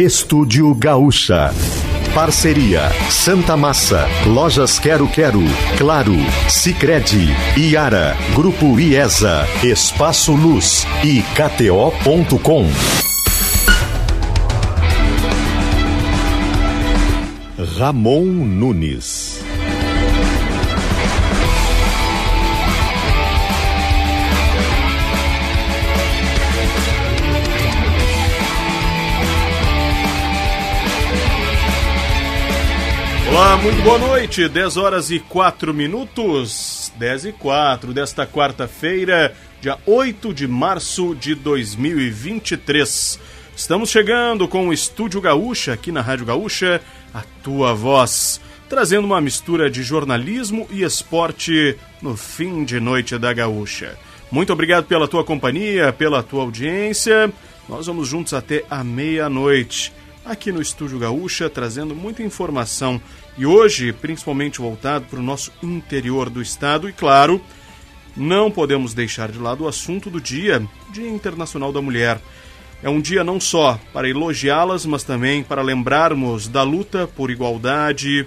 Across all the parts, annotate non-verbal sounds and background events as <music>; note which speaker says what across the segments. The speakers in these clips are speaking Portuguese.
Speaker 1: Estúdio Gaúcha. Parceria Santa Massa, Lojas Quero Quero, Claro, Sicredi, Iara, Grupo IESA, Espaço Luz e KTO.com. Ramon Nunes.
Speaker 2: Olá, muito boa noite. 10 horas e 4 minutos. 10 e 4 desta quarta-feira, dia 8 de março de 2023. Estamos chegando com o Estúdio Gaúcha aqui na Rádio Gaúcha, a tua voz, trazendo uma mistura de jornalismo e esporte no fim de noite da Gaúcha. Muito obrigado pela tua companhia, pela tua audiência. Nós vamos juntos até a meia-noite aqui no Estúdio Gaúcha, trazendo muita informação e hoje, principalmente voltado para o nosso interior do estado e, claro, não podemos deixar de lado o assunto do dia, Dia Internacional da Mulher. É um dia não só para elogiá-las, mas também para lembrarmos da luta por igualdade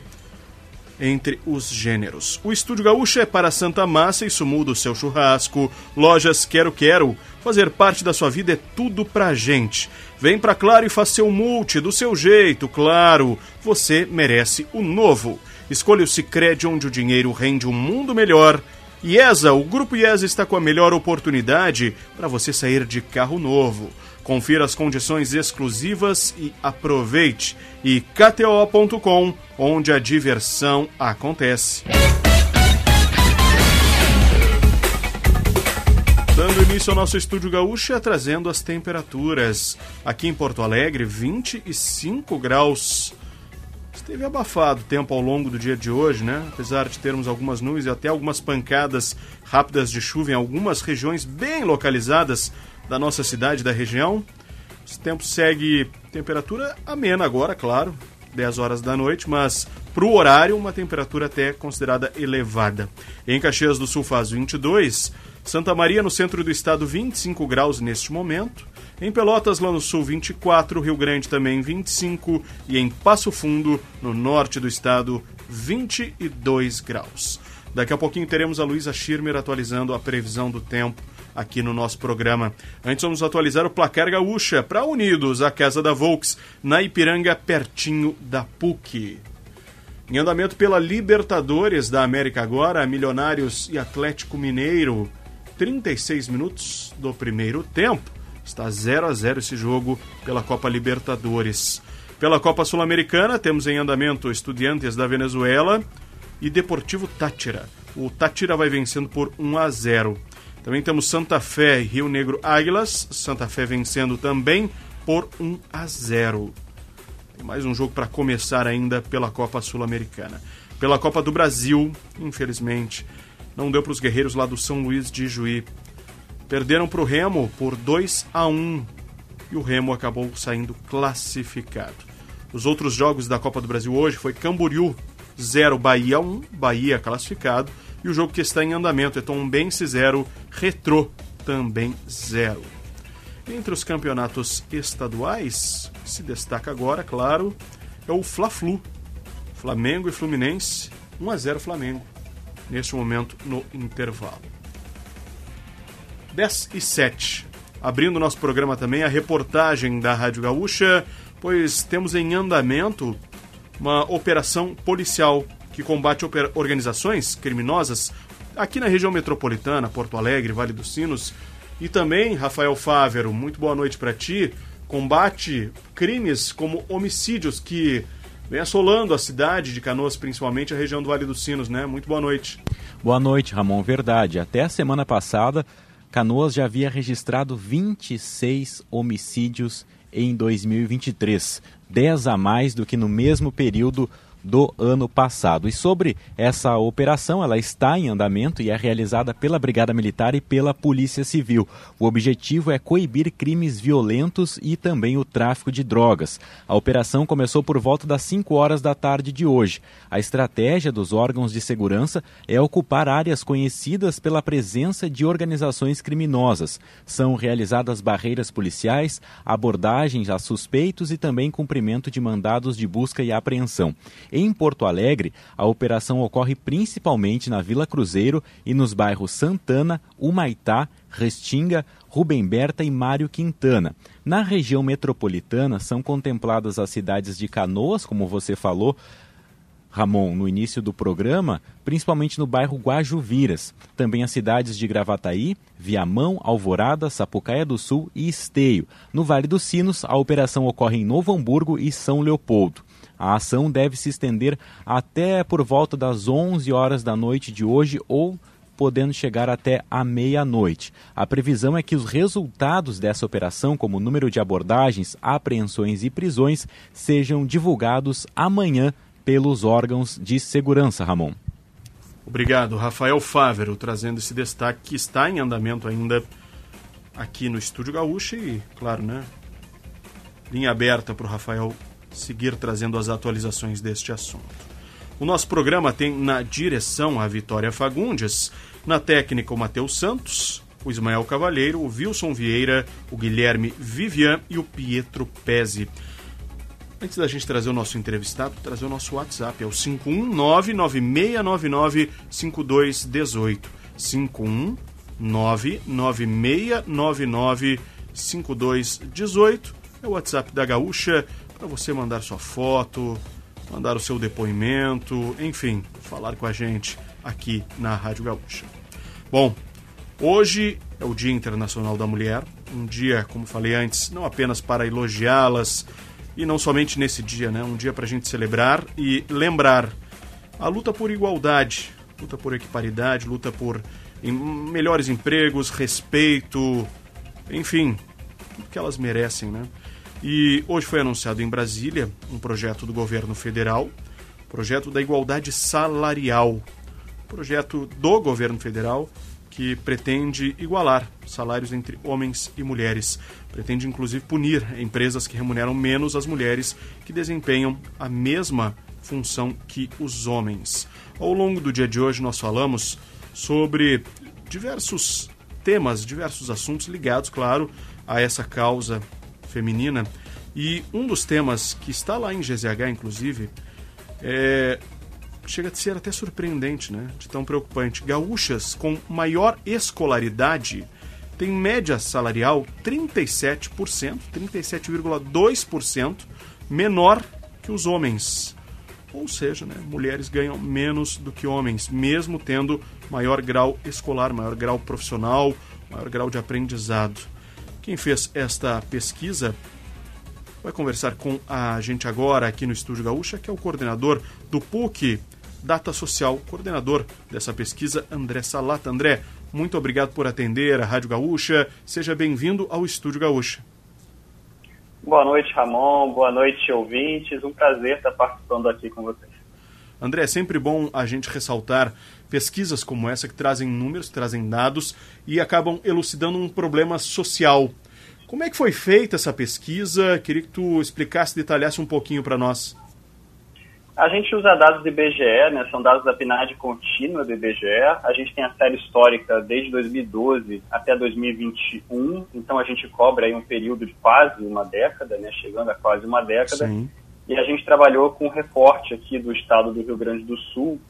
Speaker 2: entre os gêneros. O Estúdio Gaúcho é para Santa Massa, isso muda o seu churrasco. Lojas Quero Quero, fazer parte da sua vida é tudo pra gente. Vem pra Claro e faça seu multi do seu jeito, claro. Você merece o novo. Escolha o Cicred onde o dinheiro rende um mundo melhor. IESA, o Grupo IESA está com a melhor oportunidade para você sair de carro novo. Confira as condições exclusivas e aproveite. E KTO.com, onde a diversão acontece. Dando início ao nosso estúdio gaúcha, trazendo as temperaturas. Aqui em Porto Alegre, 25 graus. Esteve abafado o tempo ao longo do dia de hoje, né? Apesar de termos algumas nuvens e até algumas pancadas rápidas de chuva em algumas regiões bem localizadas da nossa cidade, da região. O tempo segue temperatura amena agora, claro, 10 horas da noite, mas para o horário uma temperatura até considerada elevada. Em Caxias do Sul faz 22, Santa Maria no centro do estado 25 graus neste momento. Em Pelotas, lá no sul, 24, Rio Grande também 25 e em Passo Fundo, no norte do estado, 22 graus. Daqui a pouquinho teremos a Luísa Schirmer atualizando a previsão do tempo aqui no nosso programa. Antes vamos atualizar o placar gaúcha para Unidos, a casa da Volks, na Ipiranga, pertinho da PUC. Em andamento pela Libertadores da América agora, Milionários e Atlético Mineiro, 36 minutos do primeiro tempo. Está 0 a 0 esse jogo pela Copa Libertadores. Pela Copa Sul-Americana, temos em andamento Estudiantes da Venezuela e Deportivo Tátira. O Tátira vai vencendo por 1 a 0. Também temos Santa Fé e Rio Negro Águilas. Santa Fé vencendo também por 1 a 0. Tem mais um jogo para começar ainda pela Copa Sul-Americana. Pela Copa do Brasil, infelizmente, não deu para os guerreiros lá do São Luís de Juí. Perderam para o Remo por 2 a 1 e o Remo acabou saindo classificado. Os outros jogos da Copa do Brasil hoje foi Camboriú 0, Bahia 1, Bahia classificado. E o jogo que está em andamento é Tombense 0, Retrô também 0. Entre os campeonatos estaduais, se destaca agora, claro, é o Fla-Flu. Flamengo e Fluminense, 1 a 0 Flamengo, neste momento no intervalo. 10 e 7. Abrindo nosso programa também a reportagem da Rádio Gaúcha, pois temos em andamento uma operação policial que combate organizações criminosas aqui na região metropolitana, Porto Alegre, Vale dos Sinos. E também, Rafael Fávero, muito boa noite para ti. Combate crimes como homicídios que vem assolando a cidade de Canoas, principalmente a região do Vale dos Sinos, né? Muito boa noite.
Speaker 3: Boa noite, Ramon. Verdade. Até a semana passada, Canoas já havia registrado 26 homicídios em 2023, 10 a mais do que no mesmo período do ano passado. E sobre essa operação, ela está em andamento e é realizada pela Brigada Militar e pela Polícia Civil. O objetivo é coibir crimes violentos e também o tráfico de drogas. A operação começou por volta das 5 horas da tarde de hoje. A estratégia dos órgãos de segurança é ocupar áreas conhecidas pela presença de organizações criminosas. São realizadas barreiras policiais, abordagens a suspeitos e também cumprimento de mandados de busca e apreensão. Em Porto Alegre, a operação ocorre principalmente na Vila Cruzeiro e nos bairros Santana, Humaitá, Restinga, Rubem Berta e Mário Quintana. Na região metropolitana são contempladas as cidades de Canoas, como você falou, Ramon, no início do programa, principalmente no bairro Guajuviras. Também as cidades de Gravataí, Viamão, Alvorada, Sapucaia do Sul e Esteio. No Vale dos Sinos, a operação ocorre em Novo Hamburgo e São Leopoldo. A ação deve se estender até por volta das 11 horas da noite de hoje ou podendo chegar até a meia-noite. A previsão é que os resultados dessa operação, como número de abordagens, apreensões e prisões, sejam divulgados amanhã pelos órgãos de segurança, Ramon.
Speaker 2: Obrigado, Rafael Fávero, trazendo esse destaque que está em andamento ainda aqui no Estúdio Gaúcho e, claro, né, linha aberta para o Rafael seguir trazendo as atualizações deste assunto. O nosso programa tem na direção a Vitória Fagundes, na técnica o Matheus Santos, o Ismael Cavalheiro, o Wilson Vieira, o Guilherme Vivian e o Pietro Pezzi. Antes da gente trazer o nosso entrevistado, trazer o nosso WhatsApp, é o 51996995218. 51996995218 é o WhatsApp da Gaúcha para você mandar sua foto, mandar o seu depoimento, enfim, falar com a gente aqui na Rádio Gaúcha. Bom, hoje é o Dia Internacional da Mulher, um dia, como falei antes, não apenas para elogiá-las e não somente nesse dia, né? Um dia para a gente celebrar e lembrar a luta por igualdade, luta por equiparidade, luta por melhores empregos, respeito, enfim, o que elas merecem, né? E hoje foi anunciado em Brasília um projeto do governo federal, projeto da igualdade salarial, projeto do governo federal que pretende igualar salários entre homens e mulheres. Pretende inclusive punir empresas que remuneram menos as mulheres que desempenham a mesma função que os homens. Ao longo do dia de hoje nós falamos sobre diversos temas, diversos assuntos ligados, claro, a essa causa feminina. E um dos temas que está lá em GZH, inclusive, é, chega a ser até surpreendente, né? De tão preocupante. Gaúchas com maior escolaridade têm média salarial 37%, 37,2% menor que os homens. Ou seja, né, mulheres ganham menos do que homens, mesmo tendo maior grau escolar, maior grau profissional, maior grau de aprendizado. Quem fez esta pesquisa vai conversar com a gente agora aqui no Estúdio Gaúcha, que é o coordenador do PUC Data Social, coordenador dessa pesquisa, André Salata. André, muito obrigado por atender a Rádio Gaúcha. Seja bem-vindo ao Estúdio Gaúcha.
Speaker 4: Boa noite, Ramon. Boa noite, ouvintes. Um prazer estar participando aqui com vocês.
Speaker 2: André, é sempre bom a gente ressaltar pesquisas como essa que trazem números, trazem dados e acabam elucidando um problema social. Como é que foi feita essa pesquisa? Queria que tu explicasse, detalhasse um pouquinho para nós.
Speaker 4: A gente usa dados do IBGE, né? são dados da PNAD contínua do IBGE. A gente tem a série histórica desde 2012 até 2021, então a gente cobra aí um período de quase uma década, né? chegando a quase uma década. Sim. E a gente trabalhou com um recorte aqui do estado do Rio Grande do Sul,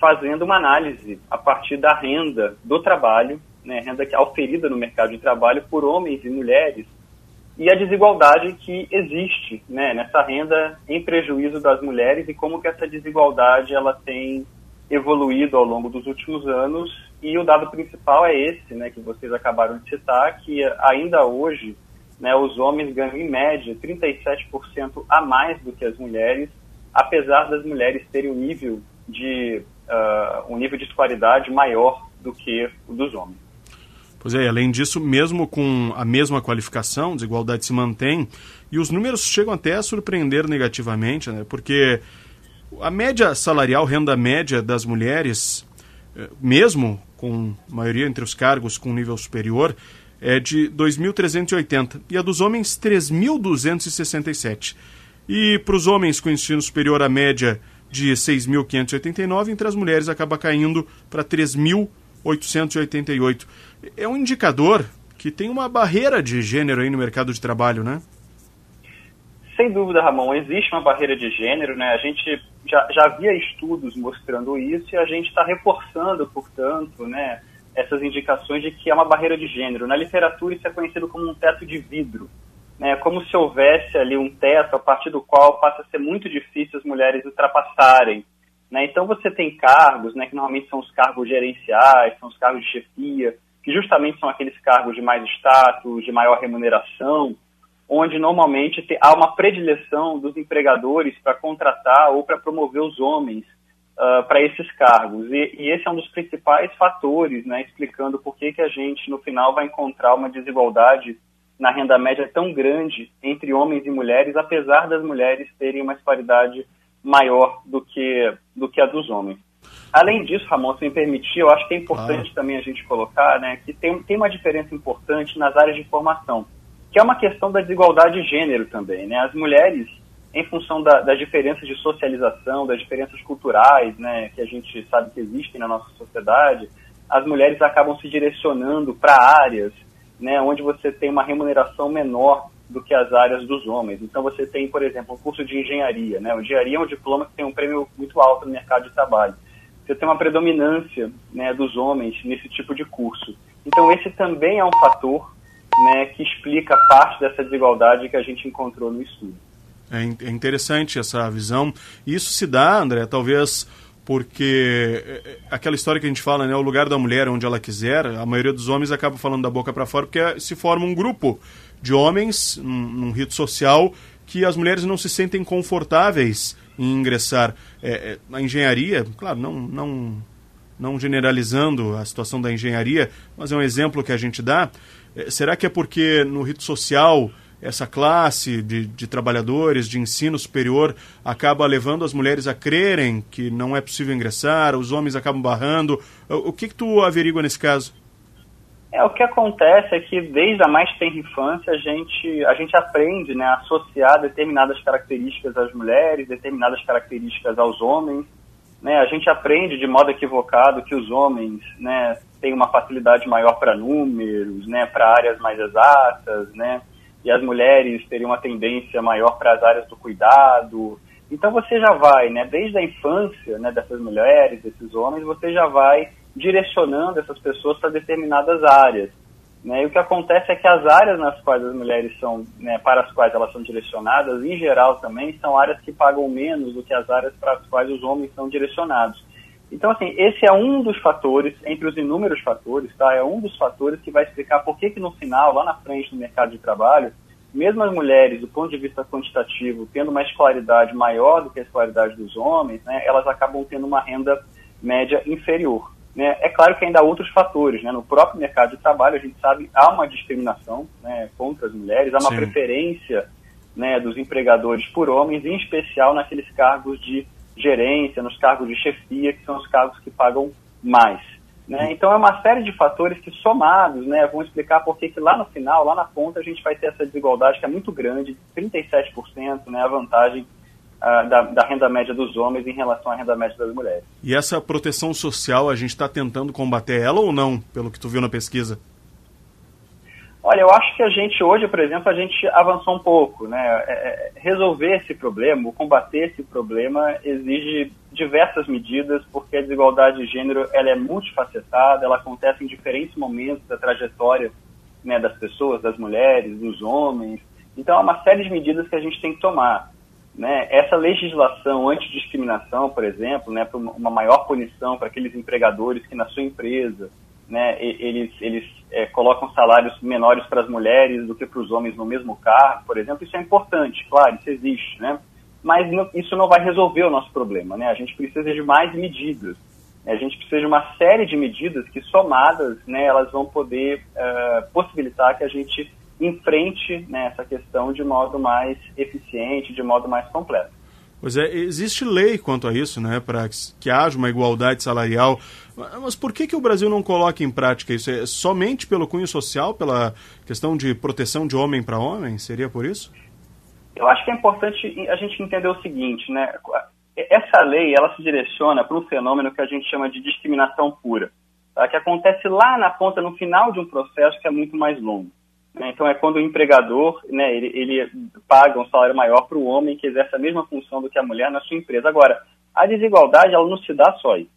Speaker 4: fazendo uma análise a partir da renda do trabalho, né, renda que é oferida no mercado de trabalho por homens e mulheres, e a desigualdade que existe né, nessa renda em prejuízo das mulheres e como que essa desigualdade ela tem evoluído ao longo dos últimos anos. E o dado principal é esse, né, que vocês acabaram de citar, que ainda hoje né, os homens ganham em média 37% a mais do que as mulheres, apesar das mulheres terem um nível de uh, um nível de escolaridade maior do que o dos homens.
Speaker 2: Pois é, além disso, mesmo com a mesma qualificação, desigualdade se mantém e os números chegam até a surpreender negativamente, né? porque A média salarial, renda média das mulheres, eh, mesmo com maioria entre os cargos com nível superior, é de 2.380 e a dos homens 3.267. E para os homens com ensino superior, a média de 6.589, entre as mulheres acaba caindo para 3.888. É um indicador que tem uma barreira de gênero aí no mercado de trabalho, né?
Speaker 4: Sem dúvida, Ramon, existe uma barreira de gênero, né? A gente já, já havia estudos mostrando isso e a gente está reforçando, portanto, né, essas indicações de que é uma barreira de gênero. Na literatura isso é conhecido como um teto de vidro, né? Como se houvesse ali um teto a partir do qual passa a ser muito difícil as mulheres ultrapassarem. Né? Então você tem cargos, né, que normalmente são os cargos gerenciais, são os cargos de chefia, que justamente são aqueles cargos de mais status, de maior remuneração, onde normalmente há uma predileção dos empregadores para contratar ou para promover os homens uh, para esses cargos. E, e, esse é um dos principais fatores, né, explicando por que, que a gente, no final, vai encontrar uma desigualdade na renda média tão grande entre homens e mulheres, apesar das mulheres terem uma disparidade maior do que, do que a dos homens. Além disso, Ramon, se me permitir, eu acho que é importante ah. também a gente colocar né, que tem, tem uma diferença importante nas áreas de formação que é uma questão da desigualdade de gênero também. Né? As mulheres, em função da, das diferenças de socialização, das diferenças culturais né, que a gente sabe que existem na nossa sociedade, as mulheres acabam se direcionando para áreas né, onde você tem uma remuneração menor do que as áreas dos homens. Então você tem, por exemplo, um curso de engenharia. Né? O engenharia é um diploma que tem um prêmio muito alto no mercado de trabalho. Você tem uma predominância né, dos homens nesse tipo de curso. Então esse também é um fator né, que explica parte dessa desigualdade que a gente encontrou no estudo.
Speaker 2: É, é interessante essa visão. Isso se dá, André, talvez porque é, é, aquela história que a gente fala, né, o lugar da mulher onde ela quiser, a maioria dos homens acaba falando da boca para fora porque se forma um grupo de homens num, num, rito social que as mulheres não se sentem confortáveis em ingressar é, é, na engenharia, claro, não, não, não generalizando a situação da engenharia, mas é um exemplo que a gente dá. É, será que é porque no rito social essa classe de, de, trabalhadores de ensino superior acaba levando as mulheres a crerem que não é possível ingressar, os homens acabam barrando. O, que, que tu averigua nesse caso?
Speaker 4: É, o que acontece é que desde a mais tenra infância a gente, a gente aprende né, a associar determinadas características às mulheres, determinadas características aos homens. Né, a gente aprende de modo equivocado que os homens né, têm uma facilidade maior para números, né, para áreas mais exatas, né, e as mulheres teriam uma tendência maior para as áreas do cuidado. Então você já vai, né, desde a infância né, dessas mulheres, desses homens, você já vai direcionando essas pessoas para determinadas áreas. Né? E o que acontece é que as áreas nas quais as mulheres são, né, para as quais elas são direcionadas, em geral também, são áreas que pagam menos do que as áreas para as quais os homens são direcionados. Então, assim, esse é um dos fatores, entre os inúmeros fatores, tá? É um dos fatores que vai explicar por que, que no final, lá na frente no mercado de trabalho, mesmo as mulheres, do ponto de vista quantitativo, tendo uma escolaridade maior do que a escolaridade dos homens, né, elas acabam tendo uma renda média inferior. Né? É claro que ainda há outros fatores. Né? No próprio mercado de trabalho, a gente sabe há uma discriminação né, contra as mulheres, há uma Sim. preferência né, dos empregadores por homens, em especial naqueles cargos de gerência, nos cargos de chefia, que são os cargos que pagam mais. Né? Então é uma série de fatores que somados né, vão explicar por que lá no final, lá na ponta, a gente vai ter essa desigualdade que é muito grande, 37%, né, a vantagem uh, da, da, renda média dos homens em relação à renda média das mulheres.
Speaker 2: E essa proteção social, a gente está tentando combater ela ou não, pelo que tu viu na pesquisa?
Speaker 4: Olha, eu acho que a gente hoje, por exemplo, a gente avançou um pouco, né? É, é resolver esse problema, combater esse problema exige diversas medidas, porque a desigualdade de gênero ela é multifacetada, ela acontece em diferentes momentos da trajetória né, das pessoas, das mulheres, dos homens. Então, há uma série de medidas que a gente tem que tomar. Né? Essa legislação antidiscriminação, por exemplo, né, para uma maior punição para aqueles empregadores que na sua empresa né, eles, eles é, colocam salários menores para as mulheres do que para os homens no mesmo cargo, por exemplo, isso é importante, claro, isso existe, né? Mas não, isso não vai resolver o nosso problema, né? A gente precisa de mais medidas. A gente precisa de uma série de medidas que, somadas, né, elas vão poder uh, possibilitar que a gente enfrente né, essa questão de modo mais eficiente, de modo mais completo.
Speaker 2: Pois é, existe lei quanto a isso, né, para que haja uma igualdade salarial. Mas por que, que o Brasil não coloca em prática isso? É somente pelo cunho social, pela questão de proteção de homem para homem? Seria por isso?
Speaker 4: Eu acho que é importante a gente entender o seguinte, né? Essa lei, ela se direciona para um fenômeno que a gente chama de discriminação pura, tá? que acontece lá na ponta, no final de um processo que é muito mais longo. Né? Então é quando o empregador, né, ele, ele paga um salário maior para o homem que exerce a mesma função do que a mulher na sua empresa. Agora, a desigualdade, ela não se dá só aí.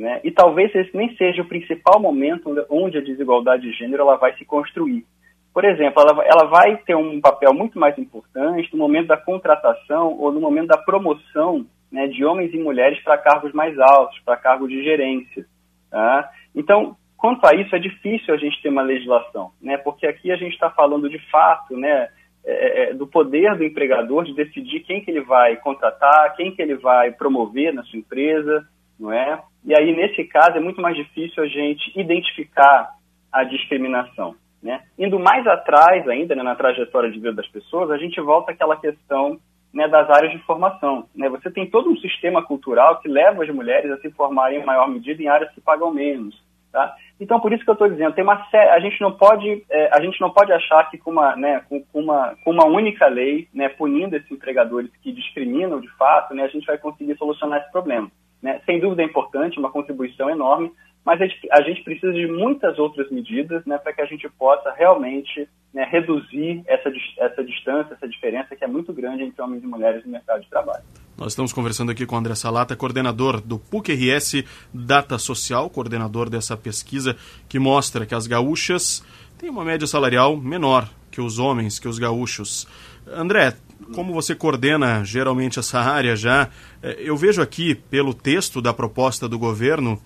Speaker 4: Né? E talvez esse nem seja o principal momento onde a desigualdade de gênero ela vai se construir. Por exemplo, ela, ela vai ter um papel muito mais importante no momento da contratação ou no momento da promoção né, de homens e mulheres para cargos mais altos, para cargos de gerência. Tá? Então, quanto a isso, é difícil a gente ter uma legislação, né, porque aqui a gente está falando de fato né, é, é, do poder do empregador de decidir quem que ele vai contratar, quem que ele vai promover na sua empresa, não é? E aí, nesse caso, é muito mais difícil a gente identificar a discriminação. Né? Indo mais atrás ainda, né, na trajetória de vida das pessoas, a gente volta àquela questão né, das áreas de formação. Né? Você tem todo um sistema cultural que leva as mulheres a se formarem em maior medida em áreas que pagam menos. Tá? Então, por isso que eu estou dizendo, tem uma série, a gente não pode, é, a gente não pode achar que com uma, né, com, uma, com uma única lei, né, punindo esses empregadores que discriminam de fato, né, a gente vai conseguir solucionar esse problema. Né? Sem dúvida é importante, uma contribuição enorme, mas a gente, a gente precisa de muitas outras medidas né, para que a gente possa realmente né, reduzir essa, essa distância, essa diferença que é muito grande entre homens e mulheres no mercado de trabalho.
Speaker 2: Nós estamos conversando aqui com o André Salata, coordenador do PUC-RS Data Social, coordenador dessa pesquisa que mostra que as gaúchas têm uma média salarial menor que os homens, que os gaúchos. André, como você coordena geralmente essa área já, eh, eu vejo aqui pelo texto da proposta do governo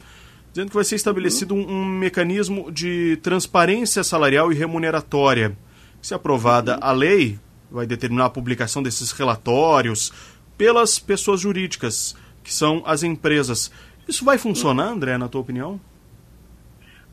Speaker 2: dizendo que vai ser estabelecido um, um mecanismo de transparência salarial e remuneratória. Se aprovada a lei, vai determinar a publicação desses relatórios pelas pessoas jurídicas, que são as empresas. Isso vai funcionar, André, na tua opinião?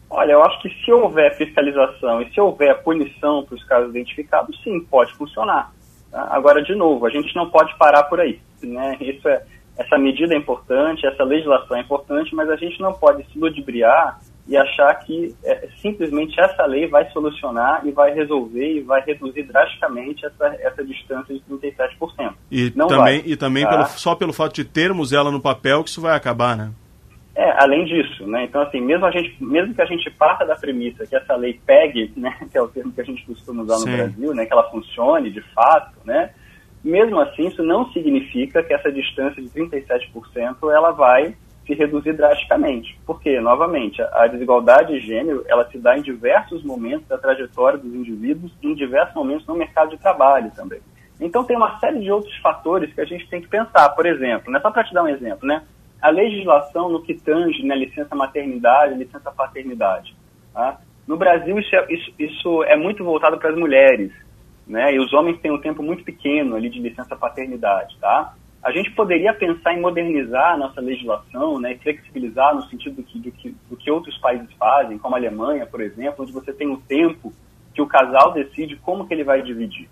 Speaker 4: Olha, eu acho que se houver fiscalização e se houver punição para os casos identificados, sim, pode funcionar. Agora, de novo, a gente não pode parar por aí. Né? Isso é, essa medida é importante, essa legislação é importante, mas a gente não pode se ludibriar e achar que é, simplesmente essa lei vai solucionar e vai resolver e vai reduzir drasticamente essa, essa distância de 37%.
Speaker 2: E não também, vai, e também tá? pelo, só pelo fato de termos ela no papel que isso vai acabar, né?
Speaker 4: É, além disso, né? Então, assim, mesmo, a gente, mesmo que a gente parta da premissa que essa lei pegue, né, <laughs> que é o termo que a gente costuma usar Sim. no Brasil, né, que ela funcione de fato, né? Mesmo assim, isso não significa que essa distância de 37% ela vai se reduzir drasticamente. Porque, novamente, a desigualdade de gênero ela se dá em diversos momentos da trajetória dos indivíduos, em diversos momentos no mercado de trabalho também. Então tem uma série de outros fatores que a gente tem que pensar. Por exemplo, né, só para te dar um exemplo, né, a legislação no que tange né, licença maternidade, licença paternidade. Tá? No Brasil isso é, isso, isso é muito voltado para as mulheres né? E os homens têm um tempo muito pequeno ali de licença paternidade, tá? A gente poderia pensar em modernizar a nossa legislação, né, e flexibilizar no sentido do que, do, que, do que outros países fazem, como a Alemanha, por exemplo, onde você tem um tempo que o casal decide como que ele vai dividir.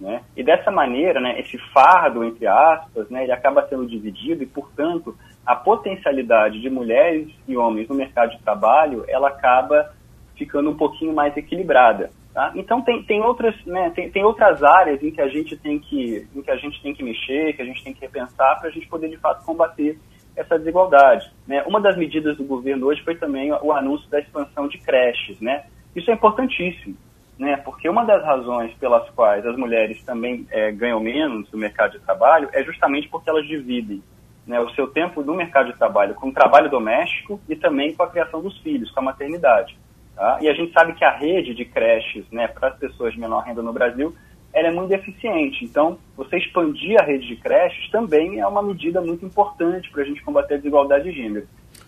Speaker 4: Né? E dessa maneira, né, esse fardo, entre aspas, né, ele acaba sendo dividido e, portanto, a potencialidade de mulheres e homens no mercado de trabalho, ela acaba ficando um pouquinho mais equilibrada. Tá? Então tem, tem, outras, né, tem, tem outras áreas em que a gente tem que em que a gente tem que mexer, que a gente tem que repensar para a gente poder de fato combater essa desigualdade. Né? Uma das medidas do governo hoje foi também o anúncio da expansão de creches. Né? Isso é importantíssimo, né? porque uma das razões pelas quais as mulheres também é, ganham menos no mercado de trabalho é justamente porque elas dividem né, o seu tempo no mercado de trabalho com o trabalho doméstico e também com a criação dos filhos, com a maternidade. Tá? E a gente sabe que a rede de creches né, para as pessoas de menor renda no Brasil ela é muito deficiente. Então, você expandir a rede de creches também é uma medida muito importante para a gente combater a desigualdade de gênero.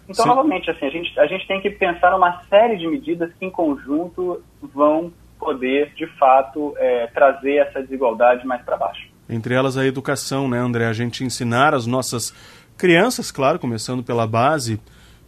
Speaker 4: Então, Sim. novamente, assim, a gente, a gente tem que pensar numa série de medidas que, em conjunto, vão poder, de fato, é, trazer essa desigualdade mais para baixo.
Speaker 2: Entre elas, a educação, né, André? A gente ensinar as nossas crianças, claro, começando pela base,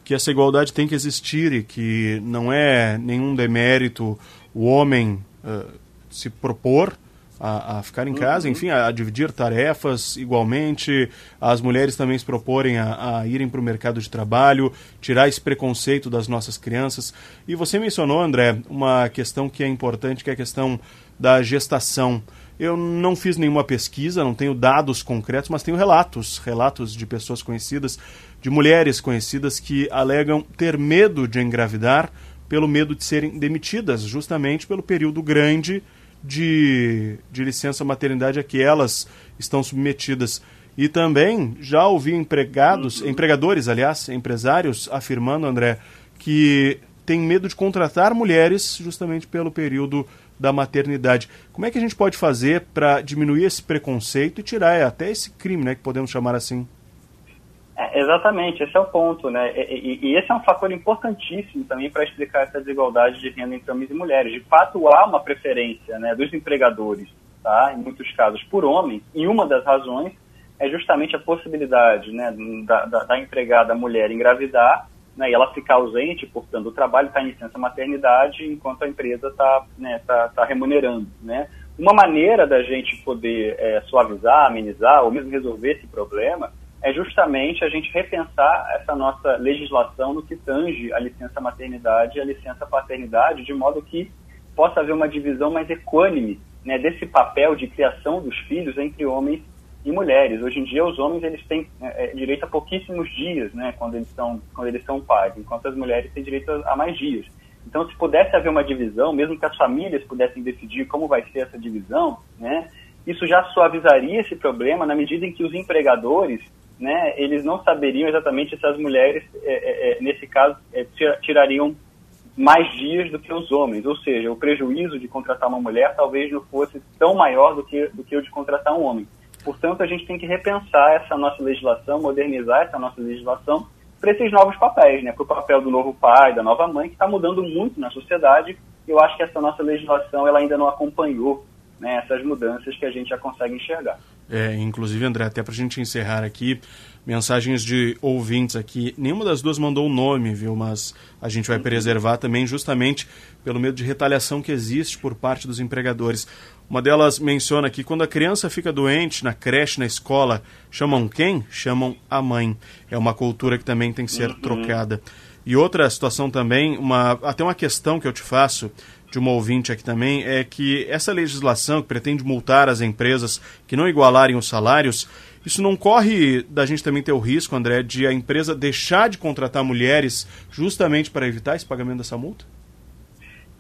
Speaker 2: que essa igualdade tem que existir e que não é nenhum demérito o homem uh, se propor a, a ficar em casa, uhum. enfim, a, a, dividir tarefas igualmente, as mulheres também se proporem a, a irem para o mercado de trabalho, tirar esse preconceito das nossas crianças. E você mencionou, André, uma questão que é importante, que é a questão da gestação. Eu não fiz nenhuma pesquisa, não tenho dados concretos, mas tenho relatos, relatos de pessoas conhecidas, de mulheres conhecidas que alegam ter medo de engravidar pelo medo de serem demitidas, justamente pelo período grande de, de licença maternidade a que elas estão submetidas. E também já ouvi empregados, empregadores, aliás, empresários, afirmando, André, que tem medo de contratar mulheres justamente pelo período da maternidade. Como é que a gente pode fazer para diminuir esse preconceito e tirar até esse crime, né, que podemos chamar assim?
Speaker 4: É, exatamente, esse é o ponto, né? E, e, e esse é um fator importantíssimo também para explicar essa desigualdade de renda entre homens e mulheres. De fato, há uma preferência né, dos empregadores, tá? em muitos casos, por homens, e uma das razões é justamente a possibilidade né, da, da, da empregada mulher engravidar né, e ela ficar ausente, portanto, o trabalho está em licença maternidade, enquanto a empresa está né, tá, tá remunerando. Né? Uma maneira da gente poder é, suavizar, amenizar ou mesmo resolver esse problema é justamente a gente repensar essa nossa legislação no que tange a licença maternidade e a licença paternidade, de modo que possa haver uma divisão mais equânime né, desse papel de criação dos filhos entre homens e mulheres. Hoje em dia, os homens eles têm é, é direito a pouquíssimos dias, né, quando eles são quando eles são pais, enquanto as mulheres têm direito a, a mais dias. Então, se pudesse haver uma divisão, mesmo que as famílias pudessem decidir como vai ser essa divisão, né, isso já suavizaria esse problema na medida em que os empregadores né, eles não saberiam exatamente se as mulheres, é, é, é nesse caso, é, tirariam mais dias do que os homens. Ou seja, o prejuízo de contratar uma mulher talvez não fosse tão maior do que, do que o de contratar um homem. Portanto, a gente tem que repensar essa nossa legislação, modernizar essa nossa legislação para esses novos papéis, né? para o papel do novo pai, da nova mãe, que está mudando muito na sociedade. Eu acho que essa nossa legislação ela ainda não acompanhou né, essas mudanças que a gente já consegue enxergar.
Speaker 2: É, inclusive, André, até para a gente encerrar aqui, mensagens de ouvintes aqui. Nenhuma das duas mandou o um nome, viu? Mas a gente vai preservar também, justamente pelo medo de retaliação que existe por parte dos empregadores. Uma delas menciona que quando a criança fica doente na creche, na escola, chamam quem? Chamam a mãe. É uma cultura que também tem que ser uhum. trocada. E outra situação também, uma, até uma questão que eu te faço de uma ouvinte aqui também é que essa legislação que pretende multar as empresas que não igualarem os salários, isso não corre da gente também ter o risco, André, de a empresa deixar de contratar mulheres justamente para evitar esse pagamento dessa multa?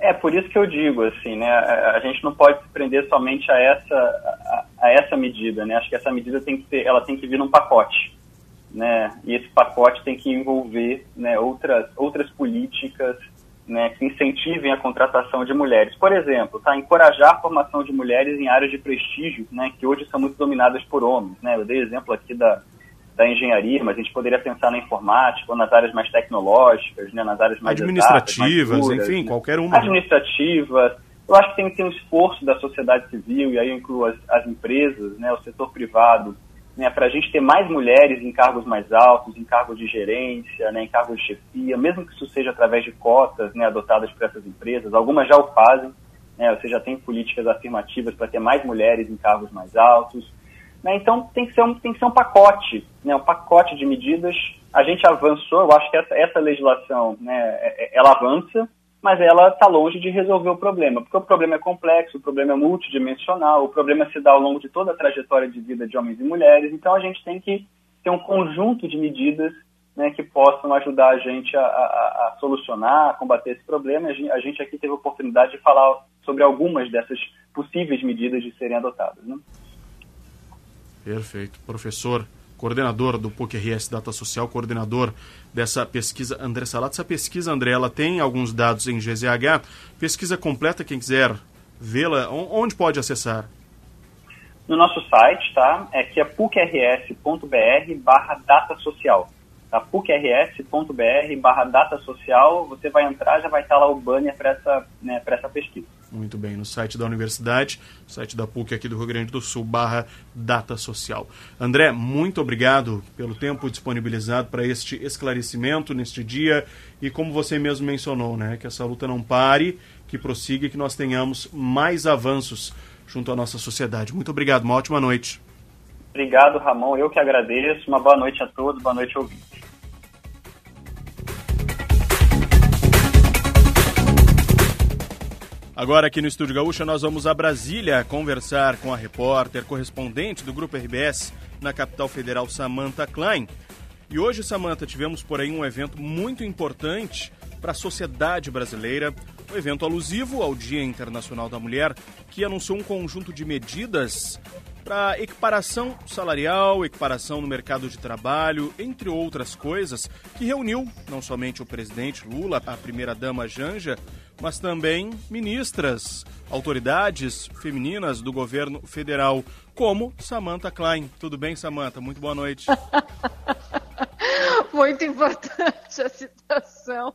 Speaker 4: É, por isso que eu digo, assim, né, a gente não pode se prender somente a essa, a, a essa medida, né, acho que essa medida tem que ter, ela tem que vir num pacote, né, e esse pacote tem que envolver, né, outras, outras políticas, né, que incentivem a contratação de mulheres. Por exemplo, tá, encorajar a formação de mulheres em áreas de prestígio, né, que hoje são muito dominadas por homens. Né? Eu dei exemplo aqui da, da engenharia, mas a gente poderia pensar na informática ou nas áreas mais tecnológicas, né, nas áreas mais
Speaker 2: administrativas, exatas, mais enfim, né? qualquer uma.
Speaker 4: Administrativas. Eu acho que tem que ter um esforço da sociedade civil, e aí eu incluo as, as empresas, né, o setor privado, né, para a gente ter mais mulheres em cargos mais altos, em cargos de gerência, né, em cargos de chefia, mesmo que isso seja através de cotas né, adotadas por essas empresas. Algumas já o fazem, né, você já tem políticas afirmativas para ter mais mulheres em cargos mais altos. Né, então tem que, ser um, tem que ser um pacote, né, um pacote de medidas. A gente avançou, eu acho que essa, essa legislação né, é, é, ela avança, mas ela está longe de resolver o problema, porque o problema é complexo, o problema é multidimensional, o problema se dá ao longo de toda a trajetória de vida de homens e mulheres, então a gente tem que ter um conjunto de medidas né, que possam ajudar a gente a, a, a, solucionar, a combater esse problema. A gente aqui teve a oportunidade de falar sobre algumas dessas possíveis medidas de serem adotadas. Né?
Speaker 2: Perfeito. Professor, coordenador do PUC-RS Data Social, coordenador dessa pesquisa, André Salato. Essa pesquisa, André, ela tem alguns dados em GZH. Pesquisa completa, quem quiser vê-la, onde pode acessar?
Speaker 4: No nosso site, tá? É que é pucrs.br barra data social tá? pucrs.br barra data social, você vai entrar, já vai estar lá o banner para essa, né, essa pesquisa.
Speaker 2: Muito bem, no site da universidade, site da PUC aqui do Rio Grande do Sul, barra data social. André, muito obrigado pelo tempo disponibilizado para este esclarecimento neste dia e como você mesmo mencionou, né, que essa luta não pare, que prossiga e que nós tenhamos mais avanços junto à nossa sociedade. Muito obrigado, uma ótima noite.
Speaker 4: Obrigado, Ramon. Eu que agradeço. Uma boa noite a todos, boa noite, ouvintes.
Speaker 2: Agora aqui no Estúdio Gaúcha nós vamos a Brasília conversar com a repórter correspondente do Grupo RBS na capital federal, Samantha Klein. E hoje, Samantha, tivemos por aí um evento muito importante para a sociedade brasileira, um evento alusivo ao Dia Internacional da Mulher, que anunciou um conjunto de medidas para equiparação salarial, equiparação no mercado de trabalho, entre outras coisas, que reuniu não somente o presidente Lula, a primeira-dama Janja, mas também ministras, autoridades femininas do governo federal, como Samantha Klein. Tudo bem, Samantha? Muito boa noite. <laughs> <laughs>
Speaker 5: Muito importante a situação.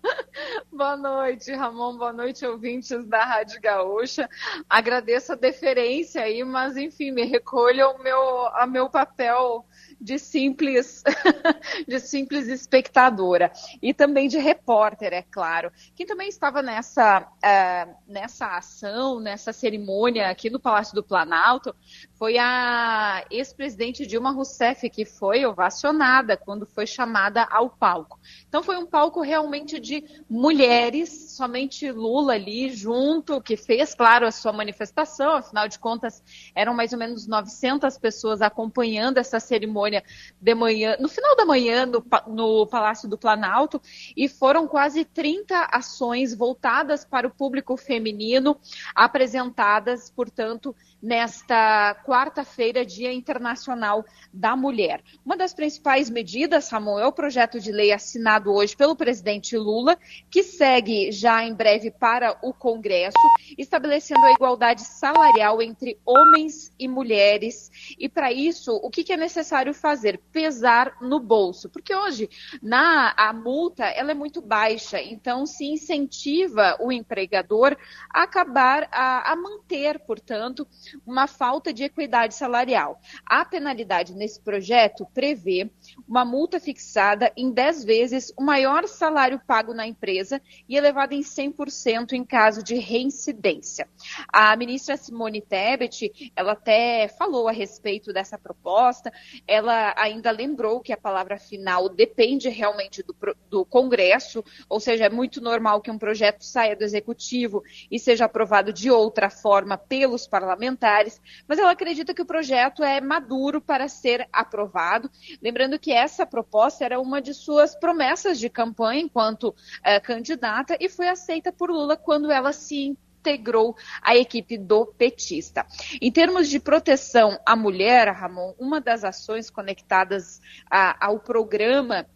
Speaker 5: Boa noite, Ramon. Boa noite, ouvintes da Rádio Gaúcha. Agradeço a deferência aí, mas enfim, me recolho ao meu, ao meu papel de simples, <laughs> de simples espectadora e também de repórter, é claro. Quem também estava nessa, uh, nessa ação, nessa cerimônia aqui no Palácio do Planalto, foi a ex-presidente Dilma Rousseff, que foi ovacionada quando foi chamada ao palco. Então foi um palco realmente de mulheres, somente Lula ali junto, que fez, claro, a sua manifestação, afinal de contas eram mais ou menos 900 pessoas acompanhando essa cerimônia de manhã, no final da manhã no, no Palácio do Planalto, e foram quase 30 ações voltadas para o público feminino, apresentadas, portanto, nesta quarta-feira, Dia Internacional da Mulher. Uma das principais medidas, Ramon, é o projeto de lei assinado hoje pelo presidente Lula, que segue já em breve para o Congresso, estabelecendo a igualdade salarial entre homens e mulheres. E para isso, o que, é necessário fazer? Pesar no bolso. Porque hoje, na a multa, ela é muito baixa, então se incentiva o empregador a acabar a, a manter, portanto, uma falta de equidade salarial. A penalidade nesse projeto prevê uma multa fixada em 10 vezes o maior salário pago na empresa e elevada em 100% em caso de reincidência. A ministra Simone Tebet, ela até falou a respeito dessa proposta, ela ainda lembrou que a palavra final depende realmente do, do Congresso, ou seja, é muito normal que um projeto saia do Executivo e seja aprovado de outra forma pelos parlamentares, mas ela acredita que o projeto é maduro para ser aprovado. Lembrando que essa proposta era uma de suas promessas de campanha enquanto eh, candidata e foi aceita por Lula quando ela se integrou à equipe do petista. Em termos de proteção à mulher, Ramon, uma das ações conectadas a, ao programa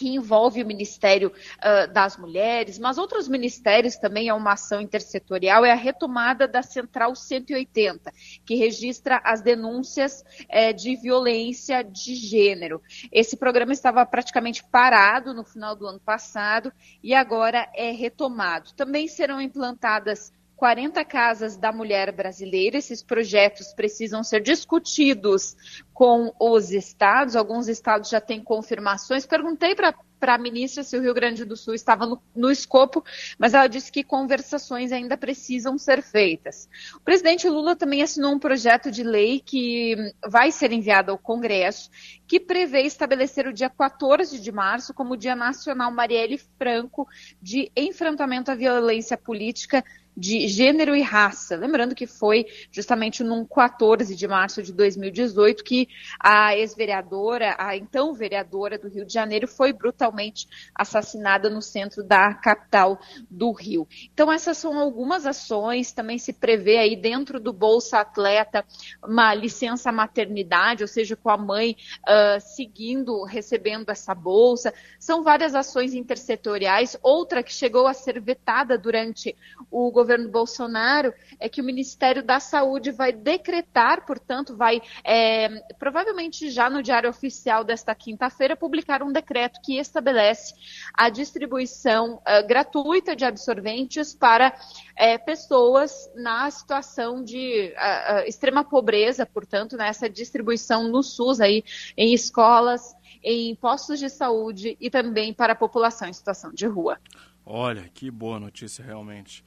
Speaker 5: que envolve o Ministério uh, das Mulheres, mas outros ministérios também é uma ação intersetorial, é a retomada da Central 180, que registra as denúncias eh, de violência de gênero. Esse programa estava praticamente parado no final do ano passado e agora é retomado. Também serão implantadas 40 casas da mulher brasileira. Esses projetos precisam ser discutidos com os estados. Alguns estados já têm confirmações. Perguntei para a ministra se o Rio Grande do Sul estava no, no, escopo, mas ela disse que conversações ainda precisam ser feitas. O presidente Lula também assinou um projeto de lei que vai ser enviado ao Congresso, que prevê estabelecer o dia 14 de março como Dia Nacional Marielle Franco de enfrentamento à violência política de gênero e raça. Lembrando que foi justamente num 14 de março de 2018 que a ex-vereadora, a então vereadora do Rio de Janeiro, foi brutalmente assassinada no centro da capital do Rio. Então, essas são algumas ações. Também se prevê aí dentro do Bolsa Atleta uma licença maternidade, ou seja, com a mãe uh, seguindo, recebendo essa bolsa. São várias ações intersetoriais. Outra que chegou a ser vetada durante o governo Bolsonaro é que o Ministério da Saúde vai decretar, portanto, vai é, provavelmente já no Diário Oficial desta quinta-feira publicar um decreto que estabelece a distribuição uh, gratuita de absorventes para é, pessoas na situação de uh, uh, extrema pobreza, portanto, nessa distribuição no SUS aí em escolas, em postos de saúde e também para a população em situação de rua.
Speaker 2: Olha, que boa notícia realmente.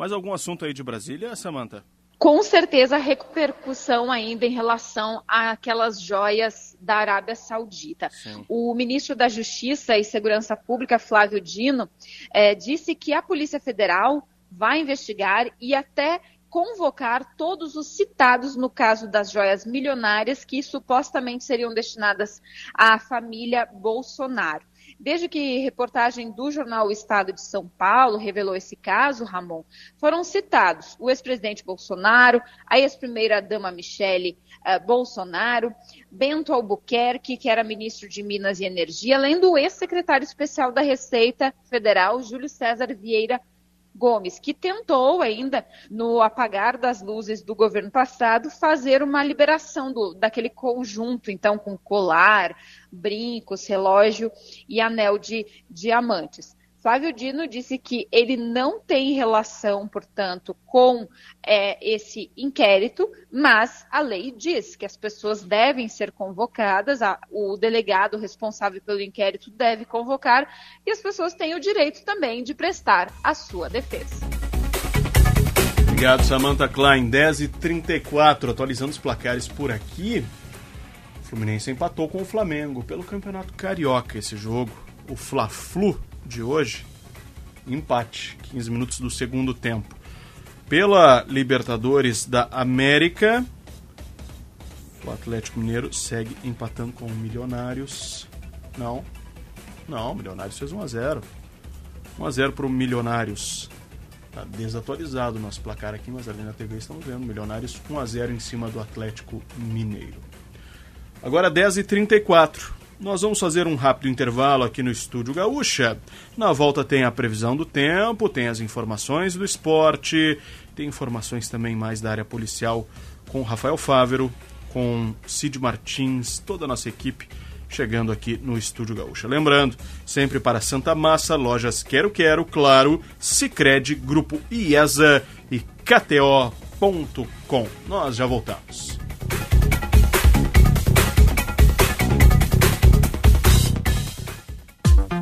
Speaker 2: Mais algum assunto aí de Brasília, Samanta?
Speaker 5: com certeza repercussão ainda em relação àquelas joias da Arábia Saudita. Sim. O ministro da Justiça e Segurança Pública, Flávio Dino, é, disse que a Polícia Federal vai investigar e até convocar todos os citados no caso das joias milionárias que supostamente seriam destinadas à família Bolsonaro. Desde que reportagem do jornal o Estado de São Paulo revelou esse caso, Ramon, foram citados o ex-presidente Bolsonaro, a ex-primeira-dama Michele uh, Bolsonaro, Bento Albuquerque, que era ministro de Minas e Energia, além do ex-secretário especial da Receita Federal, Júlio César Vieira Gomes, que tentou ainda, no apagar das luzes do governo passado, fazer uma liberação do, daquele conjunto, então, com colar, brincos, relógio e anel de diamantes. Flávio Dino disse que ele não tem relação, portanto, com é, esse inquérito, mas a lei diz que as pessoas devem ser convocadas, a, o delegado responsável pelo inquérito deve convocar, e as pessoas têm o direito também de prestar a sua defesa.
Speaker 2: Obrigado, Samantha Klein. 10 e 34 atualizando os placares por aqui. O Fluminense empatou com o Flamengo pelo Campeonato Carioca esse jogo. O Fla-Flu de hoje, empate, 15 minutos do segundo tempo. Pela Libertadores da América, o Atlético Mineiro segue empatando com o Milionários. Não, não, o Milionários fez 1 a 0 1 a 0 para o Milionários. Tá desatualizado o nosso placar aqui, mas ali na TV estamos vendo. Milionários 1 a 0 em cima do Atlético Mineiro. Agora 10h34. Nós vamos fazer um rápido intervalo aqui no Estúdio Gaúcha. Na volta tem a previsão do tempo, tem as informações do esporte, tem informações também mais da área policial com Rafael Fávero, com Cid Martins, toda a nossa equipe chegando aqui no Estúdio Gaúcha. Lembrando, sempre para Santa Massa, lojas Quero Quero, claro, Sicredi, Grupo IESA e KTO.com. Nós já voltamos.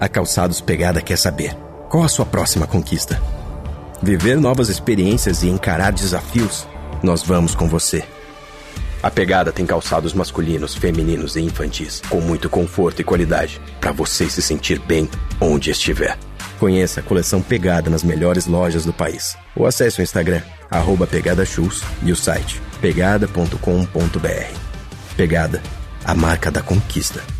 Speaker 6: A Calçados Pegada quer saber: qual a sua próxima conquista? Viver novas experiências e encarar desafios? Nós vamos com você. A Pegada tem calçados masculinos, femininos e infantis, com muito conforto e qualidade, para você se sentir bem onde estiver. Conheça a coleção Pegada nas melhores lojas do país. Ou acesse o Instagram, arroba Pegada Shoes e o site pegada.com.br. Pegada, a marca da conquista.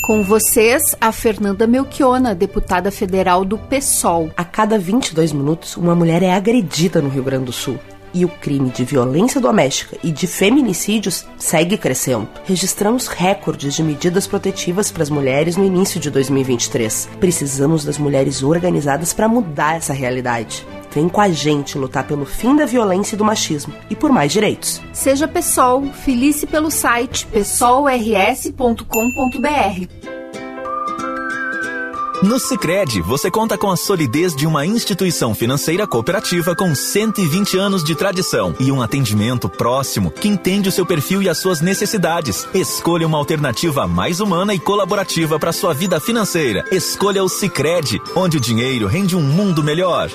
Speaker 7: Com vocês, a Fernanda Melchiona, deputada federal do PSOL.
Speaker 8: A cada 22 minutos, uma mulher é agredida no Rio Grande do Sul. E o crime de violência doméstica e de feminicídios segue crescendo. Registramos recordes de medidas protetivas para as mulheres no início de 2023. Precisamos das mulheres organizadas para mudar essa realidade. Vem com a gente lutar pelo fim da violência e do machismo e por mais direitos.
Speaker 7: Seja PSOL, filice pelo site psolrs.com.br.
Speaker 9: No Sicredi, você conta com a solidez de uma instituição financeira cooperativa com 120 anos de tradição e um atendimento próximo que entende o seu perfil e as suas necessidades. Escolha uma alternativa mais humana e colaborativa para sua vida financeira. Escolha o Sicredi, onde o dinheiro rende um mundo melhor.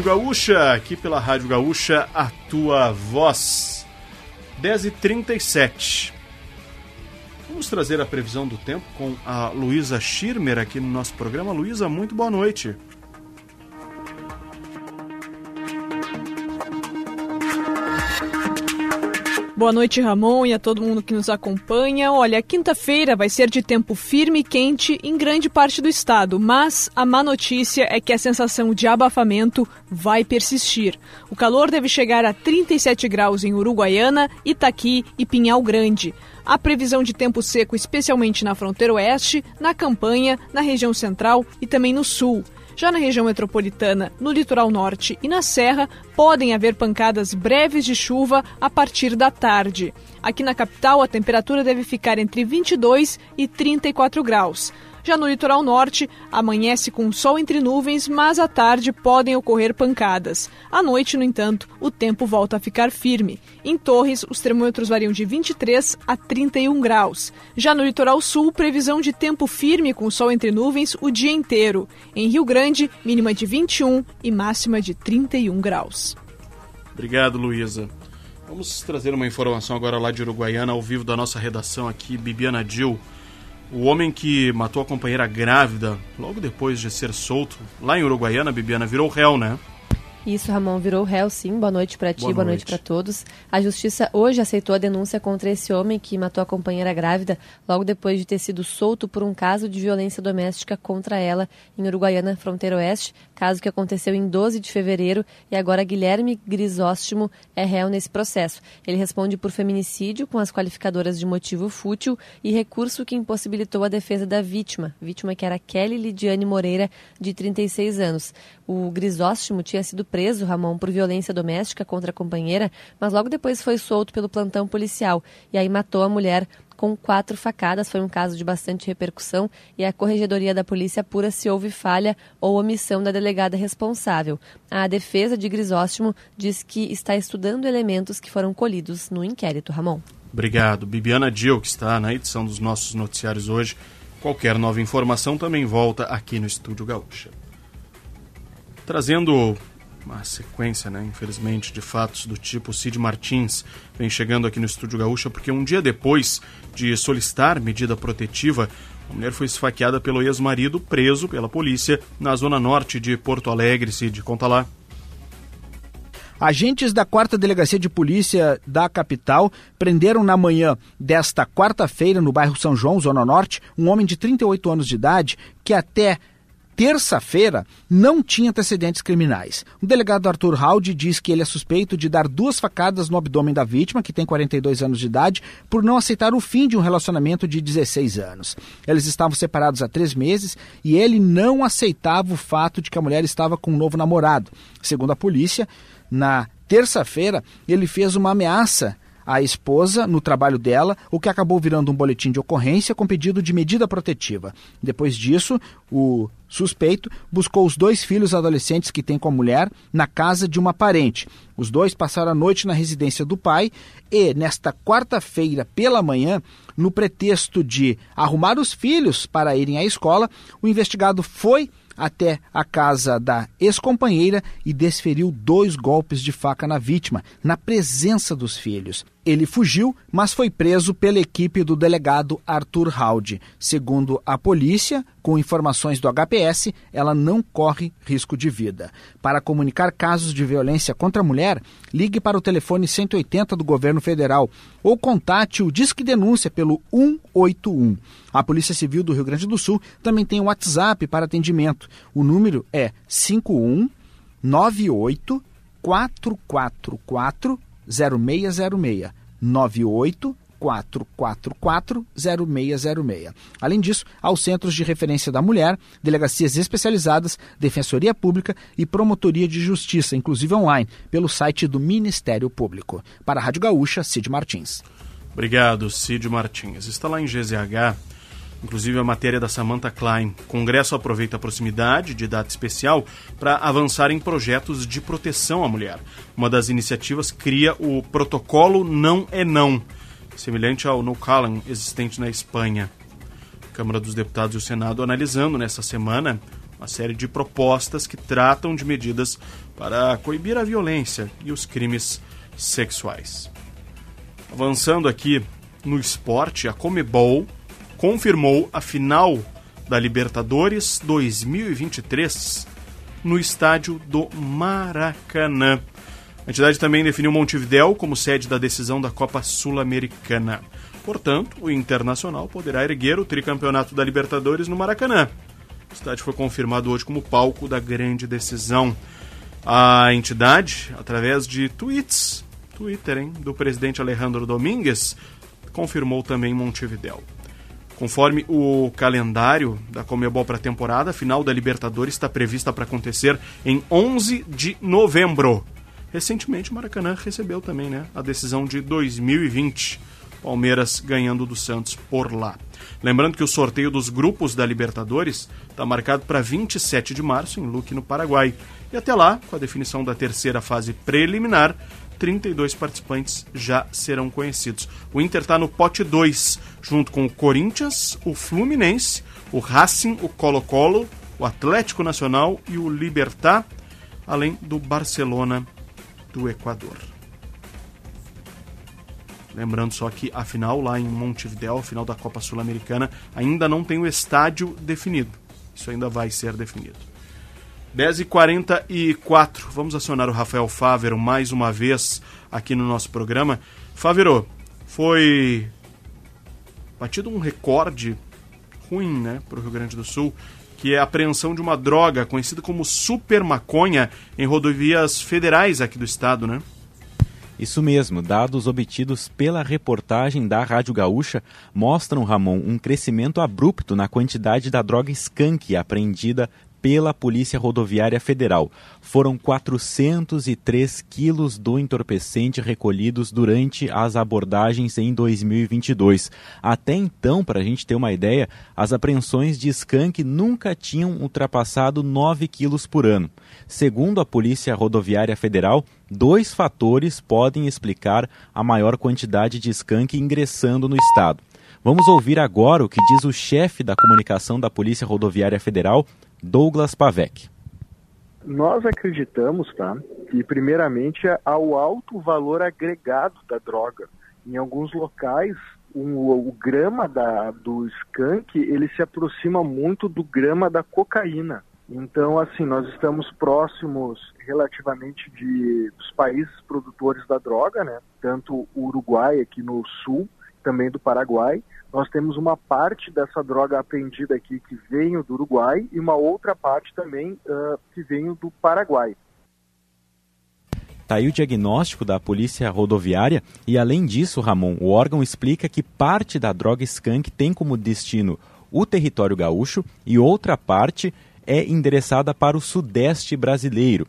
Speaker 2: Com o Estúdio Gaúcha, aqui pela Rádio Gaúcha, a tua voz. 10h37. Vamos trazer a previsão do tempo com a Luísa Schirmer aqui no nosso programa. Luísa, muito boa noite.
Speaker 10: Boa noite, Ramon, e a todo mundo que nos acompanha. Olha, quinta-feira vai ser de tempo firme e quente em grande parte do estado, mas a má notícia é que a sensação de abafamento vai persistir. O calor deve chegar a 37 graus em Uruguaiana, Itaqui e Pinhal Grande. A previsão de tempo seco, especialmente na fronteira oeste, na campanha, na região central e também no sul. Já na região metropolitana, no litoral norte e na serra, podem haver pancadas breves de chuva a partir da tarde. Aqui na capital, a temperatura deve ficar entre 22 e 34 graus. Já no litoral norte, amanhece com sol entre nuvens, mas à tarde podem ocorrer pancadas. À noite, no entanto, o tempo volta a ficar firme. Em Torres, os termômetros variam de 23 a 31 graus. Já no litoral sul, previsão de tempo firme com sol entre nuvens o dia inteiro. Em Rio Grande, mínima de 21 e máxima de 31 graus.
Speaker 2: Obrigado, Luísa. Vamos trazer uma informação agora lá de Uruguaiana, ao vivo da nossa redação aqui, Bibiana Dil. O homem que matou a companheira grávida logo depois de ser solto lá em Uruguaiana, Bibiana, virou réu, né?
Speaker 11: Isso, Ramon, virou réu, sim. Boa noite para ti, boa, boa noite, noite para todos. A justiça hoje aceitou a denúncia contra esse homem que matou a companheira grávida logo depois de ter sido solto por um caso de violência doméstica contra ela em Uruguaiana, fronteira oeste, caso que aconteceu em 12 de fevereiro e agora Guilherme Grisóstimo é réu nesse processo. Ele responde por feminicídio com as qualificadoras de motivo fútil e recurso que impossibilitou a defesa da vítima, vítima que era Kelly Lidiane Moreira, de 36 anos. O Grisóstimo tinha sido preso, Ramon, por violência doméstica contra a companheira, mas logo depois foi solto pelo plantão policial e aí matou a mulher com quatro facadas. Foi um caso de bastante repercussão e a Corregedoria da Polícia apura se houve falha ou omissão da delegada responsável. A defesa de Grisóstomo diz que está estudando elementos que foram colhidos no inquérito. Ramon.
Speaker 2: Obrigado. Bibiana Dil, que está na edição dos nossos noticiários hoje. Qualquer nova informação também volta aqui no Estúdio Gaúcha. Trazendo uma sequência, né, infelizmente, de fatos do tipo Cid Martins vem chegando aqui no Estúdio Gaúcha porque um dia depois de solicitar medida protetiva, a mulher foi esfaqueada pelo ex-marido preso pela polícia na zona norte de Porto Alegre. Cid, conta lá.
Speaker 12: Agentes da 4 Delegacia de Polícia da capital prenderam na manhã desta quarta-feira, no bairro São João, Zona Norte, um homem de 38 anos de idade que até terça-feira não tinha antecedentes criminais. O delegado Arthur Haldi diz que ele é suspeito de dar duas facadas no abdômen da vítima, que tem 42 anos de idade, por não aceitar o fim de um relacionamento de 16 anos. Eles estavam separados há três meses e ele não aceitava o fato de que a mulher estava com um novo namorado. Segundo a polícia, na terça-feira ele fez uma ameaça a esposa no trabalho dela, o que acabou virando um boletim de ocorrência com pedido de medida protetiva. Depois disso, o suspeito buscou os dois filhos adolescentes que tem com a mulher na casa de uma parente. Os dois passaram a noite na residência do pai e, nesta quarta-feira pela manhã, no pretexto de arrumar os filhos para irem à escola, o investigado foi até a casa da ex-companheira e desferiu dois golpes de faca na vítima, na presença dos filhos. Ele fugiu, mas foi preso pela equipe do delegado Arthur Haldi. Segundo a polícia, com informações do HPS, ela não corre risco de vida. Para comunicar casos de violência contra a mulher, ligue para o telefone 180 do governo federal ou contate o Disque Denúncia pelo 181. A Polícia Civil do Rio Grande do Sul também tem um WhatsApp para atendimento. O número é 5198 444 0606 98 444-0606. Além disso, há os Centros de Referência da Mulher, delegacias especializadas, Defensoria Pública e Promotoria de Justiça, inclusive online, pelo site do Ministério Público. Para a Rádio Gaúcha, Cid Martins.
Speaker 2: Obrigado, Cid Martins. Está lá em GZH, inclusive a matéria da Samantha Klein. O Congresso aproveita a proximidade de data especial para avançar em projetos de proteção à mulher. Uma das iniciativas cria o Protocolo Não é Não semelhante ao No Callan existente na Espanha. A Câmara dos Deputados e o Senado analisando nessa semana uma série de propostas que tratam de medidas para coibir a violência e os crimes sexuais. Avançando aqui no esporte, a Comebol confirmou a final da Libertadores 2023 no estádio do Maracanã. A entidade também definiu Montevidéu como sede da decisão da Copa Sul-Americana. Portanto, o Internacional poderá erguer o tricampeonato da Libertadores no Maracanã. O estádio foi confirmado hoje como palco da grande decisão. A entidade, através de tweets, Twitter, hein, do presidente Alejandro Domingues, confirmou também Montevidéu. Conforme o calendário da Comebol para a temporada, a final da Libertadores está prevista para acontecer em 11 de novembro. Recentemente, o Maracanã recebeu também né, a decisão de 2020. Palmeiras ganhando do Santos por lá. Lembrando que o sorteio dos grupos da Libertadores está marcado para 27 de março em Luque, no Paraguai. E até lá, com a definição da terceira fase preliminar, 32 participantes já serão conhecidos. O Inter está no pote 2, junto com o Corinthians, o Fluminense, o Racing, o Colo-Colo, o Atlético Nacional e o Libertar, além do Barcelona do Equador. Lembrando só que a final lá em Montevideo, a final da Copa Sul-Americana, ainda não tem o estádio definido. Isso ainda vai ser definido. 10h44, vamos acionar o Rafael Fávero mais uma vez aqui no nosso programa. Fávero, foi batido um recorde ruim né, para o Rio Grande do Sul, que é a apreensão de uma droga conhecida como super maconha em rodovias federais aqui do estado, né?
Speaker 3: Isso mesmo, dados obtidos pela reportagem da Rádio Gaúcha mostram, Ramon, um crescimento abrupto na quantidade da droga skunk apreendida pela Polícia Rodoviária Federal. Foram 403 quilos do entorpecente recolhidos durante as abordagens em 2022. Até então, para a gente ter uma ideia, as apreensões de skunk nunca tinham ultrapassado 9 quilos por ano. Segundo a Polícia Rodoviária Federal, dois fatores podem explicar a maior quantidade de skunk ingressando no estado. Vamos ouvir agora o que diz o chefe da comunicação da Polícia Rodoviária Federal, Douglas Pavec.
Speaker 13: Nós acreditamos, tá, que primeiramente há o alto valor agregado da droga. Em alguns locais, um, o grama da, do skunk ele se aproxima muito do grama da cocaína. Então, assim, nós estamos próximos relativamente de, dos países produtores da droga, né? Tanto o Uruguai aqui no sul, também do Paraguai. Nós temos uma parte dessa droga apreendida aqui que veio do Uruguai e uma outra parte também uh, que veio do Paraguai.
Speaker 3: Está aí o diagnóstico da Polícia Rodoviária e, além disso, Ramon, o órgão explica que parte da droga skunk tem como destino o território gaúcho e outra parte é endereçada para o sudeste brasileiro.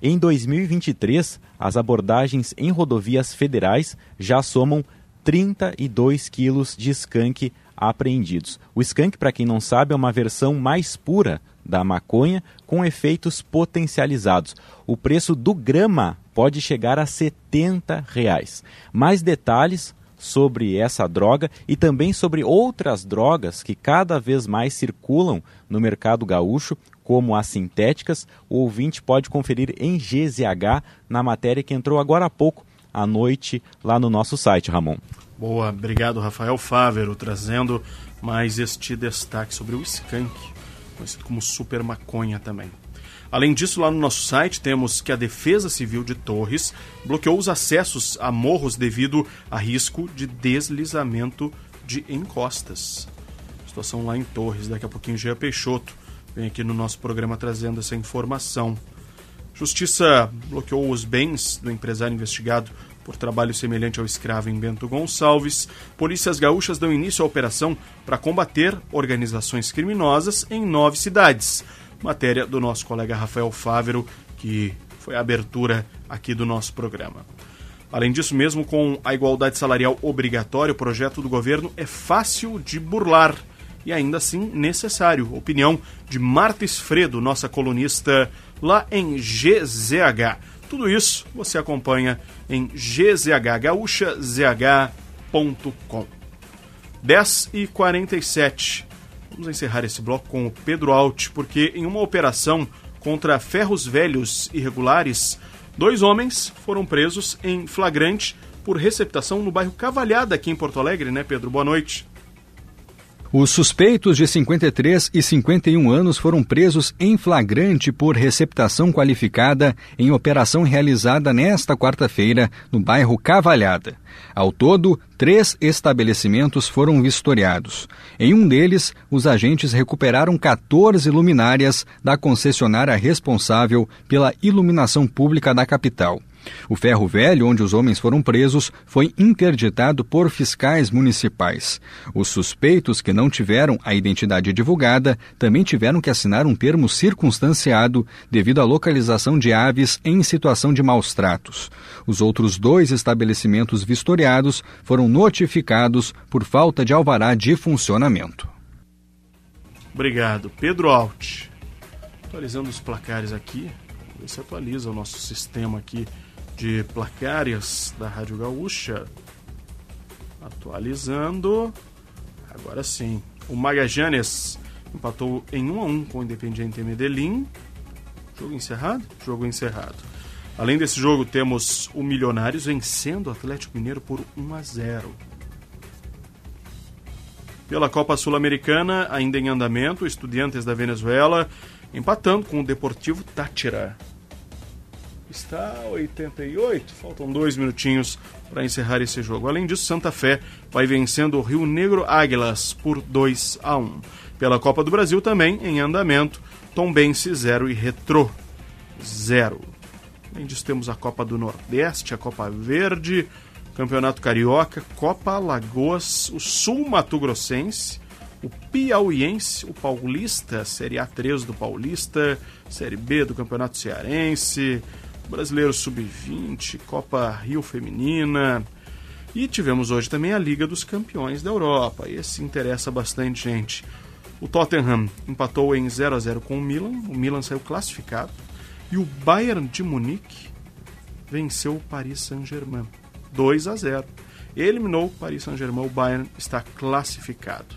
Speaker 3: Em 2023, as abordagens em rodovias federais já somam 32 quilos de skunk apreendidos. O skunk, para quem não sabe, é uma versão mais pura da maconha com efeitos potencializados. O preço do grama pode chegar a 70 reais. Mais detalhes sobre essa droga e também sobre outras drogas que cada vez mais circulam no mercado gaúcho, como as sintéticas, o ouvinte pode conferir em GZH na matéria que entrou agora há pouco à noite lá no nosso site, Ramon.
Speaker 2: Boa, obrigado Rafael Fávero, trazendo mais este destaque sobre o skunk, conhecido como super maconha também. Além disso, lá no nosso site temos que a Defesa Civil de Torres bloqueou os acessos a morros devido a risco de deslizamento de encostas. Situação lá em Torres, daqui a pouquinho Gia Peixoto vem aqui no nosso programa trazendo essa informação. Justiça bloqueou os bens do empresário investigado por trabalho semelhante ao escravo em Bento Gonçalves. Polícias gaúchas dão início à operação para combater organizações criminosas em nove cidades. Matéria do nosso colega Rafael Fávero, que foi a abertura aqui do nosso programa. Além disso, mesmo com a igualdade salarial obrigatória, o projeto do governo é fácil de burlar e ainda assim necessário. Opinião de Marta Esfredo, nossa colunista lá em GZH. Tudo isso você acompanha em gzhgaúchazh.com. 10 e 47. Vamos encerrar esse bloco com o Pedro Alt, porque em uma operação contra ferros velhos irregulares, dois homens foram presos em flagrante por receptação no bairro Cavalhada, aqui em Porto Alegre, né, Pedro? Boa noite.
Speaker 14: Os suspeitos de 53 e 51 anos foram presos em flagrante por receptação qualificada em operação realizada nesta quarta-feira no bairro Cavalhada. Ao todo, três estabelecimentos foram vistoriados. Em um deles, os agentes recuperaram 14 luminárias da concessionária responsável pela iluminação pública da capital. O ferro velho, onde os homens foram presos, foi interditado por fiscais municipais. Os suspeitos que não tiveram a identidade divulgada também tiveram que assinar um termo circunstanciado devido à localização de aves em situação de maus tratos. Os outros dois estabelecimentos vistoriados foram notificados por falta de alvará de funcionamento.
Speaker 2: Obrigado. Pedro Alt. Atualizando os placares aqui. Ver se atualiza o nosso sistema aqui de placares da Rádio Gaúcha. Atualizando. Agora sim. O Magajanes empatou em 1 a 1 com o Independiente Medellín. Jogo encerrado? Jogo encerrado. Além desse jogo, temos o Milionários vencendo o Atlético Mineiro por 1 a 0. Pela Copa Sul-Americana, ainda em andamento, Estudiantes da Venezuela empatando com o Deportivo Táchira está 88. Faltam dois minutinhos para encerrar esse jogo. Além disso, Santa Fé vai vencendo o Rio Negro Águilas por 2 a 1. Pela Copa do Brasil também em andamento, Tombense 0 e Retro 0. Além disso, temos a Copa do Nordeste, a Copa Verde, Campeonato Carioca, Copa Lagoas, o Sul Mato Grossense, o Piauiense, o Paulista, Série A3 do Paulista, Série B do Campeonato Cearense, Brasileiro Sub-20, Copa Rio Feminina. E tivemos hoje também a Liga dos Campeões da Europa. Esse interessa bastante gente. O Tottenham empatou em 0 a 0 com o Milan. O Milan saiu classificado. E o Bayern de Munique venceu o Paris Saint-Germain. 2 a 0. Eliminou o Paris Saint-Germain. O Bayern está classificado.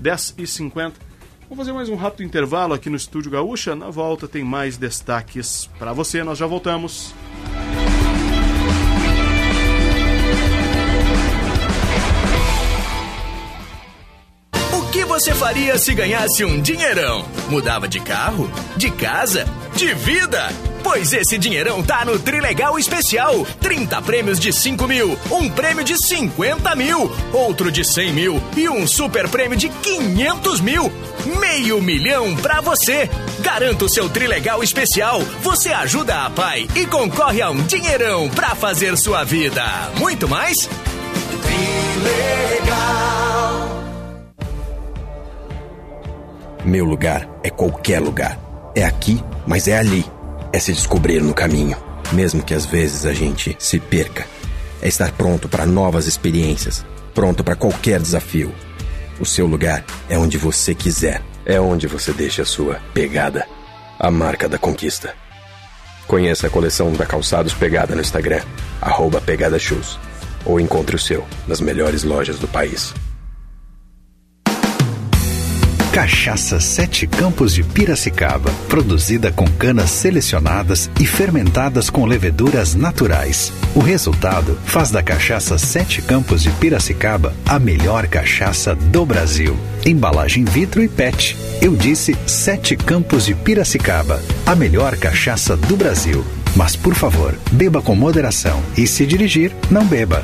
Speaker 2: 10 e 50 Vou fazer mais um rápido intervalo aqui no Estúdio Gaúcha. Na volta tem mais destaques para você. Nós já voltamos.
Speaker 9: Você faria se ganhasse um dinheirão? Mudava de carro? De casa? De vida? Pois esse dinheirão tá no Trilegal Especial. 30 prêmios de 5 mil, um prêmio de 50 mil, outro de 100 mil e um super prêmio de 500 mil. Meio milhão pra você. Garanta o seu Trilegal Especial. Você ajuda a pai e concorre a um dinheirão pra fazer sua vida. Muito mais?
Speaker 6: Trilegal. Meu lugar é qualquer lugar. É aqui, mas é ali é se descobrir no caminho, mesmo que às vezes a gente se perca. É estar pronto para novas experiências, pronto para qualquer desafio. O seu lugar é onde você quiser, é onde você deixa a sua pegada, a marca da conquista. Conheça a coleção da Calçados Pegada no Instagram, arroba Pegada Shoes, ou encontre o seu nas melhores lojas do país.
Speaker 1: Cachaça Sete Campos de Piracicaba, produzida com canas selecionadas e fermentadas com leveduras naturais. O resultado faz da Cachaça Sete Campos de Piracicaba a melhor cachaça do Brasil. Embalagem vitro e PET. Eu disse Sete Campos de Piracicaba, a melhor cachaça do Brasil. Mas por favor, beba com moderação e se dirigir, não beba.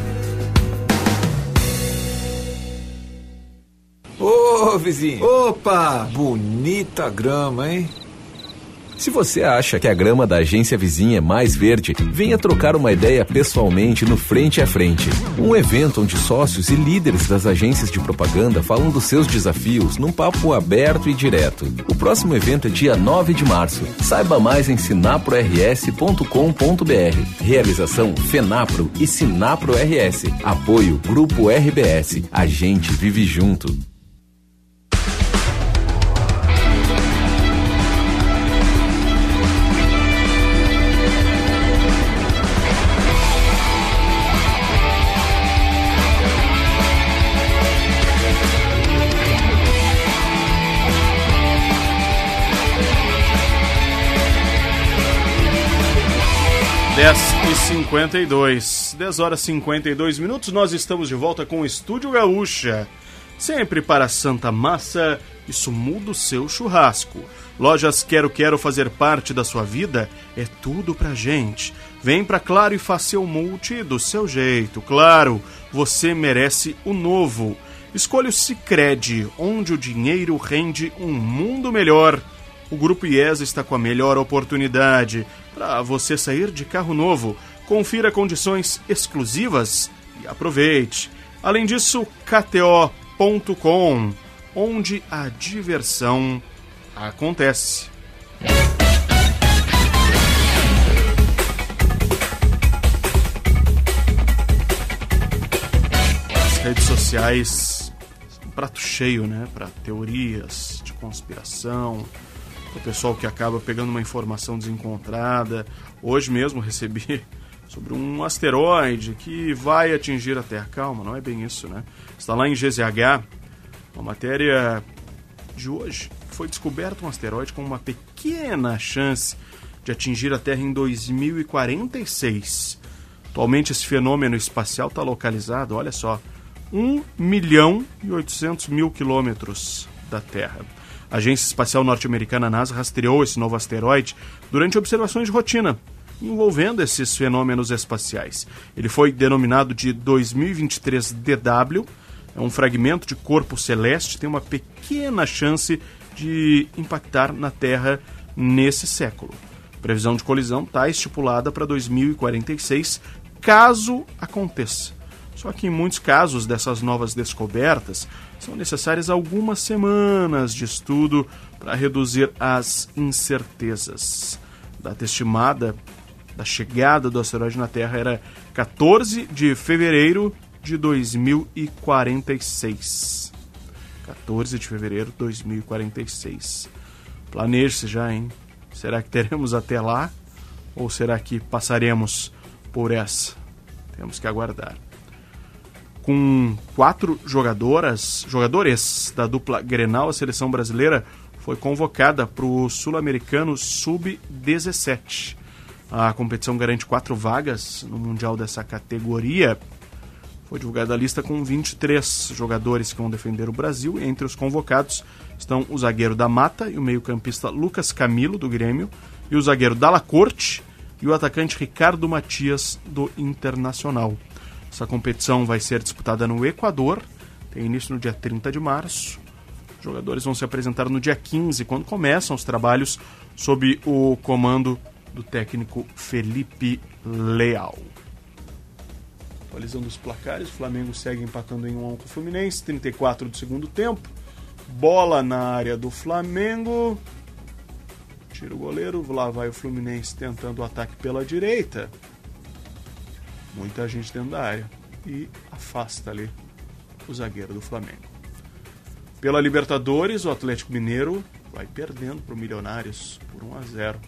Speaker 15: Vizinho. Opa! Bonita grama, hein?
Speaker 16: Se você acha que a grama da agência vizinha é mais verde, venha trocar uma ideia pessoalmente no Frente a Frente. Um evento onde sócios e líderes das agências de propaganda falam dos seus desafios num papo aberto e direto. O próximo evento é dia 9 de março. Saiba mais em sinaprors.com.br. Realização Fenapro e Sinapro RS. Apoio Grupo RBS. A gente vive junto.
Speaker 2: 52, 10 horas e 52 minutos, nós estamos de volta com o Estúdio Gaúcha. sempre para Santa Massa, isso muda o seu churrasco. Lojas Quero Quero fazer parte da sua vida é tudo pra gente. Vem pra Claro e faça seu multi do seu jeito. Claro, você merece o novo. Escolha o Cicred, onde o dinheiro rende um mundo melhor. O Grupo IES está com a melhor oportunidade para você sair de carro novo. Confira condições exclusivas e aproveite. Além disso, KTO.com, onde a diversão acontece. As redes sociais, um prato cheio, né, para teorias de conspiração, o pessoal que acaba pegando uma informação desencontrada. Hoje mesmo recebi sobre um asteroide que vai atingir a Terra. Calma, não é bem isso, né? Está lá em GZH, uma matéria de hoje. Foi descoberto um asteroide com uma pequena chance de atingir a Terra em 2046. Atualmente esse fenômeno espacial está localizado, olha só, 1 milhão e 800 mil quilômetros da Terra. A Agência Espacial Norte-Americana NASA rastreou esse novo asteroide durante observações de rotina envolvendo esses fenômenos espaciais. Ele foi denominado de 2023 DW, é um fragmento de corpo celeste, tem uma pequena chance de impactar na Terra nesse século. Previsão de colisão está estipulada para 2046, caso aconteça. Só que em muitos casos dessas novas descobertas são necessárias algumas semanas de estudo para reduzir as incertezas. Data estimada da chegada do asteroide na Terra era 14 de fevereiro de 2046. 14 de fevereiro de 2046. Planeje-se já, hein? Será que teremos até lá? Ou será que passaremos por essa? Temos que aguardar. Com quatro jogadoras, jogadores da dupla Grenal, a seleção brasileira foi convocada para o Sul-Americano Sub-17 a competição garante quatro vagas no Mundial dessa categoria. Foi divulgada a lista com 23 jogadores que vão defender o Brasil. Entre os convocados estão o zagueiro da Mata e o meio-campista Lucas Camilo, do Grêmio, e o zagueiro Dalla Corte e o atacante Ricardo Matias, do Internacional. Essa competição vai ser disputada no Equador, tem início no dia 30 de março. Os jogadores vão se apresentar no dia 15, quando começam os trabalhos sob o comando do técnico Felipe Leal. Atualizando os placares, o Flamengo segue empatando em 1 a 1 com o Fluminense, 34 do segundo tempo. Bola na área do Flamengo. Tira o goleiro, lá vai o Fluminense tentando o ataque pela direita. Muita gente dentro da área e afasta ali o zagueiro do Flamengo. Pela Libertadores, o Atlético Mineiro vai perdendo para o Milionários por 1 a 0.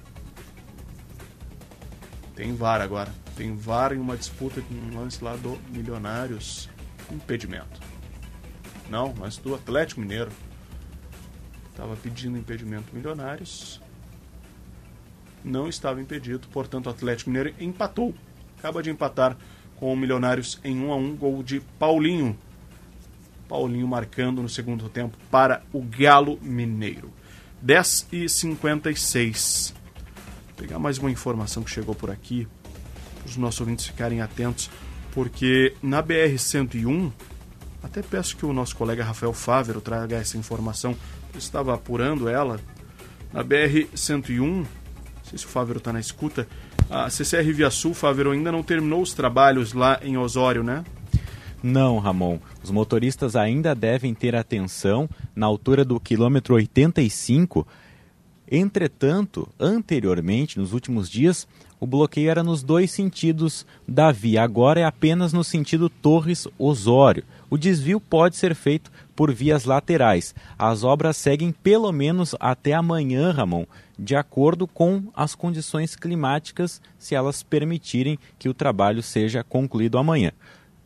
Speaker 2: Tem VAR agora. Tem VAR em uma disputa com um lance lá do Milionários. Impedimento. Não, mas do Atlético Mineiro. Estava pedindo impedimento Milionários. Não estava impedido, portanto o Atlético Mineiro empatou. Acaba de empatar com o Milionários em 1 a 1 gol de Paulinho. Paulinho marcando no segundo tempo para o Galo Mineiro. 10 e 56 pegar mais uma informação que chegou por aqui, para os nossos ouvintes ficarem atentos, porque na BR-101, até peço que o nosso colega Rafael Fávero traga essa informação, eu estava apurando ela, na BR-101, não sei se o Fávero está na escuta, a CCR Via Sul, Fávero, ainda não terminou os trabalhos lá em Osório, né?
Speaker 3: Não, Ramon. Os motoristas ainda devem ter atenção na altura do quilômetro 85 Entretanto, anteriormente, nos últimos dias, o bloqueio era nos dois sentidos da via, agora é apenas no sentido Torres-Osório. O desvio pode ser feito por vias laterais. As obras seguem pelo menos até amanhã, Ramon, de acordo com as condições climáticas, se elas permitirem que o trabalho seja concluído amanhã.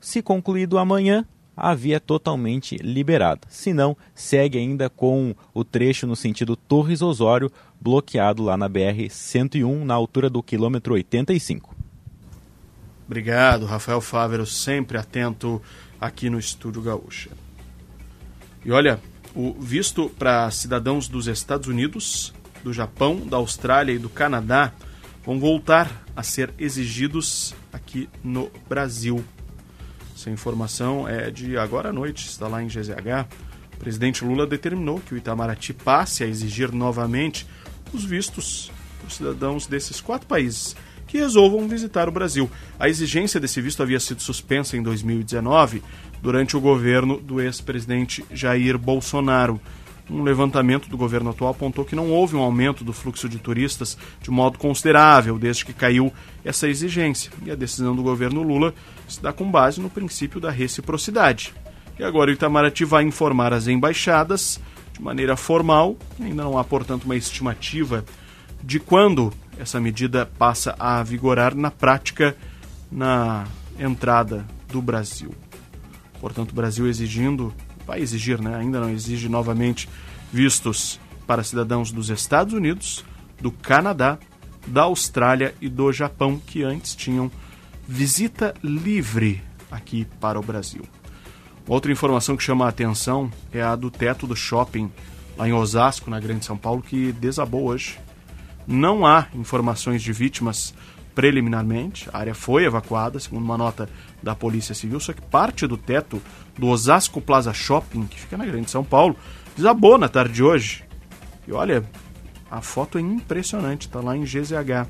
Speaker 3: Se concluído amanhã, a via é totalmente liberada. Se não, segue ainda com o trecho no sentido Torres Osório, bloqueado lá na BR-101, na altura do quilômetro 85.
Speaker 2: Obrigado, Rafael Fávero, sempre atento aqui no Estúdio Gaúcha. E olha, o visto para cidadãos dos Estados Unidos, do Japão, da Austrália e do Canadá vão voltar a ser exigidos aqui no Brasil. Essa informação é de agora à noite, está lá em GZH. O presidente Lula determinou que o Itamaraty passe a exigir novamente os vistos para os cidadãos desses quatro países que resolvam visitar o Brasil. A exigência desse visto havia sido suspensa em 2019 durante o governo do ex-presidente Jair Bolsonaro. Um levantamento do governo atual apontou que não houve um aumento do fluxo de turistas de modo considerável desde que caiu essa exigência. E a decisão do governo Lula se dá com base no princípio da reciprocidade. E agora o Itamaraty vai informar as embaixadas de maneira formal, ainda não há, portanto, uma estimativa de quando essa medida passa a vigorar na prática na entrada do Brasil. Portanto, o Brasil exigindo, vai exigir, né? ainda não exige novamente vistos para cidadãos dos Estados Unidos, do Canadá, da Austrália e do Japão, que antes tinham visita livre aqui para o Brasil. Outra informação que chama a atenção é a do teto do shopping lá em Osasco, na Grande São Paulo, que desabou hoje. Não há informações de vítimas preliminarmente. A área foi evacuada, segundo uma nota da Polícia Civil, só que parte do teto do Osasco Plaza Shopping, que fica na Grande São Paulo, desabou na tarde de hoje. E olha, a foto é impressionante, está lá em GZH.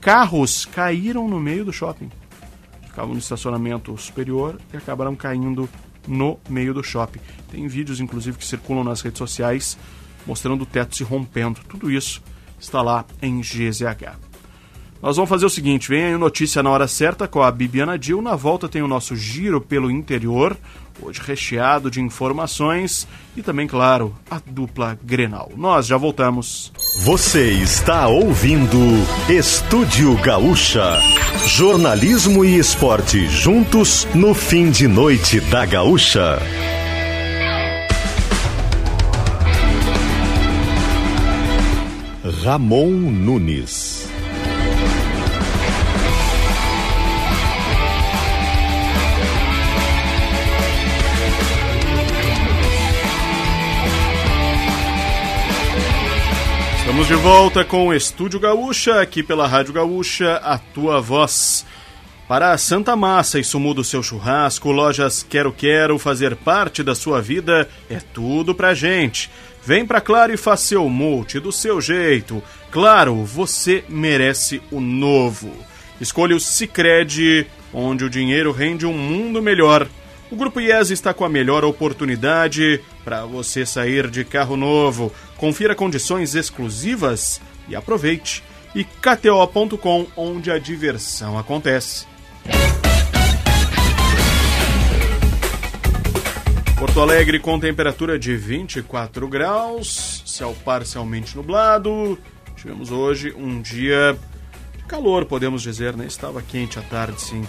Speaker 2: Carros caíram no meio do shopping. Ficavam no estacionamento superior e acabaram caindo no meio do shopping. Tem vídeos, inclusive, que circulam nas redes sociais mostrando o teto se rompendo. Tudo isso está lá em GZH. Nós vamos fazer o seguinte: vem aí notícia na hora certa com a Bibiana Dil. Na volta tem o nosso giro pelo interior, hoje recheado de informações e também, claro, a dupla Grenal. Nós já voltamos.
Speaker 17: Você está ouvindo Estúdio Gaúcha. Jornalismo e esporte juntos no fim de noite da Gaúcha. Ramon Nunes.
Speaker 2: Estamos de volta com o Estúdio Gaúcha, aqui pela Rádio Gaúcha, a tua voz. Para a Santa Massa, isso muda o seu churrasco, lojas Quero Quero, fazer parte da sua vida é tudo pra gente. Vem pra Claro e faça seu multi do seu jeito. Claro, você merece o novo. Escolha o Cicred, onde o dinheiro rende um mundo melhor. O Grupo IES está com a melhor oportunidade para você sair de carro novo. Confira condições exclusivas e aproveite. E KTO.com, onde a diversão acontece. Porto Alegre com temperatura de 24 graus, céu parcialmente nublado. Tivemos hoje um dia de calor, podemos dizer, né? Estava quente à tarde, sim.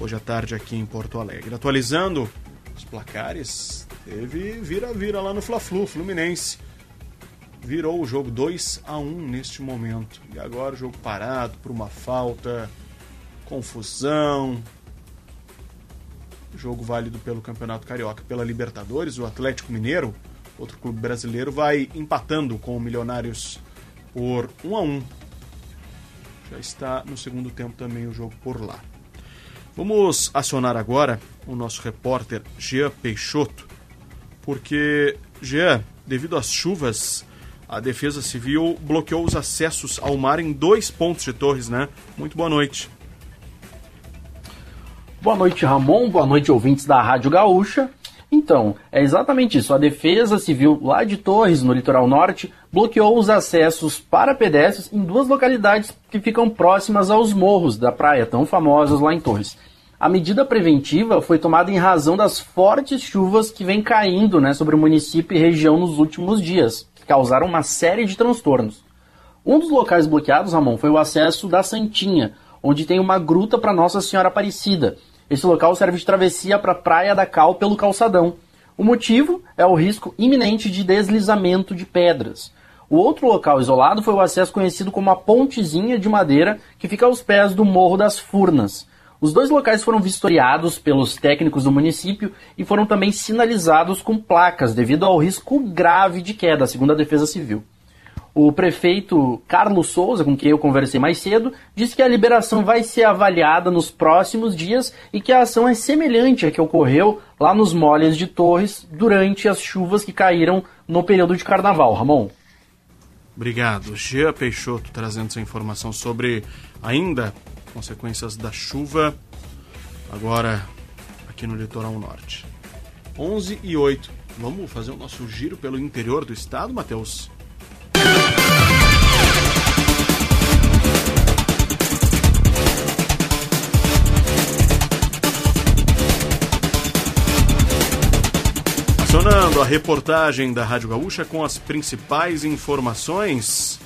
Speaker 2: Hoje à tarde aqui em Porto Alegre. Atualizando os placares, teve vira-vira lá no Fla-Flu, Fluminense. Virou o jogo 2 a 1 neste momento. E agora o jogo parado por uma falta, confusão, jogo válido pelo Campeonato Carioca, pela Libertadores, o Atlético Mineiro, outro clube brasileiro, vai empatando com o Milionários por 1 a 1. Já está no segundo tempo também o jogo por lá. Vamos acionar agora o nosso repórter Jean Peixoto, porque Jean, devido às chuvas, a Defesa Civil bloqueou os acessos ao mar em dois pontos de Torres, né? Muito boa noite.
Speaker 18: Boa noite, Ramon. Boa noite, ouvintes da Rádio Gaúcha. Então, é exatamente isso. A Defesa Civil lá de Torres, no litoral norte, bloqueou os acessos para pedestres em duas localidades que ficam próximas aos morros da praia, tão famosos lá em Torres. A medida preventiva foi tomada em razão das fortes chuvas que vêm caindo né, sobre o município e região nos últimos dias, que causaram uma série de transtornos. Um dos locais bloqueados, Ramon, foi o acesso da Santinha, onde tem uma gruta para Nossa Senhora Aparecida, esse local serve de travessia para a Praia da Cal pelo calçadão. O motivo é o risco iminente de deslizamento de pedras. O outro local isolado foi o acesso conhecido como a Pontezinha de Madeira, que fica aos pés do Morro das Furnas. Os dois locais foram vistoriados pelos técnicos do município e foram também sinalizados com placas devido ao risco grave de queda, segundo a Defesa Civil. O prefeito Carlos Souza, com quem eu conversei mais cedo, disse que a liberação vai ser avaliada nos próximos dias e que a ação é semelhante à que ocorreu lá nos moles de Torres durante as chuvas que caíram no período de carnaval. Ramon.
Speaker 2: Obrigado. Gia Peixoto trazendo essa informação sobre ainda consequências da chuva agora aqui no litoral norte. 11 e 8. Vamos fazer o nosso giro pelo interior do estado, Matheus? Acionando a reportagem da Rádio Gaúcha com as principais informações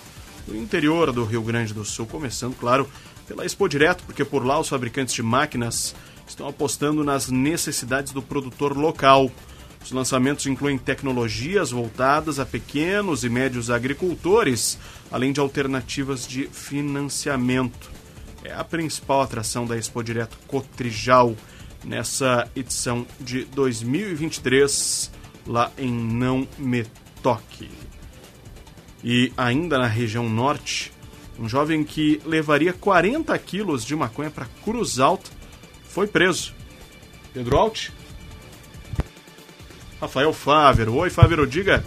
Speaker 2: do interior do Rio Grande do Sul, começando, claro, pela Expo Direto, porque por lá os fabricantes de máquinas estão apostando nas necessidades do produtor local. Os lançamentos incluem tecnologias voltadas a pequenos e médios agricultores, além de alternativas de financiamento. É a principal atração da Expo Direto Cotrijal nessa edição de 2023 lá em Não Me Toque. E ainda na região norte, um jovem que levaria 40 quilos de maconha para Cruz Alta foi preso. Pedro Alt? Rafael Fávero. Oi, Fávero, diga.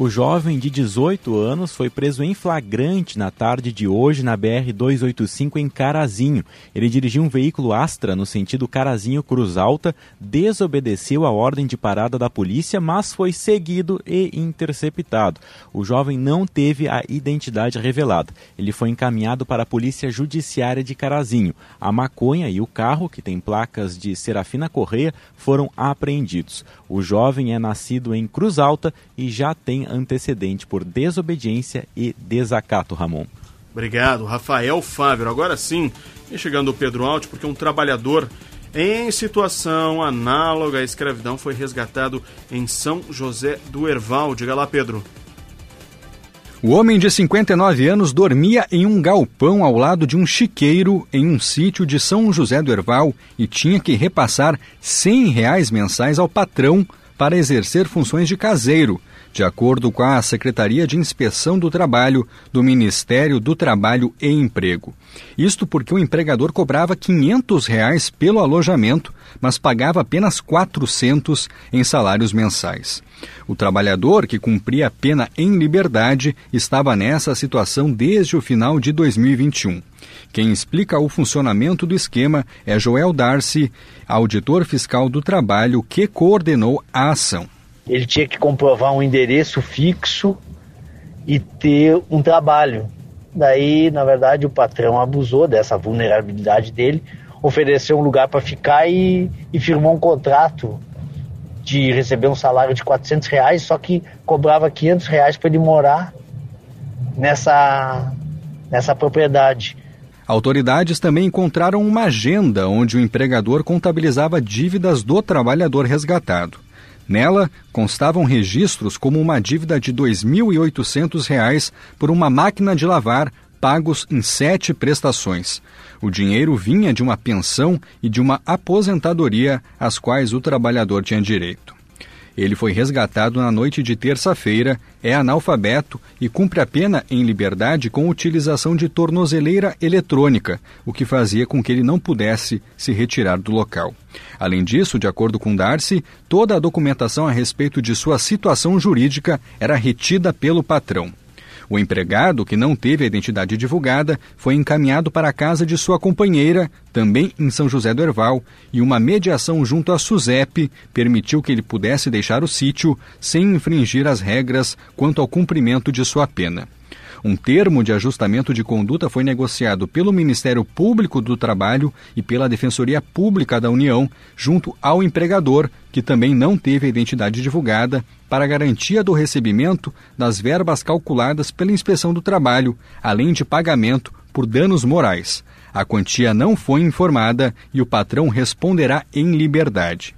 Speaker 3: O jovem de 18 anos foi preso em flagrante na tarde de hoje na BR-285 em Carazinho. Ele dirigia um veículo Astra no sentido Carazinho Cruz Alta, desobedeceu a ordem de parada da polícia, mas foi seguido e interceptado. O jovem não teve a identidade revelada. Ele foi encaminhado para a Polícia Judiciária de Carazinho. A maconha e o carro, que tem placas de Serafina Correia, foram apreendidos. O jovem é nascido em Cruz Alta e já tem antecedente por desobediência e desacato, Ramon.
Speaker 2: Obrigado, Rafael Fávero. Agora sim, vem chegando o Pedro Alt, porque um trabalhador em situação análoga à escravidão foi resgatado em São José do Herval. Diga lá, Pedro.
Speaker 14: O homem de 59 anos dormia em um galpão ao lado de um chiqueiro em um sítio de São José do Herval e tinha que repassar 100 reais mensais ao patrão para exercer funções de caseiro, de acordo com a Secretaria de Inspeção do Trabalho do Ministério do Trabalho e Emprego. Isto porque o empregador cobrava 500 reais pelo alojamento, mas pagava apenas 400 em salários mensais. O trabalhador, que cumpria a pena em liberdade, estava nessa situação desde o final de 2021. Quem explica o funcionamento do esquema é Joel Darcy, auditor fiscal do trabalho que coordenou a ação
Speaker 19: ele tinha que comprovar um endereço fixo e ter um trabalho. Daí, na verdade, o patrão abusou dessa vulnerabilidade dele, ofereceu um lugar para ficar e, e, firmou um contrato de receber um salário de 400 reais, só que cobrava 500 reais para ele morar nessa, nessa propriedade.
Speaker 14: Autoridades também encontraram uma agenda onde o empregador contabilizava dívidas do trabalhador resgatado. Nela constavam registros como uma dívida de R$ 2.800 por uma máquina de lavar pagos em sete prestações. O dinheiro vinha de uma pensão e de uma aposentadoria às quais o trabalhador tinha direito. Ele foi resgatado na noite de terça-feira, é analfabeto e cumpre a pena em liberdade com utilização de tornozeleira eletrônica, o que fazia com que ele não pudesse se retirar do local. Além disso, de acordo com Darcy, toda a documentação a respeito de sua situação jurídica era retida pelo patrão. O empregado, que não teve a identidade divulgada, foi encaminhado para a casa de sua companheira, também em São José do Herval, e uma mediação junto à SUSEP permitiu que ele pudesse deixar o sítio sem infringir as regras quanto ao cumprimento de sua pena. Um termo de ajustamento de conduta foi negociado pelo Ministério Público do Trabalho e pela Defensoria Pública da União, junto ao empregador, que também não teve a identidade divulgada, para garantia do recebimento das verbas calculadas pela Inspeção do Trabalho, além de pagamento por danos morais. A quantia não foi informada e o patrão responderá em liberdade.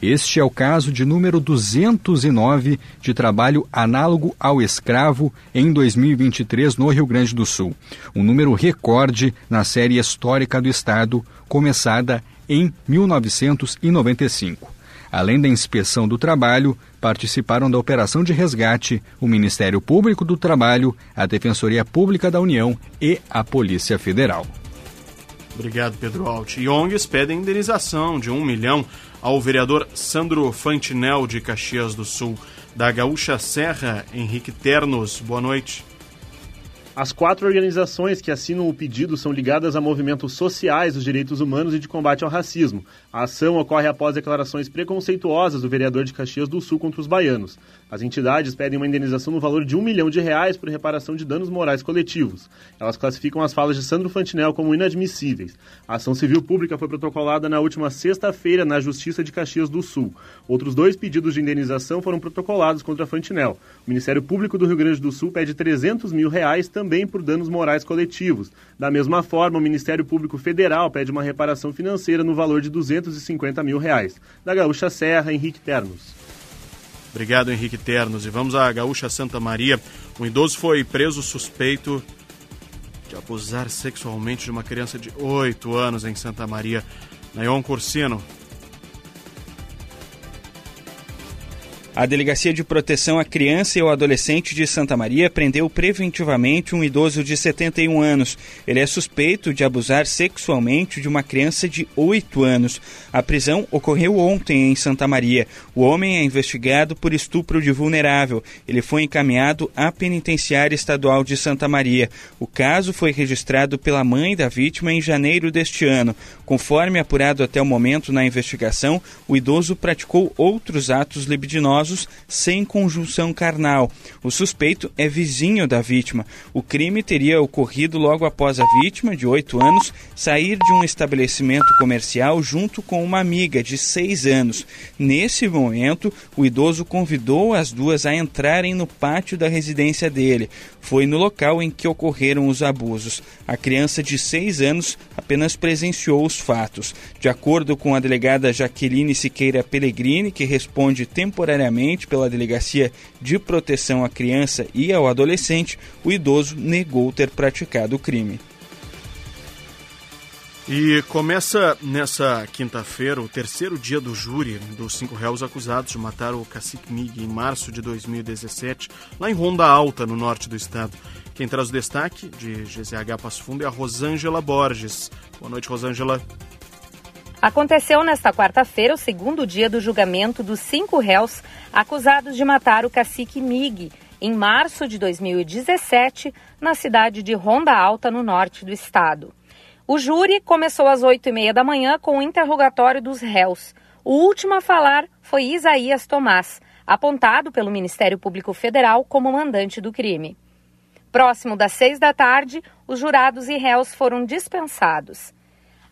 Speaker 14: Este é o caso de número 209 de trabalho análogo ao escravo em 2023 no Rio Grande do Sul, um número recorde na série histórica do Estado, começada em 1995. Além da inspeção do trabalho, participaram da operação de resgate o Ministério Público do Trabalho, a Defensoria Pública da União e a Polícia Federal.
Speaker 2: Obrigado, Pedro Alt. E ONGs pedem indenização de um milhão ao vereador Sandro Fantinel de Caxias do Sul, da Gaúcha Serra, Henrique Ternos. Boa noite.
Speaker 20: As quatro organizações que assinam o pedido são ligadas a movimentos sociais dos direitos humanos e de combate ao racismo. A ação ocorre após declarações preconceituosas do vereador de Caxias do Sul contra os baianos. As entidades pedem uma indenização no valor de um milhão de reais por reparação de danos morais coletivos. Elas classificam as falas de Sandro Fantinel como inadmissíveis. A ação civil pública foi protocolada na última sexta-feira na Justiça de Caxias do Sul. Outros dois pedidos de indenização foram protocolados contra Fantinel. O Ministério Público do Rio Grande do Sul pede 300 mil reais também também por danos morais coletivos. Da mesma forma, o Ministério Público Federal pede uma reparação financeira no valor de 250 mil reais. Da Gaúcha Serra, Henrique Ternos.
Speaker 2: Obrigado, Henrique Ternos. E vamos à Gaúcha Santa Maria. Um idoso foi preso suspeito de abusar sexualmente de uma criança de 8 anos em Santa Maria. Nayon Cursino,
Speaker 21: A Delegacia de Proteção à Criança e ao Adolescente de Santa Maria prendeu preventivamente um idoso de 71 anos. Ele é suspeito de abusar sexualmente de uma criança de 8 anos. A prisão ocorreu ontem em Santa Maria. O homem é investigado por estupro de vulnerável. Ele foi encaminhado à Penitenciária Estadual de Santa Maria. O caso foi registrado pela mãe da vítima em janeiro deste ano. Conforme apurado até o momento na investigação, o idoso praticou outros atos libidinosos sem conjunção carnal. O suspeito é vizinho da vítima. O crime teria ocorrido logo após a vítima, de 8 anos, sair de um estabelecimento comercial junto com uma amiga de 6 anos. Nesse momento, o idoso convidou as duas a entrarem no pátio da residência dele. Foi no local em que ocorreram os abusos. A criança de 6 anos apenas presenciou os fatos. De acordo com a delegada Jaqueline Siqueira Pellegrini, que responde temporariamente pela Delegacia de Proteção à Criança e ao Adolescente, o idoso negou ter praticado o crime.
Speaker 2: E começa nessa quinta-feira o terceiro dia do júri dos cinco réus acusados de matar o cacique Mig em março de 2017, lá em Ronda Alta, no norte do estado. Quem traz o destaque de GZH Passo Fundo é a Rosângela Borges. Boa noite, Rosângela.
Speaker 22: Aconteceu nesta quarta-feira o segundo dia do julgamento dos cinco réus acusados de matar o cacique Mig em março de 2017 na cidade de Ronda Alta, no norte do estado. O júri começou às oito e meia da manhã com o interrogatório dos réus. O último a falar foi Isaías Tomás, apontado pelo Ministério Público Federal como mandante do crime. Próximo das seis da tarde, os jurados e réus foram dispensados.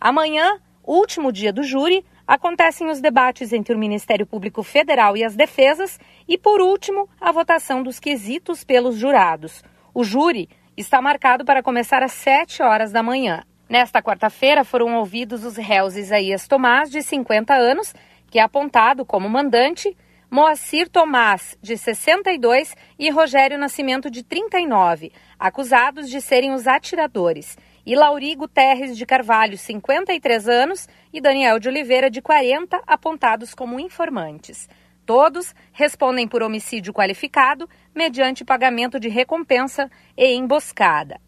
Speaker 22: Amanhã, último dia do júri, acontecem os debates entre o Ministério Público Federal e as defesas e, por último, a votação dos quesitos pelos jurados. O júri está marcado para começar às 7 horas da manhã. Nesta quarta-feira foram ouvidos os réus Isaías Tomás, de 50 anos, que é apontado como mandante, Moacir Tomás, de 62, e Rogério Nascimento, de 39, acusados de serem os atiradores e Laurigo Terres de Carvalho, 53 anos, e Daniel de Oliveira, de 40, apontados como informantes. Todos respondem por homicídio qualificado mediante pagamento de recompensa e emboscada.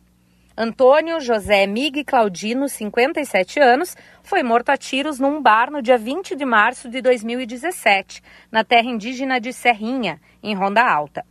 Speaker 22: Antônio José Mig Claudino, 57 anos, foi morto a tiros num bar no dia 20 de março de 2017, na terra indígena de Serrinha, em Ronda Alta.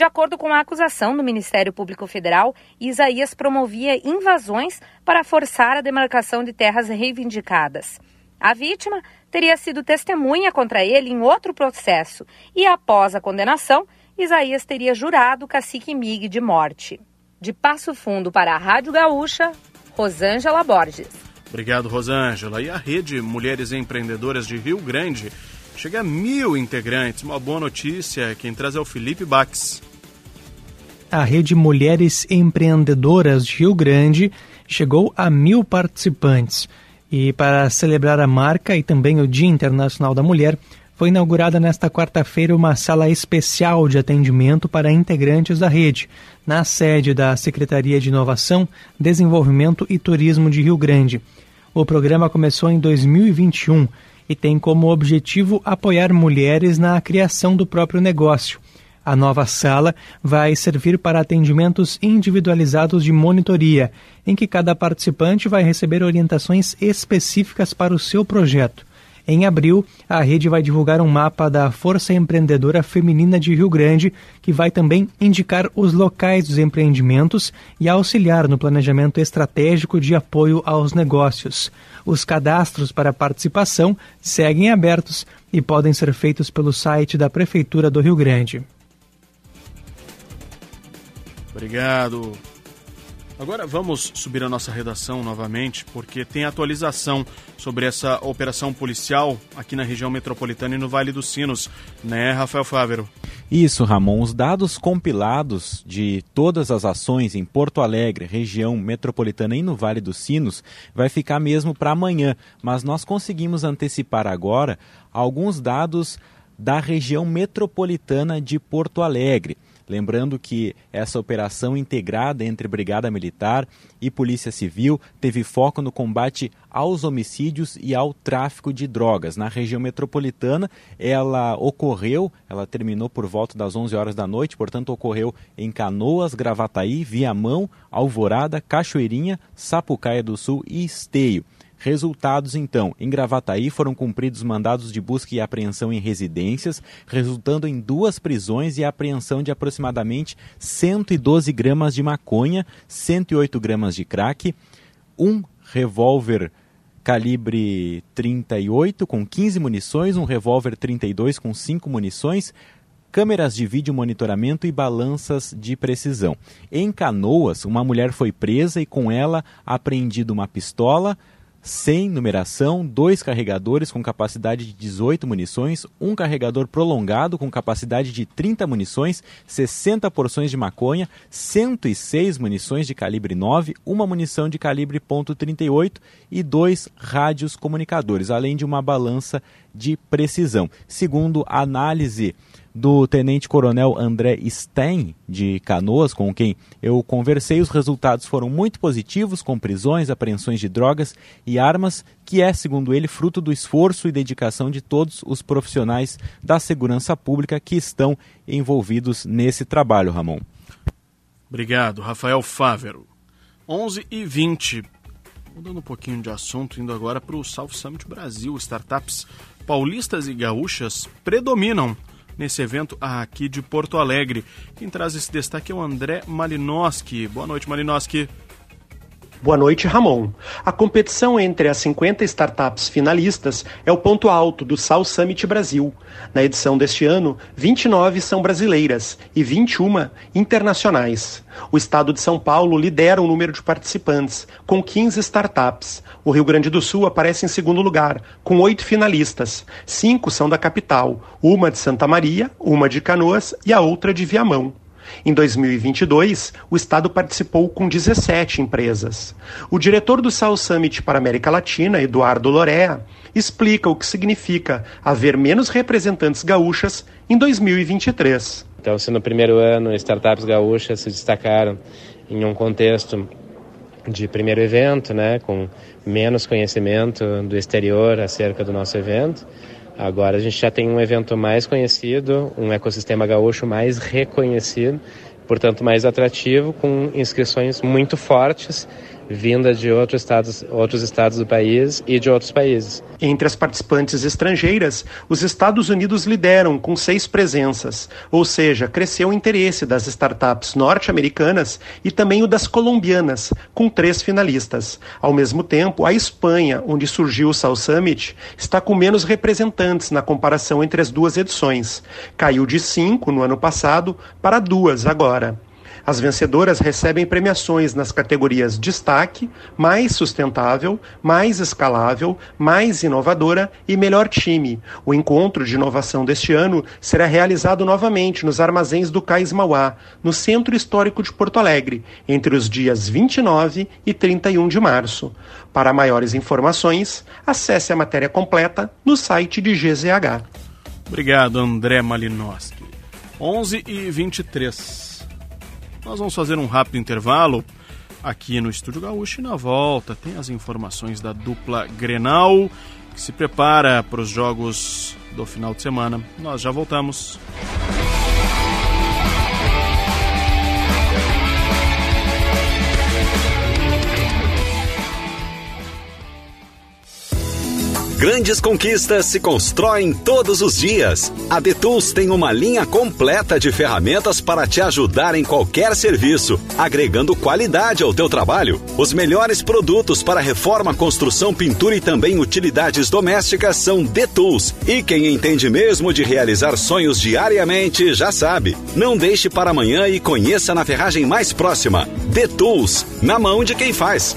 Speaker 22: De acordo com a acusação do Ministério Público Federal, Isaías promovia invasões para forçar a demarcação de terras reivindicadas. A vítima teria sido testemunha contra ele em outro processo e, após a condenação, Isaías teria jurado cacique Mig de morte. De Passo Fundo para a Rádio Gaúcha, Rosângela Borges.
Speaker 2: Obrigado, Rosângela. E a rede Mulheres Empreendedoras de Rio Grande chega a mil integrantes. Uma boa notícia. Quem traz é o Felipe Bax
Speaker 23: a Rede Mulheres Empreendedoras de Rio Grande chegou a mil participantes. E para celebrar a marca e também o Dia Internacional da Mulher, foi inaugurada nesta quarta-feira uma sala especial de atendimento para integrantes da rede, na sede da Secretaria de Inovação, Desenvolvimento e Turismo de Rio Grande. O programa começou em 2021 e tem como objetivo apoiar mulheres na criação do próprio negócio. A nova sala vai servir para atendimentos individualizados de monitoria, em que cada participante vai receber orientações específicas para o seu projeto. Em abril, a rede vai divulgar um mapa da Força Empreendedora Feminina de Rio Grande, que vai também indicar os locais dos empreendimentos e auxiliar no planejamento estratégico de apoio aos negócios. Os cadastros para participação seguem abertos e podem ser feitos pelo site da Prefeitura do Rio Grande.
Speaker 2: Obrigado. Agora vamos subir a nossa redação novamente, porque tem atualização sobre essa operação policial aqui na região metropolitana e no Vale dos Sinos, né, Rafael Fávero?
Speaker 3: Isso, Ramon. Os dados compilados de todas as ações em Porto Alegre, região metropolitana e no Vale dos Sinos vai ficar mesmo para amanhã, mas nós conseguimos antecipar agora alguns dados da região metropolitana de Porto Alegre. Lembrando que essa operação integrada entre Brigada Militar e Polícia Civil teve foco no combate aos homicídios e ao tráfico de drogas. Na região metropolitana, ela ocorreu, ela terminou por volta das 11 horas da noite, portanto, ocorreu em Canoas, Gravataí, Viamão, Alvorada, Cachoeirinha, Sapucaia do Sul e Esteio. Resultados, então, em Gravataí foram cumpridos mandados de busca e apreensão em residências, resultando em duas prisões e apreensão de aproximadamente 112 gramas de maconha, 108 gramas de crack, um revólver calibre 38 com 15 munições, um revólver 32 com 5 munições, câmeras de vídeo monitoramento e balanças de precisão. Em Canoas, uma mulher foi presa e com ela apreendida uma pistola, sem numeração, dois carregadores com capacidade de 18 munições, um carregador prolongado com capacidade de 30 munições, 60 porções de maconha, 106 munições de calibre 9, uma munição de calibre .38 e dois rádios comunicadores, além de uma balança de precisão. Segundo a análise do tenente-coronel André Stein, de Canoas, com quem eu conversei, os resultados foram muito positivos, com prisões, apreensões de drogas e armas, que é, segundo ele, fruto do esforço e dedicação de todos os profissionais da segurança pública que estão envolvidos nesse trabalho, Ramon.
Speaker 2: Obrigado, Rafael Fávero. 11 e 20. Mudando um pouquinho de assunto, indo agora para o South Summit Brasil. Startups paulistas e gaúchas predominam nesse evento aqui de Porto Alegre. Quem traz esse destaque é o André Malinowski. Boa noite, Malinowski.
Speaker 24: Boa noite, Ramon. A competição entre as 50 startups finalistas é o ponto alto do Sal Summit Brasil. Na edição deste ano, 29 são brasileiras e 21 internacionais. O estado de São Paulo lidera o número de participantes, com 15 startups. O Rio Grande do Sul aparece em segundo lugar, com oito finalistas. Cinco são da capital, uma de Santa Maria, uma de Canoas e a outra de Viamão. Em 2022, o Estado participou com 17 empresas. O diretor do South Summit para a América Latina, Eduardo Lorea, explica o que significa haver menos representantes gaúchas em 2023.
Speaker 25: Então, se no primeiro ano startups gaúchas se destacaram em um contexto de primeiro evento, né, com menos conhecimento do exterior acerca do nosso evento, Agora a gente já tem um evento mais conhecido, um ecossistema gaúcho mais reconhecido, portanto mais atrativo, com inscrições muito fortes vinda de outros estados, outros estados do país e de outros países.
Speaker 24: Entre as participantes estrangeiras, os Estados Unidos lideram com seis presenças, ou seja, cresceu o interesse das startups norte-americanas e também o das colombianas, com três finalistas. Ao mesmo tempo, a Espanha, onde surgiu o South Summit, está com menos representantes na comparação entre as duas edições. Caiu de cinco no ano passado para duas agora. As vencedoras recebem premiações nas categorias Destaque, Mais Sustentável, Mais Escalável, Mais Inovadora e Melhor Time. O encontro de inovação deste ano será realizado novamente nos armazéns do Cais Mauá, no Centro Histórico de Porto Alegre, entre os dias 29 e 31 de março. Para maiores informações, acesse a matéria completa no site de GZH.
Speaker 2: Obrigado, André Malinowski. 11 e 23. Nós vamos fazer um rápido intervalo aqui no Estúdio Gaúcho e na volta tem as informações da dupla Grenal que se prepara para os jogos do final de semana. Nós já voltamos.
Speaker 26: Grandes conquistas se constroem todos os dias. A Detools tem uma linha completa de ferramentas para te ajudar em qualquer serviço, agregando qualidade ao teu trabalho. Os melhores produtos para reforma, construção, pintura e também utilidades domésticas são Detools. E quem entende mesmo de realizar sonhos diariamente já sabe. Não deixe para amanhã e conheça na ferragem mais próxima. Detools, na mão de quem faz.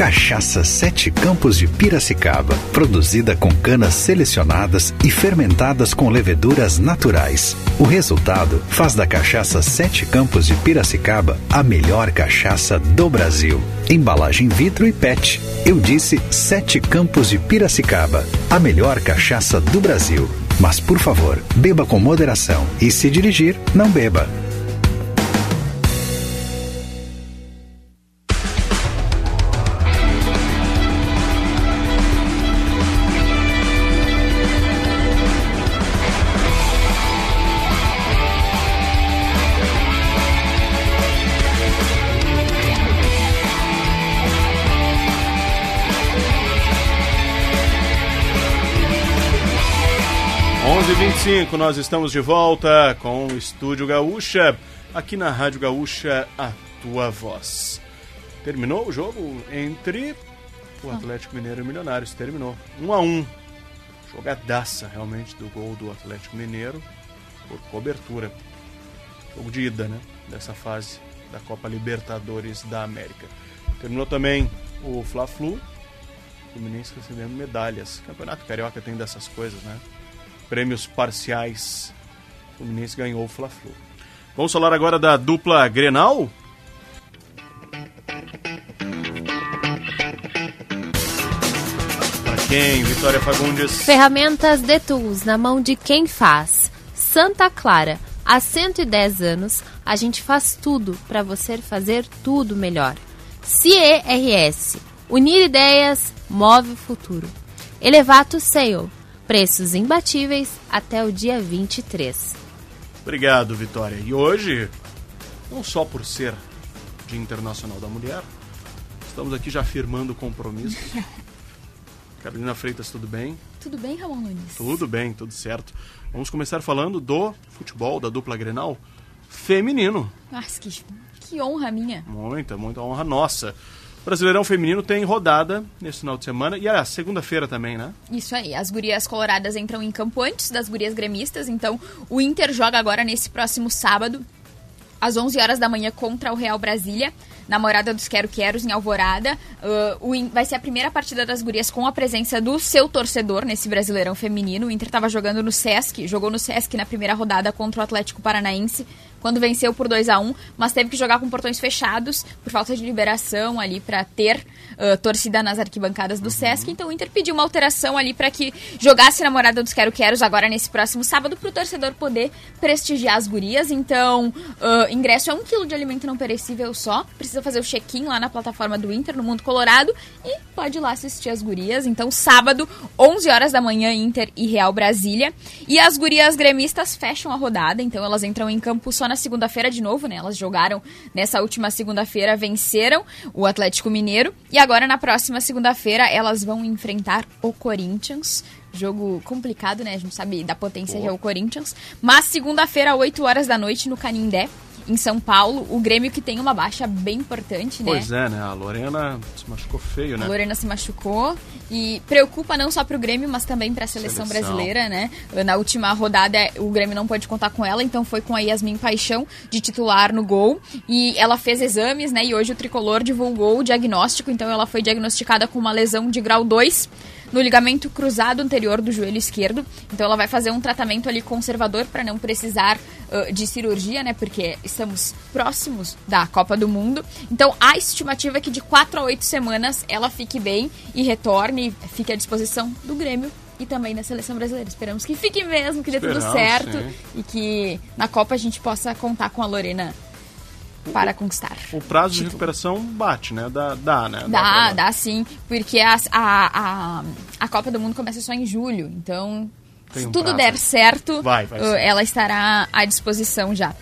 Speaker 1: Cachaça Sete Campos de Piracicaba, produzida com canas selecionadas e fermentadas com leveduras naturais. O resultado faz da Cachaça Sete Campos de Piracicaba a melhor cachaça do Brasil. Embalagem vidro e PET. Eu disse Sete Campos de Piracicaba, a melhor cachaça do Brasil. Mas por favor, beba com moderação e se dirigir, não beba.
Speaker 2: Nós estamos de volta com o Estúdio Gaúcha, aqui na Rádio Gaúcha, a tua voz. Terminou o jogo entre o Atlético Mineiro e o Milionários, terminou. Um a um. Jogadaça realmente do gol do Atlético Mineiro por cobertura. Jogo de ida, né? Dessa fase da Copa Libertadores da América. Terminou também o Fla-Flu, Fluminense recebendo medalhas. Campeonato Carioca tem dessas coisas, né? Prêmios parciais. O Fluminense ganhou o Fla-Flu. Vamos falar agora da dupla Grenal? Para quem? Vitória Fagundes.
Speaker 27: Ferramentas de Tools na mão de quem faz. Santa Clara. Há 110 anos, a gente faz tudo para você fazer tudo melhor. CERS. Unir ideias, move o futuro. Elevato Sale Preços imbatíveis até o dia 23.
Speaker 2: Obrigado, Vitória. E hoje, não só por ser Dia Internacional da Mulher, estamos aqui já firmando compromisso. <laughs> Carolina Freitas, tudo bem?
Speaker 28: Tudo bem, Ramon Nunes?
Speaker 2: Tudo bem, tudo certo. Vamos começar falando do futebol, da dupla Grenal feminino.
Speaker 28: Nossa, que, que honra minha.
Speaker 2: Muita, muita honra nossa. Brasileirão Feminino tem rodada nesse final de semana e a segunda-feira também, né?
Speaker 28: Isso aí. As gurias coloradas entram em campo antes das gurias gremistas. Então, o Inter joga agora nesse próximo sábado, às 11 horas da manhã, contra o Real Brasília. Namorada dos Quero Queros em Alvorada. Uh, vai ser a primeira partida das gurias com a presença do seu torcedor nesse Brasileirão feminino. O Inter estava jogando no Sesc, jogou no Sesc na primeira rodada contra o Atlético Paranaense quando venceu por 2 a 1 mas teve que jogar com portões fechados por falta de liberação ali para ter uh, torcida nas arquibancadas do. Sesc. Então o Inter pediu uma alteração ali para que jogasse na morada dos Quero Queros agora nesse próximo sábado para o torcedor poder prestigiar as gurias. Então, uh, ingresso é um quilo de alimento não perecível só. Precisa fazer o check-in lá na plataforma do Inter, no Mundo Colorado, e pode ir lá assistir as gurias. Então, sábado, 11 horas da manhã, Inter e Real Brasília. E as gurias gremistas fecham a rodada, então elas entram em campo só na segunda-feira de novo, né? Elas jogaram nessa última segunda-feira, venceram o Atlético Mineiro. E agora, na próxima segunda-feira, elas vão enfrentar o Corinthians. Jogo complicado, né? A gente sabe da potência Pô. que é o Corinthians. Mas segunda-feira, 8 horas da noite, no Canindé em São Paulo. O Grêmio que tem uma baixa bem importante, né?
Speaker 2: Pois é, né? A Lorena se machucou feio, né?
Speaker 28: A Lorena se machucou e preocupa não só para o Grêmio, mas também para a seleção, seleção, brasileira, né? Na última rodada o Grêmio não pode contar com ela, então foi com a Yasmin Paixão de titular no gol e ela fez exames, né? E hoje o tricolor divulgou o diagnóstico, então ela foi diagnosticada com uma lesão de grau 2 no ligamento cruzado anterior do joelho esquerdo. Então ela vai fazer um tratamento ali conservador para não precisar uh, de cirurgia, né? Porque estamos próximos da Copa do Mundo. Então a estimativa é que de 4 a 8 semanas ela fique bem e retorne, fique à disposição do Grêmio e também da seleção brasileira. Esperamos que fique mesmo, que dê tudo certo sim. e que na Copa a gente possa contar com a Lorena para conquistar.
Speaker 2: O prazo de recuperação bate, né? Dá, dá né?
Speaker 28: Dá, dá, dá sim. Porque a, a, a, a, Copa do Mundo começa só em julho. Então, se tudo prazo. der certo, vai, vai uh, ela estará à disposição já.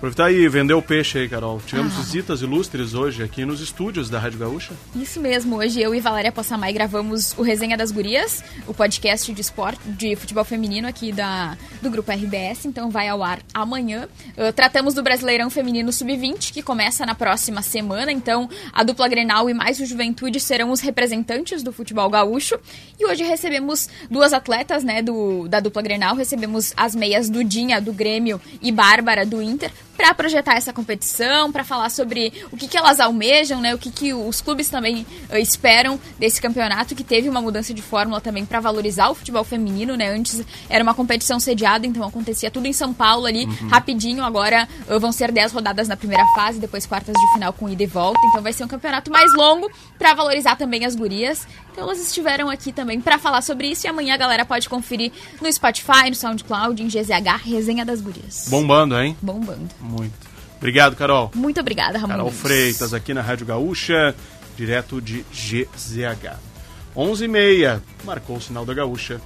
Speaker 2: Aproveitar e vender o peixe aí, Carol. Tivemos ah. visitas ilustres hoje aqui nos estúdios da Rádio Gaúcha.
Speaker 28: Isso mesmo. Hoje eu e Valéria Possamay gravamos o Resenha das Gurias, o podcast de esporte, de futebol feminino aqui da, do Grupo RBS. Então vai ao ar amanhã. Uh, tratamos do Brasileirão Feminino Sub-20, que começa na próxima semana. Então a dupla Grenal e mais o Juventude serão os representantes do futebol gaúcho. E hoje recebemos duas atletas né, do, da dupla Grenal. Recebemos as meias Dudinha, do Grêmio, e Bárbara, do Inter para projetar essa competição, para falar sobre o que, que elas almejam, né? O que, que os clubes também uh, esperam desse campeonato, que teve uma mudança de fórmula também para valorizar o futebol feminino, né? Antes era uma competição sediada, então acontecia tudo em São Paulo ali, uhum. rapidinho. Agora uh, vão ser 10 rodadas na primeira fase, depois quartas de final com ida e volta. Então vai ser um campeonato mais longo para valorizar também as gurias. Então elas estiveram aqui também para falar sobre isso e amanhã a galera pode conferir no Spotify, no SoundCloud, em GZH, Resenha das Gurias.
Speaker 2: Bombando, hein?
Speaker 28: Bombando.
Speaker 2: Muito. Obrigado, Carol.
Speaker 28: Muito obrigada, Ramon.
Speaker 2: Carol Freitas, aqui na Rádio Gaúcha, direto de GZH. 11h30, marcou o sinal da Gaúcha.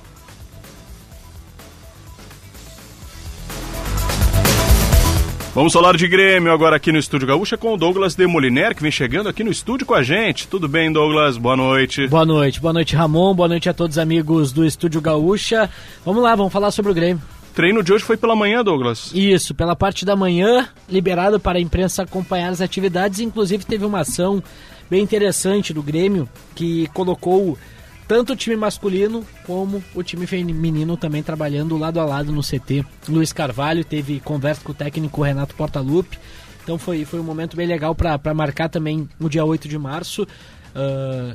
Speaker 2: Vamos falar de Grêmio agora aqui no Estúdio Gaúcha com o Douglas Demoliner, que vem chegando aqui no estúdio com a gente. Tudo bem, Douglas? Boa noite.
Speaker 29: Boa noite. Boa noite, Ramon. Boa noite a todos os amigos do Estúdio Gaúcha. Vamos lá, vamos falar sobre o Grêmio
Speaker 2: treino de hoje foi pela manhã, Douglas?
Speaker 29: Isso, pela parte da manhã, liberado para a imprensa acompanhar as atividades. Inclusive, teve uma ação bem interessante do Grêmio que colocou tanto o time masculino como o time feminino também trabalhando lado a lado no CT. Luiz Carvalho teve conversa com o técnico Renato Portaluppi. Então foi, foi um momento bem legal para marcar também o dia 8 de março. Uh,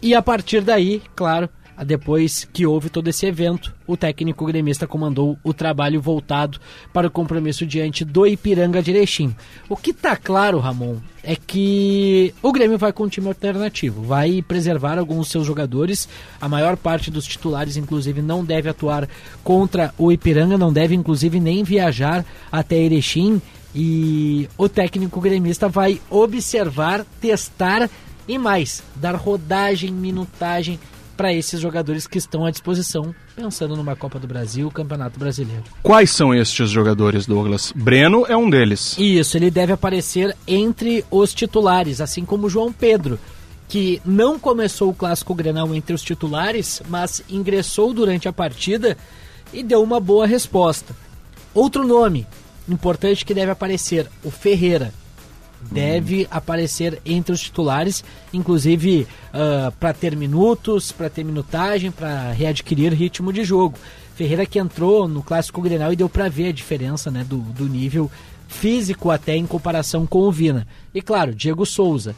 Speaker 29: e a partir daí, claro, depois que houve todo esse evento, o técnico gremista comandou o trabalho voltado para o compromisso diante do Ipiranga de Erechim. O que está claro, Ramon, é que o Grêmio vai com um time alternativo, vai preservar alguns dos seus jogadores. A maior parte dos titulares, inclusive, não deve atuar contra o Ipiranga, não deve, inclusive, nem viajar até Erechim. E o técnico gremista vai observar, testar e mais, dar rodagem, minutagem para esses jogadores que estão à disposição, pensando numa Copa do Brasil, Campeonato Brasileiro.
Speaker 2: Quais são estes jogadores, Douglas? Breno é um deles.
Speaker 29: Isso, ele deve aparecer entre os titulares, assim como João Pedro, que não começou o clássico Grenal entre os titulares, mas ingressou durante a partida e deu uma boa resposta. Outro nome importante que deve aparecer, o Ferreira deve aparecer entre os titulares, inclusive uh, para ter minutos, para ter minutagem, para readquirir ritmo de jogo. Ferreira que entrou no Clássico Grenal e deu para ver a diferença né, do, do nível físico até em comparação com o Vina. E claro, Diego Souza,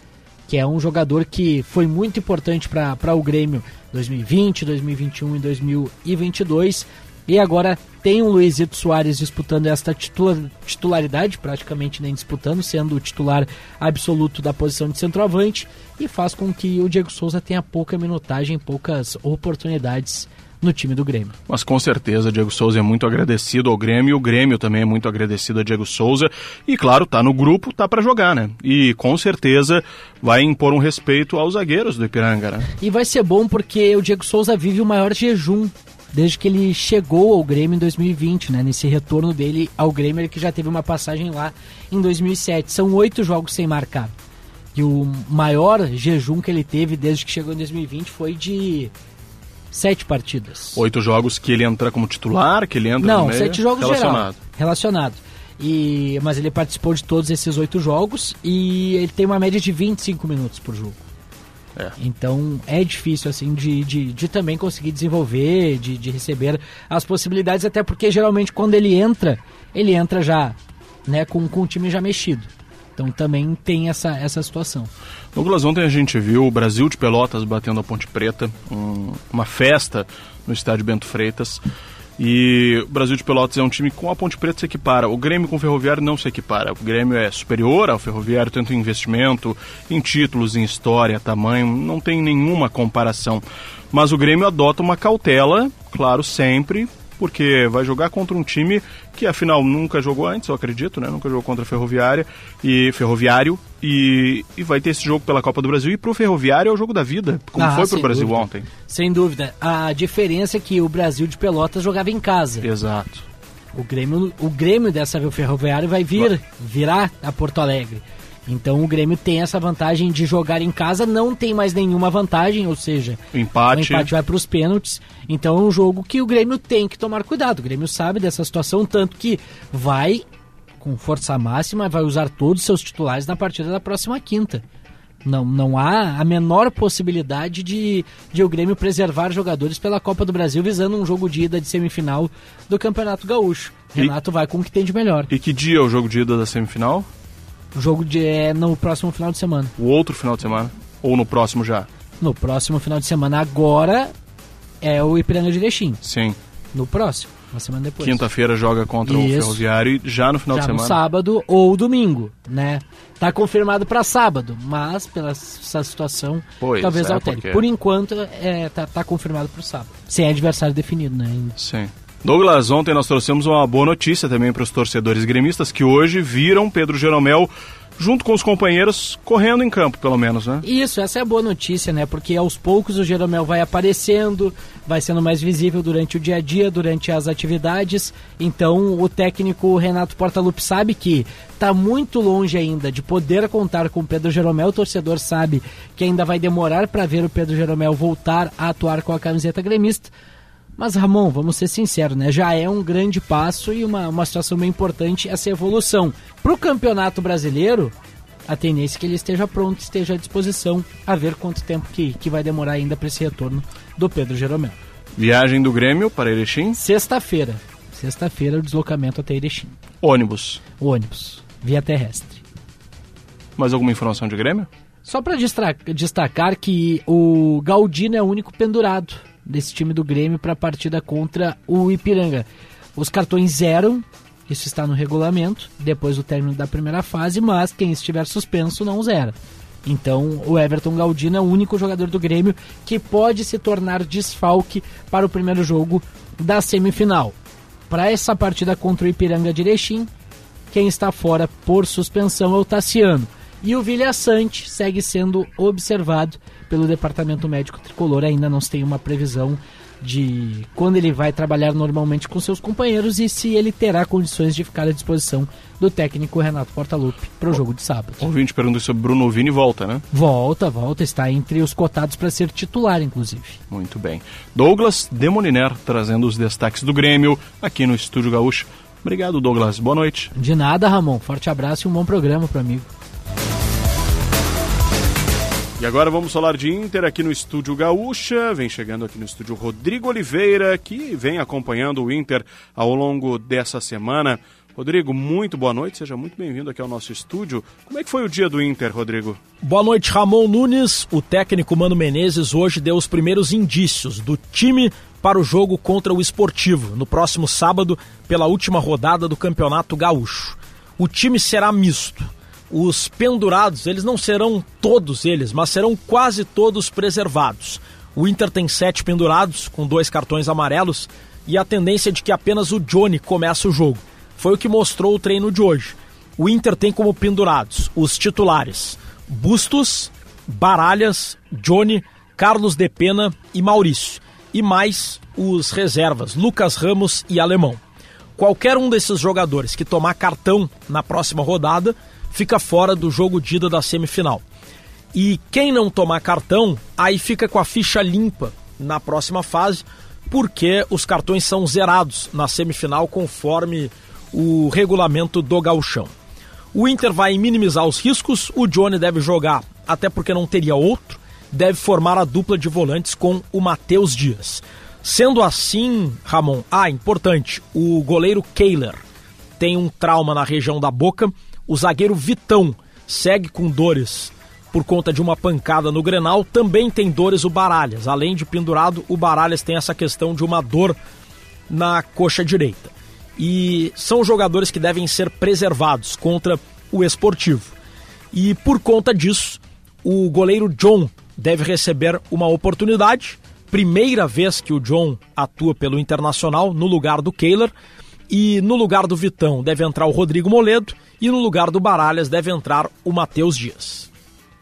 Speaker 29: que é um jogador que foi muito importante para o Grêmio 2020, 2021 e 2022. E agora tem o Luizito Soares disputando esta titularidade, praticamente nem disputando, sendo o titular absoluto da posição de centroavante, e faz com que o Diego Souza tenha pouca minutagem, poucas oportunidades no time do Grêmio.
Speaker 2: Mas com certeza, Diego Souza é muito agradecido ao Grêmio, o Grêmio também é muito agradecido a Diego Souza, e claro, tá no grupo, tá para jogar, né? E com certeza vai impor um respeito aos zagueiros do Ipiranga, né?
Speaker 29: E vai ser bom porque o Diego Souza vive o maior jejum desde que ele chegou ao Grêmio em 2020, né? Nesse retorno dele ao Grêmio, ele que já teve uma passagem lá em 2007. São oito jogos sem marcar. E o maior jejum que ele teve desde que chegou em 2020 foi de sete partidas.
Speaker 2: Oito jogos que ele entra como titular, que ele entra
Speaker 29: Não,
Speaker 2: meio,
Speaker 29: sete jogos
Speaker 2: relacionado.
Speaker 29: Geral, relacionado. E, mas ele participou de todos esses oito jogos e ele tem uma média de 25 minutos por jogo. É. Então é difícil assim de, de, de também conseguir desenvolver, de, de receber as possibilidades, até porque geralmente quando ele entra, ele entra já né, com, com o time já mexido. Então também tem essa, essa situação.
Speaker 2: Douglas, ontem a gente viu o Brasil de Pelotas batendo a Ponte Preta, um, uma festa no estádio Bento Freitas. E o Brasil de Pelotas é um time com a Ponte Preta se equipara. O Grêmio com o Ferroviário não se equipara. O Grêmio é superior ao Ferroviário, tanto em investimento, em títulos, em história, tamanho, não tem nenhuma comparação. Mas o Grêmio adota uma cautela, claro, sempre, porque vai jogar contra um time que afinal nunca jogou antes, eu acredito, né? Nunca jogou contra a Ferroviária e Ferroviário e, e vai ter esse jogo pela Copa do Brasil e pro Ferroviário é o jogo da vida, como ah, foi pro Brasil
Speaker 29: dúvida.
Speaker 2: ontem.
Speaker 29: Sem dúvida. A diferença é que o Brasil de Pelotas jogava em casa.
Speaker 2: Exato.
Speaker 29: O Grêmio, o Grêmio dessa vez o Ferroviário vai vir, virar a Porto Alegre. Então o Grêmio tem essa vantagem de jogar em casa, não tem mais nenhuma vantagem, ou seja,
Speaker 2: o empate,
Speaker 29: o empate vai para os pênaltis. Então é um jogo que o Grêmio tem que tomar cuidado. O Grêmio sabe dessa situação, tanto que vai com força máxima, vai usar todos os seus titulares na partida da próxima quinta. Não, não há a menor possibilidade de, de o Grêmio preservar jogadores pela Copa do Brasil visando um jogo de ida de semifinal do Campeonato Gaúcho. Renato e, vai com o que tem de melhor.
Speaker 2: E que dia é o jogo de ida da semifinal?
Speaker 29: O jogo de, é no próximo final de semana.
Speaker 2: O outro final de semana? Ou no próximo já?
Speaker 29: No próximo final de semana. Agora é o Ipiranga de Erechim.
Speaker 2: Sim.
Speaker 29: No próximo, uma semana depois.
Speaker 2: Quinta-feira joga contra Isso. o Ferroviário e já no final
Speaker 29: já
Speaker 2: de semana.
Speaker 29: no sábado ou domingo, né? Tá confirmado para sábado, mas pela essa situação
Speaker 2: pois,
Speaker 29: talvez
Speaker 2: é,
Speaker 29: altere.
Speaker 2: Porque...
Speaker 29: Por enquanto, é, tá, tá confirmado para sábado. Sem adversário definido, né? Ainda.
Speaker 2: Sim. Douglas, ontem nós trouxemos uma boa notícia também para os torcedores gremistas que hoje viram Pedro Jeromel junto com os companheiros, correndo em campo, pelo menos, né?
Speaker 29: Isso, essa é a boa notícia, né? Porque aos poucos o Jeromel vai aparecendo, vai sendo mais visível durante o dia a dia, durante as atividades. Então, o técnico Renato Portaluppi sabe que está muito longe ainda de poder contar com o Pedro Jeromel. O torcedor sabe que ainda vai demorar para ver o Pedro Jeromel voltar a atuar com a camiseta gremista mas, Ramon, vamos ser sinceros, né? Já é um grande passo e uma, uma situação bem importante essa evolução. Para o Campeonato Brasileiro, a tendência é que ele esteja pronto, esteja à disposição, a ver quanto tempo que, que vai demorar ainda para esse retorno do Pedro Jeromel.
Speaker 2: Viagem do Grêmio para Erechim?
Speaker 29: Sexta-feira. Sexta-feira o deslocamento até Erechim.
Speaker 2: Ônibus?
Speaker 29: Ônibus. Via terrestre.
Speaker 2: Mais alguma informação de Grêmio?
Speaker 29: Só para destacar que o Galdino é o único pendurado desse time do Grêmio para a partida contra o Ipiranga. Os cartões zeram, isso está no regulamento, depois do término da primeira fase, mas quem estiver suspenso não zera. Então, o Everton Galdino é o único jogador do Grêmio que pode se tornar desfalque para o primeiro jogo da semifinal. Para essa partida contra o Ipiranga de Erechim, quem está fora por suspensão é o Tassiano. E o Vilha Sante segue sendo observado pelo Departamento Médico Tricolor. Ainda não se tem uma previsão de quando ele vai trabalhar normalmente com seus companheiros e se ele terá condições de ficar à disposição do técnico Renato Portaluppi para o jogo de sábado.
Speaker 2: O ouvinte pergunta sobre Bruno Vini volta, né?
Speaker 29: Volta, volta, está entre os cotados para ser titular, inclusive.
Speaker 2: Muito bem. Douglas Demoliner trazendo os destaques do Grêmio aqui no Estúdio Gaúcho. Obrigado, Douglas. Boa noite.
Speaker 29: De nada, Ramon. Forte abraço e um bom programa para amigo.
Speaker 2: E agora vamos falar de Inter aqui no estúdio Gaúcha. Vem chegando aqui no estúdio Rodrigo Oliveira, que vem acompanhando o Inter ao longo dessa semana. Rodrigo, muito boa noite, seja muito bem-vindo aqui ao nosso estúdio. Como é que foi o dia do Inter, Rodrigo?
Speaker 30: Boa noite, Ramon Nunes. O técnico Mano Menezes hoje deu os primeiros indícios do time para o jogo contra o Esportivo, no próximo sábado, pela última rodada do Campeonato Gaúcho. O time será misto os pendurados, eles não serão todos eles, mas serão quase todos preservados. O Inter tem sete pendurados, com dois cartões amarelos, e a tendência é de que apenas o Johnny comece o jogo. Foi o que mostrou o treino de hoje. O Inter tem como pendurados os titulares Bustos, Baralhas, Johnny, Carlos de Pena e Maurício. E mais os reservas, Lucas Ramos e Alemão. Qualquer um desses jogadores que tomar cartão na próxima rodada fica fora do jogo de ida da semifinal. E quem não tomar cartão, aí fica com a ficha limpa na próxima fase, porque os cartões são zerados na semifinal conforme o regulamento do gauchão. O Inter vai minimizar os riscos, o Johnny deve jogar, até porque não teria outro, deve formar a dupla de volantes com o Matheus Dias. Sendo assim, Ramon, ah, importante, o goleiro Kehler tem um trauma na região da boca, o zagueiro Vitão segue com dores por conta de uma pancada no Grenal. Também tem dores o Baralhas. Além de pendurado, o Baralhas tem essa questão de uma dor na coxa direita. E são jogadores que devem ser preservados contra o esportivo. E por conta disso, o goleiro John deve receber uma oportunidade. Primeira vez que o John atua pelo Internacional no lugar do Kehler. E no lugar do Vitão deve entrar o Rodrigo Moledo e no lugar do Baralhas deve entrar o Matheus Dias.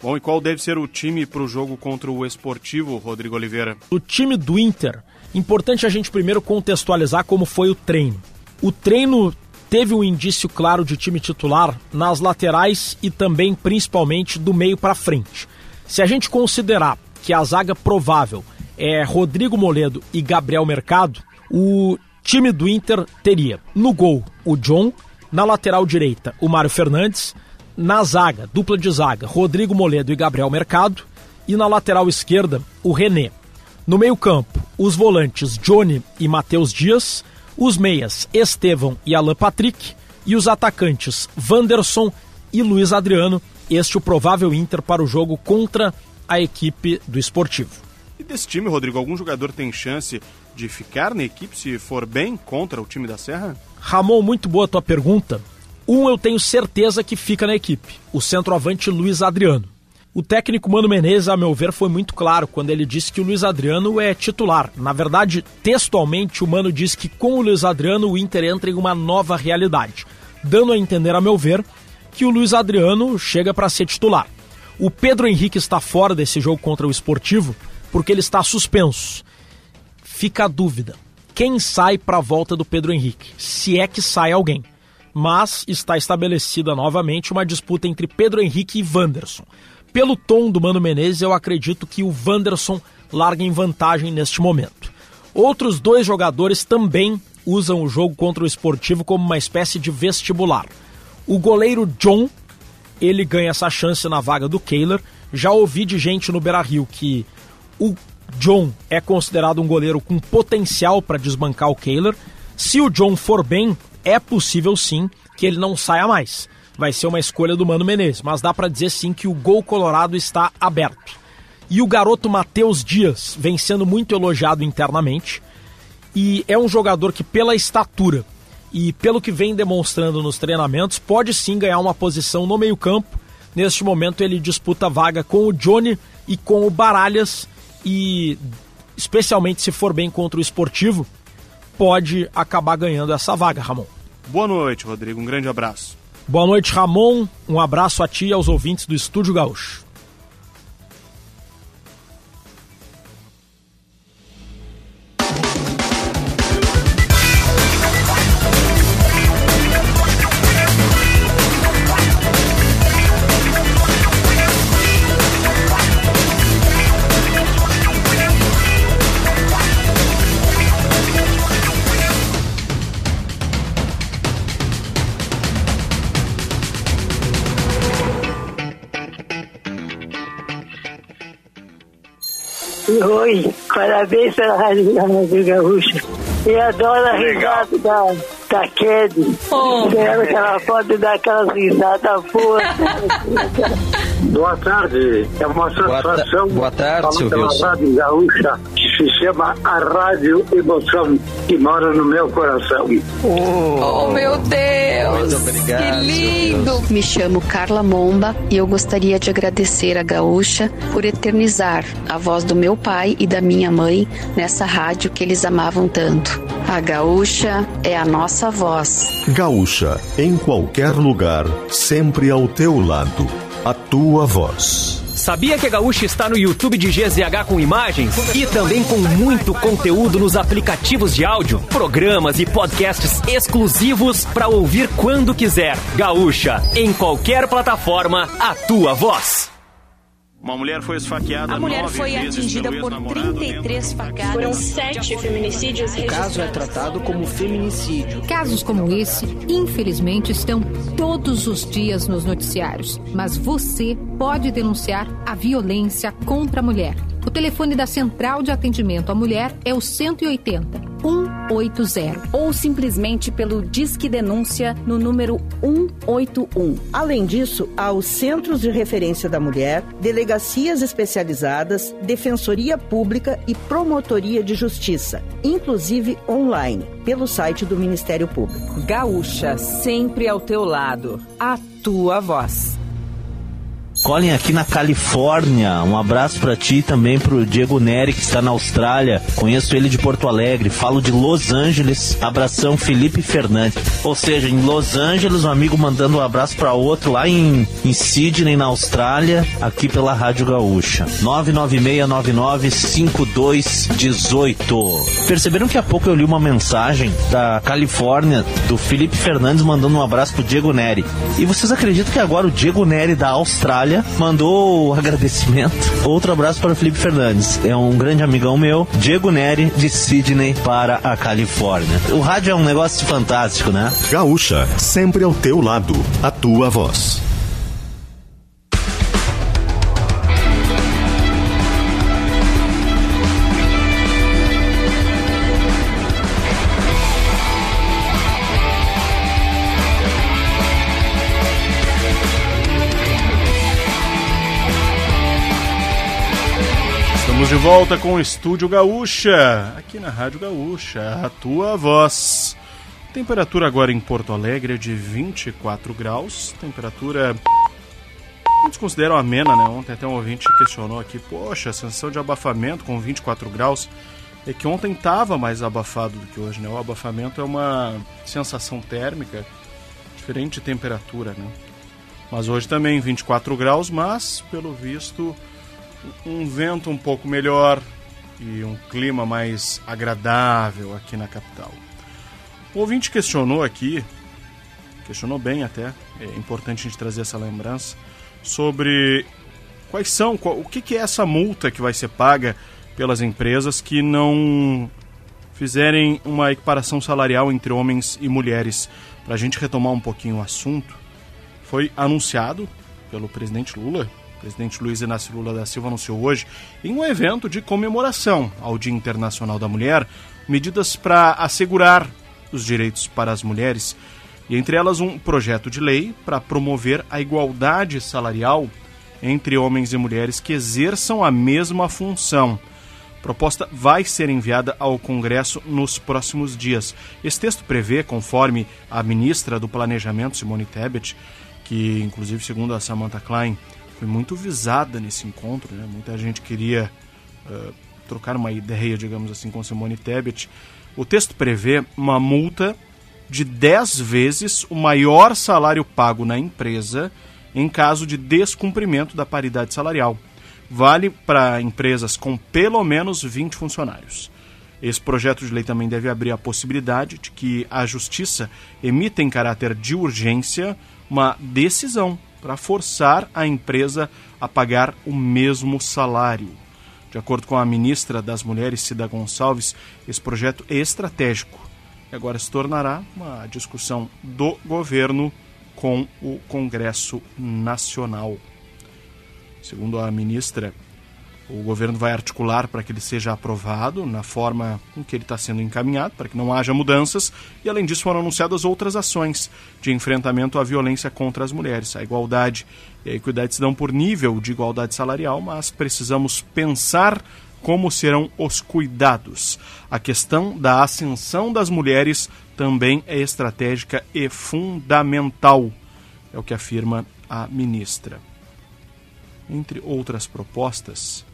Speaker 2: Bom, e qual deve ser o time para o jogo contra o Esportivo, Rodrigo Oliveira?
Speaker 30: O time do Inter, importante a gente primeiro contextualizar como foi o treino. O treino teve um indício claro de time titular nas laterais e também principalmente do meio para frente. Se a gente considerar que a zaga provável é Rodrigo Moledo e Gabriel Mercado, o time do Inter teria no gol o John, na lateral direita o Mário Fernandes, na zaga, dupla de zaga, Rodrigo Moledo e Gabriel Mercado, e na lateral esquerda o René. No meio-campo, os volantes Johnny e Matheus Dias, os meias Estevão e Alan Patrick, e os atacantes Wanderson e Luiz Adriano, este o provável Inter para o jogo contra a equipe do Esportivo.
Speaker 2: E desse time, Rodrigo, algum jogador tem chance de ficar na equipe se for bem contra o time da Serra?
Speaker 30: Ramon, muito boa a tua pergunta. Um eu tenho certeza que fica na equipe, o centroavante Luiz Adriano. O técnico Mano Menezes, a meu ver, foi muito claro quando ele disse que o Luiz Adriano é titular. Na verdade, textualmente, o Mano disse que com o Luiz Adriano o Inter entra em uma nova realidade, dando a entender, a meu ver, que o Luiz Adriano chega para ser titular. O Pedro Henrique está fora desse jogo contra o Esportivo porque ele está suspenso fica a dúvida. Quem sai para a volta do Pedro Henrique? Se é que sai alguém. Mas está estabelecida novamente uma disputa entre Pedro Henrique e Wanderson. Pelo tom do Mano Menezes, eu acredito que o Wanderson larga em vantagem neste momento. Outros dois jogadores também usam o jogo contra o esportivo como uma espécie de vestibular. O goleiro John, ele ganha essa chance na vaga do Kehler. Já ouvi de gente no Beira Rio que o John é considerado um goleiro com potencial para desbancar o Kehler. Se o John for bem, é possível sim que ele não saia mais. Vai ser uma escolha do Mano Menezes, mas dá para dizer sim que o gol colorado está aberto. E o garoto Matheus Dias vem sendo muito elogiado internamente e é um jogador que pela estatura e pelo que vem demonstrando nos treinamentos pode sim ganhar uma posição no meio-campo. Neste momento ele disputa vaga com o Johnny e com o Baralhas e especialmente se for bem contra o esportivo, pode acabar ganhando essa vaga, Ramon.
Speaker 2: Boa noite, Rodrigo. Um grande abraço.
Speaker 30: Boa noite, Ramon. Um abraço a ti e aos ouvintes do Estúdio Gaúcho.
Speaker 31: Oi, parabéns pela Rádio, Rádio Gaúcha. E adoro a risada da, da Ked. Oh. Ela pode dar aquelas risadas boas. <laughs>
Speaker 32: Boa tarde, é uma satisfação.
Speaker 33: Boa, ta boa tarde,
Speaker 32: seu Wilson. Rádio Gaúcha, que se chama a Rádio Emoção, que mora no meu coração.
Speaker 34: Oh, oh meu Deus! Muito obrigado, que lindo!
Speaker 35: Me chamo Carla Momba e eu gostaria de agradecer a Gaúcha por eternizar a voz do meu pai e da minha mãe nessa rádio que eles amavam tanto. A Gaúcha é a nossa voz.
Speaker 17: Gaúcha, em qualquer lugar, sempre ao teu lado. A tua voz.
Speaker 36: Sabia que a Gaúcha está no YouTube de GZH com imagens? E também com muito conteúdo nos aplicativos de áudio, programas e podcasts exclusivos para ouvir quando quiser. Gaúcha, em qualquer plataforma, a tua voz.
Speaker 2: Uma mulher foi esfaqueada.
Speaker 37: A mulher foi atingida por 33 facadas.
Speaker 38: Foram sete feminicídios.
Speaker 39: O caso é tratado como feminicídio.
Speaker 40: Casos como esse, infelizmente, estão todos os dias nos noticiários. Mas você pode denunciar a violência contra a mulher. O telefone da Central de Atendimento à Mulher é o 180 180
Speaker 37: ou simplesmente pelo Disque Denúncia no número 181.
Speaker 41: Além disso, há os Centros de Referência da Mulher, delegacias especializadas, Defensoria Pública e Promotoria de Justiça, inclusive online, pelo site do Ministério Público.
Speaker 37: Gaúcha, sempre ao teu lado. A tua voz.
Speaker 42: Colin aqui na Califórnia. Um abraço para ti e também pro Diego Neri, que está na Austrália. Conheço ele de Porto Alegre. Falo de Los Angeles. Abração Felipe Fernandes. Ou seja, em Los Angeles, um amigo mandando um abraço para outro lá em, em Sydney, na Austrália, aqui pela Rádio Gaúcha. 996995218. Perceberam que há pouco eu li uma mensagem da Califórnia, do Felipe Fernandes, mandando um abraço pro Diego Neri. E vocês acreditam que agora o Diego Neri da Austrália mandou o agradecimento. Outro abraço para o Felipe Fernandes. É um grande amigão meu, Diego Neri, de Sydney para a Califórnia. O rádio é um negócio fantástico, né?
Speaker 17: Gaúcha, sempre ao teu lado. A tua voz.
Speaker 2: Estamos de volta com o Estúdio Gaúcha, aqui na Rádio Gaúcha, a tua voz. Temperatura agora em Porto Alegre é de 24 graus, temperatura muitos consideram amena, né? Ontem até um ouvinte questionou aqui, poxa, a sensação de abafamento com 24 graus é que ontem estava mais abafado do que hoje, né? O abafamento é uma sensação térmica diferente de temperatura, né? Mas hoje também 24 graus, mas pelo visto um vento um pouco melhor e um clima mais agradável aqui na capital. O ouvinte questionou aqui, questionou bem até, é importante a gente trazer essa lembrança, sobre quais são, qual, o que, que é essa multa que vai ser paga pelas empresas que não fizerem uma equiparação salarial entre homens e mulheres. Para a gente retomar um pouquinho o assunto, foi anunciado pelo presidente Lula o presidente Luiz Inácio Lula da Silva anunciou hoje, em um evento de comemoração ao Dia Internacional da Mulher, medidas para assegurar os direitos para as mulheres, e entre elas um projeto de lei para promover a igualdade salarial entre homens e mulheres que exerçam a mesma função. A proposta vai ser enviada ao Congresso nos próximos dias. Esse texto prevê, conforme a ministra do Planejamento, Simone Tebet, que, inclusive, segundo a Samantha Klein, foi muito visada nesse encontro. Né? Muita gente queria uh, trocar uma ideia, digamos assim, com Simone Tebet. O texto prevê uma multa de 10 vezes o maior salário pago na empresa em caso de descumprimento da paridade salarial. Vale para empresas com pelo menos 20 funcionários. Esse projeto de lei também deve abrir a possibilidade de que a Justiça emita em caráter de urgência uma decisão para forçar a empresa a pagar o mesmo salário. De acordo com a ministra das Mulheres, Cida Gonçalves, esse projeto é estratégico e agora se tornará uma discussão do governo com o Congresso Nacional. Segundo a ministra, O governo vai articular para que ele seja aprovado na forma em que ele está sendo encaminhado, para que não haja mudanças. E, além disso, foram anunciadas outras ações de enfrentamento à violência contra as mulheres. A igualdade e a equidade se dão por nível de igualdade salarial, mas precisamos pensar como serão os cuidados. A questão da ascensão das mulheres também é estratégica e fundamental, é o que afirma a ministra. Entre outras propostas,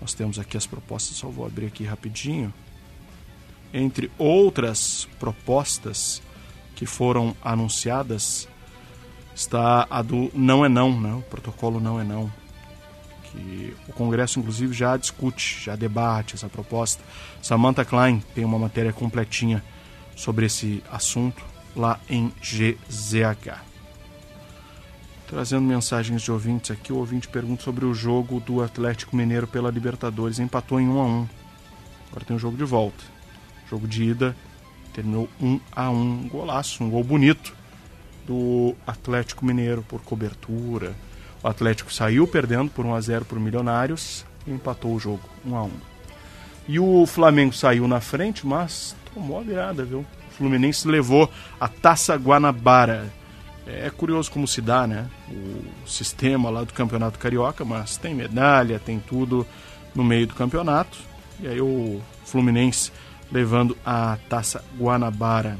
Speaker 2: nós temos aqui as propostas, só vou abrir aqui rapidinho. Entre outras propostas que foram anunciadas, está a do não é não, né? o protocolo não é não, que o Congresso inclusive já discute, já debate essa proposta. Samantha Klein tem uma matéria completinha sobre esse assunto lá em GZH. Trazendo mensagens de ouvintes aqui, o ouvinte pergunta sobre o jogo do Atlético Mineiro pela Libertadores. Empatou em 1 a 1 Agora tem o jogo de volta. jogo de ida terminou 1 a 1 Golaço, um gol bonito do Atlético Mineiro por cobertura. O Atlético saiu perdendo por 1 a 0 por Milionários e empatou o jogo 1 a 1 E o Flamengo saiu na frente, mas tomou a virada, viu? O Fluminense levou a Taça Guanabara é curioso como se dá, né? O sistema lá do Campeonato Carioca, mas tem medalha, tem tudo no meio do campeonato. E aí o Fluminense levando a taça Guanabara.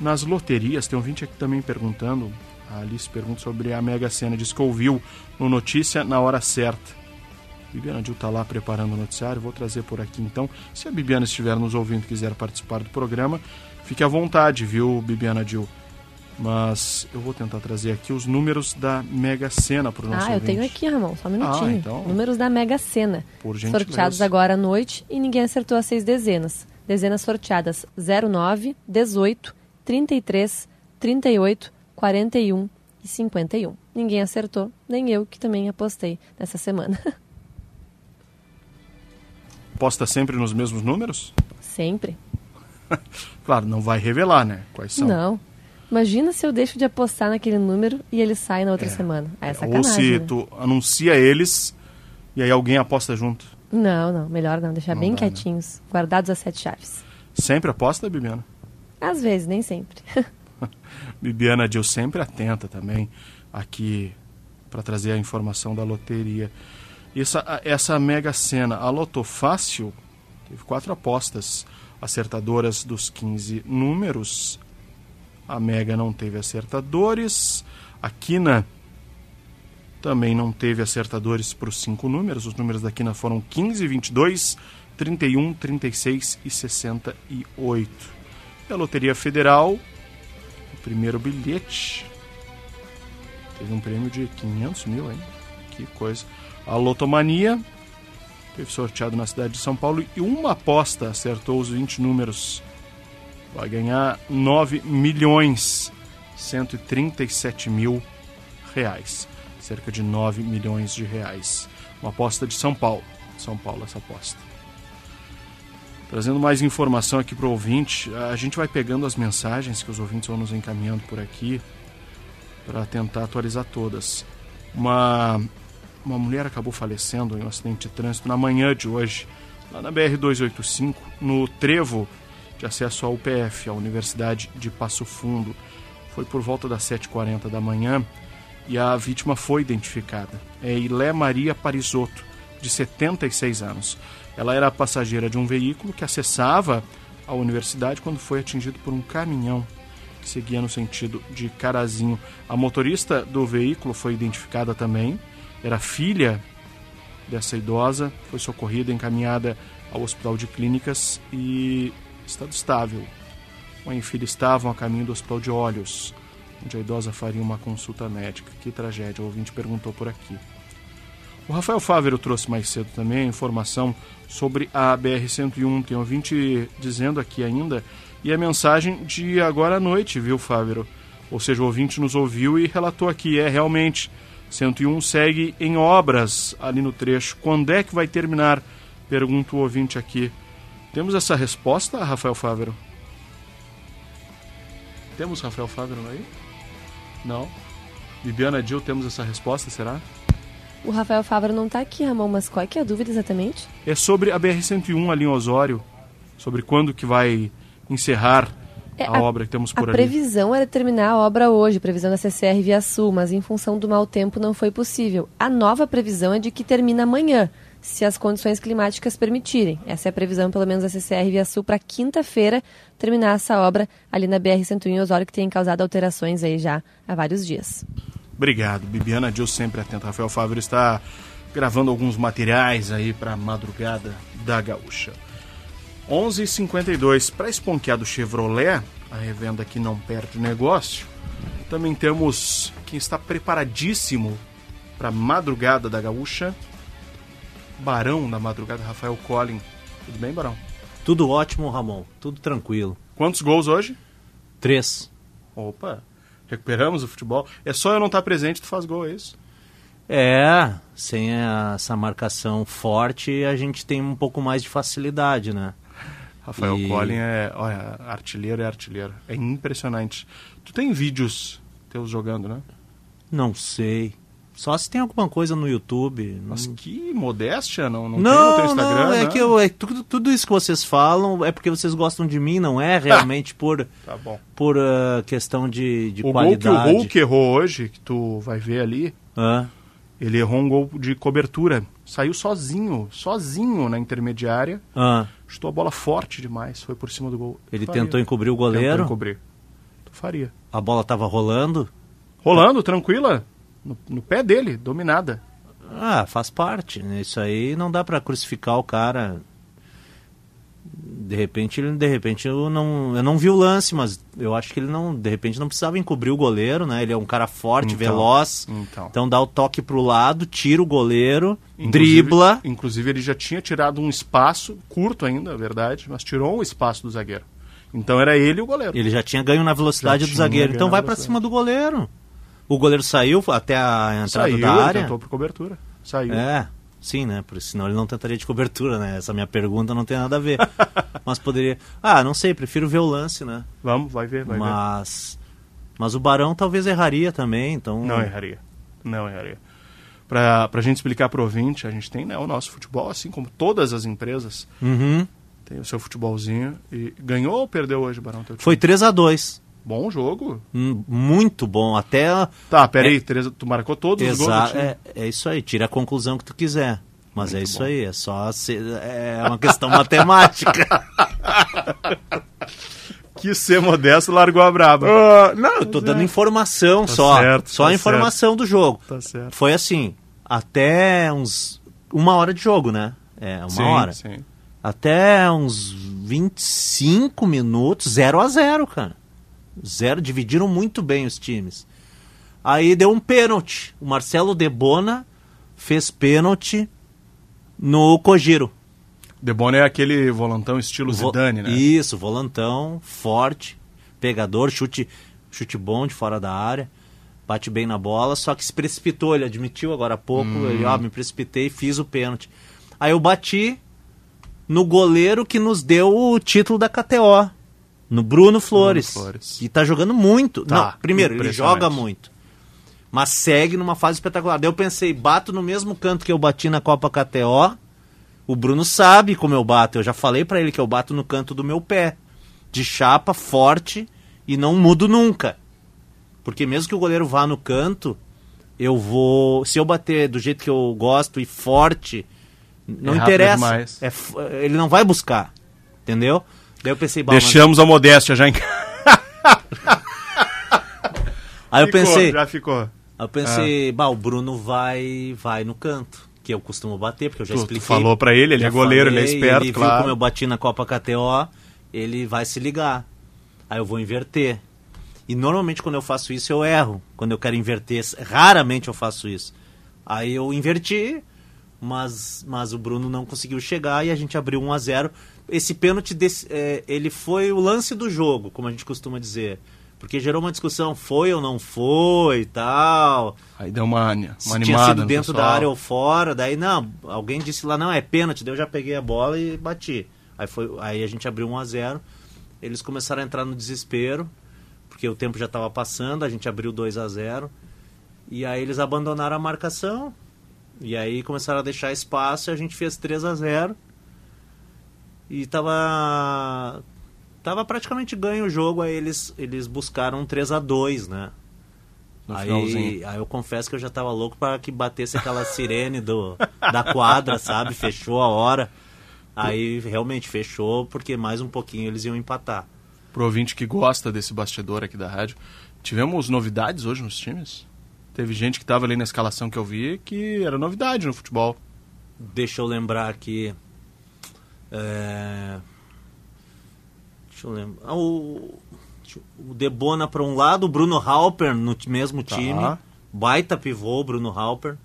Speaker 2: Nas loterias, tem um ouvinte aqui também perguntando. A Alice pergunta sobre a Mega Sena. Diz que ouviu no Notícia na hora certa. Bibiana Dil está lá preparando o noticiário, vou trazer por aqui então. Se a Bibiana estiver nos ouvindo e quiser participar do programa, Fique à vontade, viu, Bibiana Dil? Mas eu vou tentar trazer aqui os números da Mega Sena para o nosso
Speaker 11: Ah,
Speaker 2: ouvinte.
Speaker 11: eu tenho aqui, Ramon, só um minutinho.
Speaker 2: Ah, então...
Speaker 11: Números da Mega Sena.
Speaker 2: Por gentileza.
Speaker 11: Sorteados agora à noite e ninguém acertou as seis dezenas. Dezenas sorteadas 09, 18, 33, 38, 41 e 51. Ninguém acertou, nem eu que também apostei nessa semana. <laughs>
Speaker 2: Aposta sempre nos mesmos números?
Speaker 11: Sempre. <laughs>
Speaker 2: claro, não vai revelar, né? Quais são?
Speaker 11: Não. Imagina se eu deixo de apostar naquele número e ele sai na outra é. semana. Aí é sacanagem.
Speaker 2: Ou se
Speaker 11: né?
Speaker 2: tu anuncia eles e aí alguém aposta junto.
Speaker 11: Não, não. Melhor não. Deixar não bem dá, né? quietinhos. Né? Guardados as sete chaves.
Speaker 2: Sempre aposta, Bibiana?
Speaker 11: Às vezes, nem sempre. <laughs> <laughs>
Speaker 2: Bibiana Dil sempre atenta também aqui para trazer a informação da loteria. Essa, essa mega cena, a Loto Fácil, teve quatro apostas acertadoras dos 15 números. A Mega não teve acertadores. A Quina também não teve acertadores para os cinco números. Os números da Quina foram 15, 22, 31, 36 e 68. E a Loteria Federal, o primeiro bilhete, teve um prêmio de 500 mil, hein? Que coisa. A Lotomania Teve sorteado na cidade de São Paulo e uma aposta acertou os 20 números. Vai ganhar 9 milhões 137 mil reais. Cerca de 9 milhões de reais. Uma aposta de São Paulo. São Paulo essa aposta. Trazendo mais informação aqui para o ouvinte, a gente vai pegando as mensagens que os ouvintes vão nos encaminhando por aqui para tentar atualizar todas. Uma uma mulher acabou falecendo em um acidente de trânsito na manhã de hoje, lá na BR-285, no trevo de acesso ao UPF, a Universidade de Passo Fundo. Foi por volta das 7h40 da manhã e a vítima foi identificada. É Ilé Maria Parisotto, de 76 anos. Ela era passageira de um veículo que acessava a universidade quando foi atingido por um caminhão que seguia no sentido de Carazinho. A motorista do veículo foi identificada também era filha dessa idosa, foi socorrida, encaminhada ao Hospital de Clínicas e estado estável. Mãe e filha estavam a caminho do Hospital de Olhos, onde a idosa faria uma consulta médica. Que tragédia, o ouvinte perguntou por aqui. O Rafael Fávero trouxe mais cedo também informação sobre a BR-101. Tem ouvinte dizendo aqui ainda, e a mensagem de agora à noite, viu, Fávero? Ou seja, o ouvinte nos ouviu e relatou aqui, é realmente 101 segue em obras ali no trecho. Quando é que vai terminar? Pergunta o ouvinte aqui. Temos essa resposta, Rafael Fávero? Temos Rafael Fávero aí? Não. Bibiana Dil, temos essa resposta, será?
Speaker 11: O Rafael Fávaro não está aqui, Ramon, mas qual é, que é a dúvida exatamente?
Speaker 2: É sobre a BR-101 ali em Osório, sobre quando que vai encerrar a, a, obra que temos por
Speaker 11: a
Speaker 2: ali.
Speaker 11: A previsão era terminar a obra hoje, previsão da CCR Via Sul, mas em função do mau tempo não foi possível. A nova previsão é de que termina amanhã, se as condições climáticas permitirem. Essa é a previsão, pelo menos, da CCR Via Sul para quinta-feira terminar essa obra ali na BR-101 em Osório, que tem causado alterações aí já há vários dias.
Speaker 2: Obrigado, Bibiana Dil sempre atenta. Rafael Fávero está gravando alguns materiais aí para a madrugada da Gaúcha. 11:52 para Esponqueado Chevrolet, a revenda que não perde negócio. Também temos quem está preparadíssimo para a madrugada da Gaúcha, Barão da madrugada, Rafael Collin. Tudo bem, Barão?
Speaker 42: Tudo ótimo, Ramon. Tudo tranquilo.
Speaker 2: Quantos gols hoje?
Speaker 42: Três.
Speaker 2: Opa, recuperamos o futebol. É só eu não estar presente, tu faz gol, é isso?
Speaker 42: É, sem essa marcação forte, a gente tem um pouco mais de facilidade, né?
Speaker 2: Rafael e... Collin é, olha, artilheiro é artilheiro. É impressionante. Tu tem vídeos teus jogando, né?
Speaker 42: Não sei. Só se tem alguma coisa no YouTube.
Speaker 2: Mas que modéstia, não, não, não
Speaker 42: tem
Speaker 2: no teu Instagram,
Speaker 42: não, é que eu, é, tudo, tudo isso que vocês falam é porque vocês gostam de mim, não é realmente <laughs> por,
Speaker 2: tá
Speaker 42: por uh, questão de, de
Speaker 2: o
Speaker 42: qualidade.
Speaker 2: Gol que o Hulk errou hoje, que tu vai ver ali,
Speaker 42: ah.
Speaker 2: ele errou um gol de cobertura. Saiu sozinho, sozinho na intermediária.
Speaker 42: Ah.
Speaker 2: Chutou a bola forte demais, foi por cima do gol.
Speaker 42: Ele tentou encobrir o goleiro?
Speaker 2: Tentou encobrir. Tu faria.
Speaker 42: A bola estava rolando?
Speaker 2: Rolando, tranquila no, no pé dele, dominada.
Speaker 42: Ah, faz parte. Né? Isso aí não dá para crucificar o cara. De repente, ele, de repente eu não, eu não vi o lance, mas eu acho que ele não, de repente não precisava encobrir o goleiro, né? Ele é um cara forte, então, veloz.
Speaker 2: Então.
Speaker 42: então dá o toque pro lado, tira o goleiro, inclusive, dribla.
Speaker 2: Inclusive ele já tinha tirado um espaço curto ainda, é verdade, mas tirou um espaço do zagueiro. Então era ele o goleiro.
Speaker 42: Ele já tinha ganho na velocidade já do zagueiro. Então vai para cima do goleiro. O goleiro saiu até a entrada
Speaker 2: saiu,
Speaker 42: da área?
Speaker 2: tentou por cobertura. Saiu.
Speaker 42: É, sim, né? Porque senão ele não tentaria de cobertura, né? Essa minha pergunta não tem nada a ver. <laughs> mas poderia... Ah, não sei, prefiro ver o lance, né?
Speaker 2: Vamos, vai ver, vai
Speaker 42: mas... ver. Mas o Barão talvez erraria também, então...
Speaker 2: Não erraria. Não erraria. Para a gente explicar para o ouvinte, a gente tem né, o nosso futebol, assim como todas as empresas.
Speaker 42: Uhum.
Speaker 2: Tem o seu futebolzinho. E ganhou ou perdeu hoje, Barão?
Speaker 42: Foi 3 a 2
Speaker 2: Bom jogo.
Speaker 42: Hum, muito bom. Até.
Speaker 2: Tá, peraí, é... Tereza, tu marcou todos Exa... os gols?
Speaker 42: É, é isso aí, tira a conclusão que tu quiser. Mas muito é isso bom. aí, é só. Ser... É uma questão <laughs> matemática. <laughs>
Speaker 2: que ser modesto largou a braba.
Speaker 42: Uh, não, eu tô dando informação
Speaker 2: tá
Speaker 42: só.
Speaker 2: Certo,
Speaker 42: só
Speaker 2: tá
Speaker 42: a informação
Speaker 2: certo.
Speaker 42: do jogo.
Speaker 2: Tá certo.
Speaker 42: Foi assim, até uns. Uma hora de jogo, né? É, uma
Speaker 2: sim,
Speaker 42: hora.
Speaker 2: Sim.
Speaker 42: Até uns 25 minutos, 0 a 0 cara. Zero, dividiram muito bem os times. Aí deu um pênalti. O Marcelo Debona fez pênalti no Cogiro.
Speaker 2: Debona é aquele volantão estilo Vo Zidane, né?
Speaker 42: Isso, volantão, forte, pegador, chute, chute bom de fora da área, bate bem na bola, só que se precipitou, ele admitiu agora há pouco, hum. ele, ó, me precipitei e fiz o pênalti. Aí eu bati no goleiro que nos deu o título da KTO. No Bruno Flores.
Speaker 2: Bruno Flores.
Speaker 42: E tá jogando muito.
Speaker 2: Tá,
Speaker 42: Não, primeiro, ele joga muito. Mas segue numa fase espetacular. Daí eu pensei, bato no mesmo canto que eu bati na Copa KTO. O Bruno sabe como eu bato. Eu já falei para ele que eu bato no canto do meu pé. De chapa, forte e não mudo nunca. Porque mesmo que o goleiro vá no canto, eu vou. Se eu bater do jeito que eu gosto e forte, não é interessa. É, ele não vai buscar. Entendeu? Daí eu pensei,
Speaker 2: Deixamos mas... a modéstia já em <laughs>
Speaker 42: Aí eu
Speaker 2: ficou,
Speaker 42: pensei.
Speaker 2: Já ficou.
Speaker 42: Aí eu pensei, ah. bah, o Bruno vai, vai no canto, que eu costumo bater, porque eu já
Speaker 2: tu,
Speaker 30: expliquei.
Speaker 2: Tu falou pra ele, ele é goleiro, falei, ele é esperto,
Speaker 42: ele
Speaker 2: claro.
Speaker 42: viu como eu bati na Copa KTO, ele vai se ligar. Aí eu vou inverter. E normalmente quando eu faço isso eu erro. Quando eu quero inverter, raramente eu faço isso. Aí eu inverti, mas, mas o Bruno não conseguiu chegar e a gente abriu 1 a 0 esse pênalti, desse, é, ele foi o lance do jogo, como a gente costuma dizer. Porque gerou uma discussão, foi ou não foi e tal.
Speaker 2: Aí deu uma, uma
Speaker 42: Se
Speaker 2: animada.
Speaker 42: Tinha sido dentro da área ou fora. Daí, não, alguém disse lá, não, é pênalti. Daí eu já peguei a bola e bati. Aí, foi, aí a gente abriu 1 a 0 Eles começaram a entrar no desespero, porque o tempo já estava passando, a gente abriu 2 a 0 E aí eles abandonaram a marcação. E aí começaram a deixar espaço e a gente fez 3 a 0 E tava. Tava praticamente ganho o jogo, aí eles, eles buscaram um 3 a 2 né?
Speaker 2: No
Speaker 42: aí,
Speaker 2: finalzinho.
Speaker 42: aí eu confesso que eu já tava louco para que batesse aquela sirene do, da quadra, sabe? Fechou a hora. Aí realmente fechou, porque mais um pouquinho eles iam empatar.
Speaker 2: Pro ouvinte que gosta desse bastidor aqui da rádio, tivemos novidades hoje nos times? Teve gente que tava ali na escalação que eu vi que era novidade no futebol.
Speaker 42: Deixa eu lembrar aqui. É... Deixa eu lembrar. Ah, o, o Debona para um lado, o Bruno Halper no mesmo
Speaker 2: Tá.
Speaker 42: time. Baita pivô, Bruno Halper.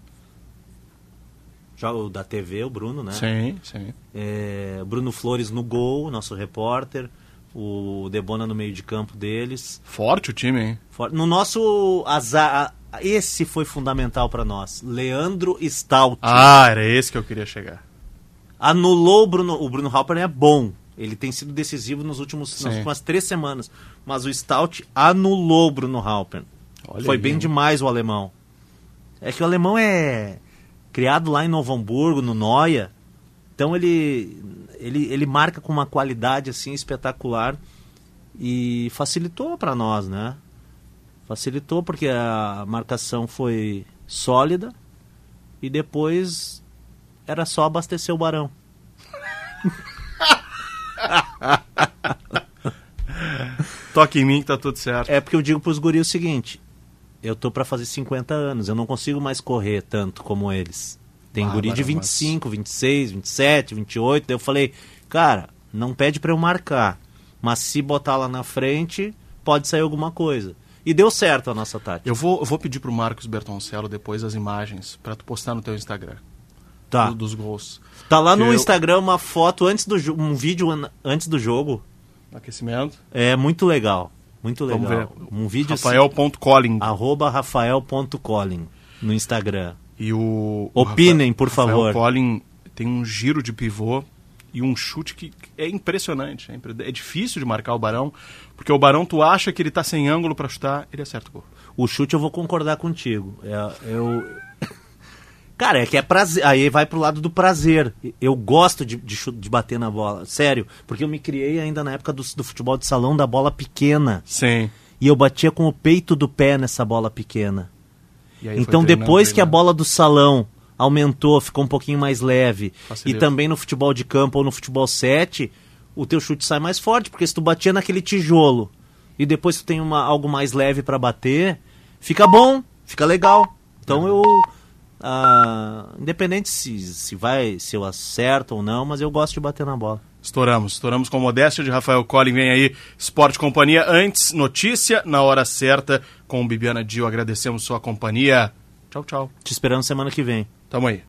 Speaker 42: Já o da TV, o Bruno, né?
Speaker 2: Sim, sim.
Speaker 42: É, Bruno Flores no gol, nosso repórter. O Debona no meio de campo deles.
Speaker 2: Forte o time, hein?
Speaker 42: For- No nosso azar, esse foi fundamental para nós. Leandro Stout.
Speaker 2: Ah, era esse que eu queria chegar.
Speaker 42: Anulou o Bruno. O Bruno Halper é bom. Ele tem sido decisivo nos últimos, nas últimas três semanas. Mas o Stout anulou o Bruno Halper.
Speaker 2: Olha
Speaker 42: Foi
Speaker 2: aí,
Speaker 42: bem demais o alemão. É que o alemão é criado lá em Novo Hamburgo, no Noia. Então ele, ele, ele marca com uma qualidade assim espetacular e facilitou para nós, né? Facilitou porque a marcação foi sólida e depois era só abastecer o Barão. <laughs>
Speaker 2: Toque em mim que tá tudo certo.
Speaker 42: É porque eu digo pros guris o seguinte: eu tô pra fazer 50 anos, eu não consigo mais correr tanto como eles. Tem guri de
Speaker 2: Bárbaro,
Speaker 42: 25, 26, 27, 28. Daí eu falei, cara, não pede pra eu marcar, mas se botar lá na frente, pode sair alguma coisa. E deu certo a nossa tática.
Speaker 2: Eu vou, eu vou pedir pro Marcos Bertoncello depois as imagens pra tu postar no teu Instagram.
Speaker 42: Tá.
Speaker 2: Do- dos gols.
Speaker 42: Tá lá no
Speaker 2: Eu-
Speaker 42: Instagram uma foto antes do um vídeo an- antes do jogo.
Speaker 2: Aquecimento.
Speaker 42: É muito legal. Muito legal.
Speaker 2: Vamos ver.
Speaker 42: Um vídeo assim,
Speaker 2: Rafael.colin.
Speaker 42: Arroba Rafael.colin no Instagram.
Speaker 2: E o.
Speaker 42: Opinem,
Speaker 2: o
Speaker 42: por
Speaker 2: Rafael
Speaker 42: favor.
Speaker 2: Collin tem um giro de pivô e um chute que é impressionante. É, impre- é difícil de marcar o Barão, porque o Barão tu acha que ele tá sem ângulo pra chutar, ele acerta o gol.
Speaker 42: O chute eu vou concordar contigo. É, eu... Cara, é que é prazer. Aí vai pro lado do prazer. Eu gosto de, de, de bater na bola. Sério. Porque eu me criei ainda na época do, do futebol de salão da bola pequena.
Speaker 2: Sim.
Speaker 42: E eu batia com o peito do pé nessa bola pequena. Então depois que a
Speaker 2: treinando.
Speaker 42: bola do salão aumentou, ficou um pouquinho mais leve,
Speaker 2: Facilita.
Speaker 42: e também no futebol de campo ou no futebol 7, o teu chute sai mais forte, porque se tu batia naquele tijolo e depois tu tem uma, algo mais leve para bater, fica bom, fica legal. Então eu ah, independente se, se vai, se eu acerto ou não, mas eu gosto de bater na bola.
Speaker 2: Estouramos, estouramos com modéstia de Rafael Collin. Vem aí, Esporte Companhia. Antes, notícia na hora certa com Bibiana Dio. Agradecemos sua companhia. Tchau, tchau.
Speaker 42: Te esperando semana que vem.
Speaker 2: Tamo aí.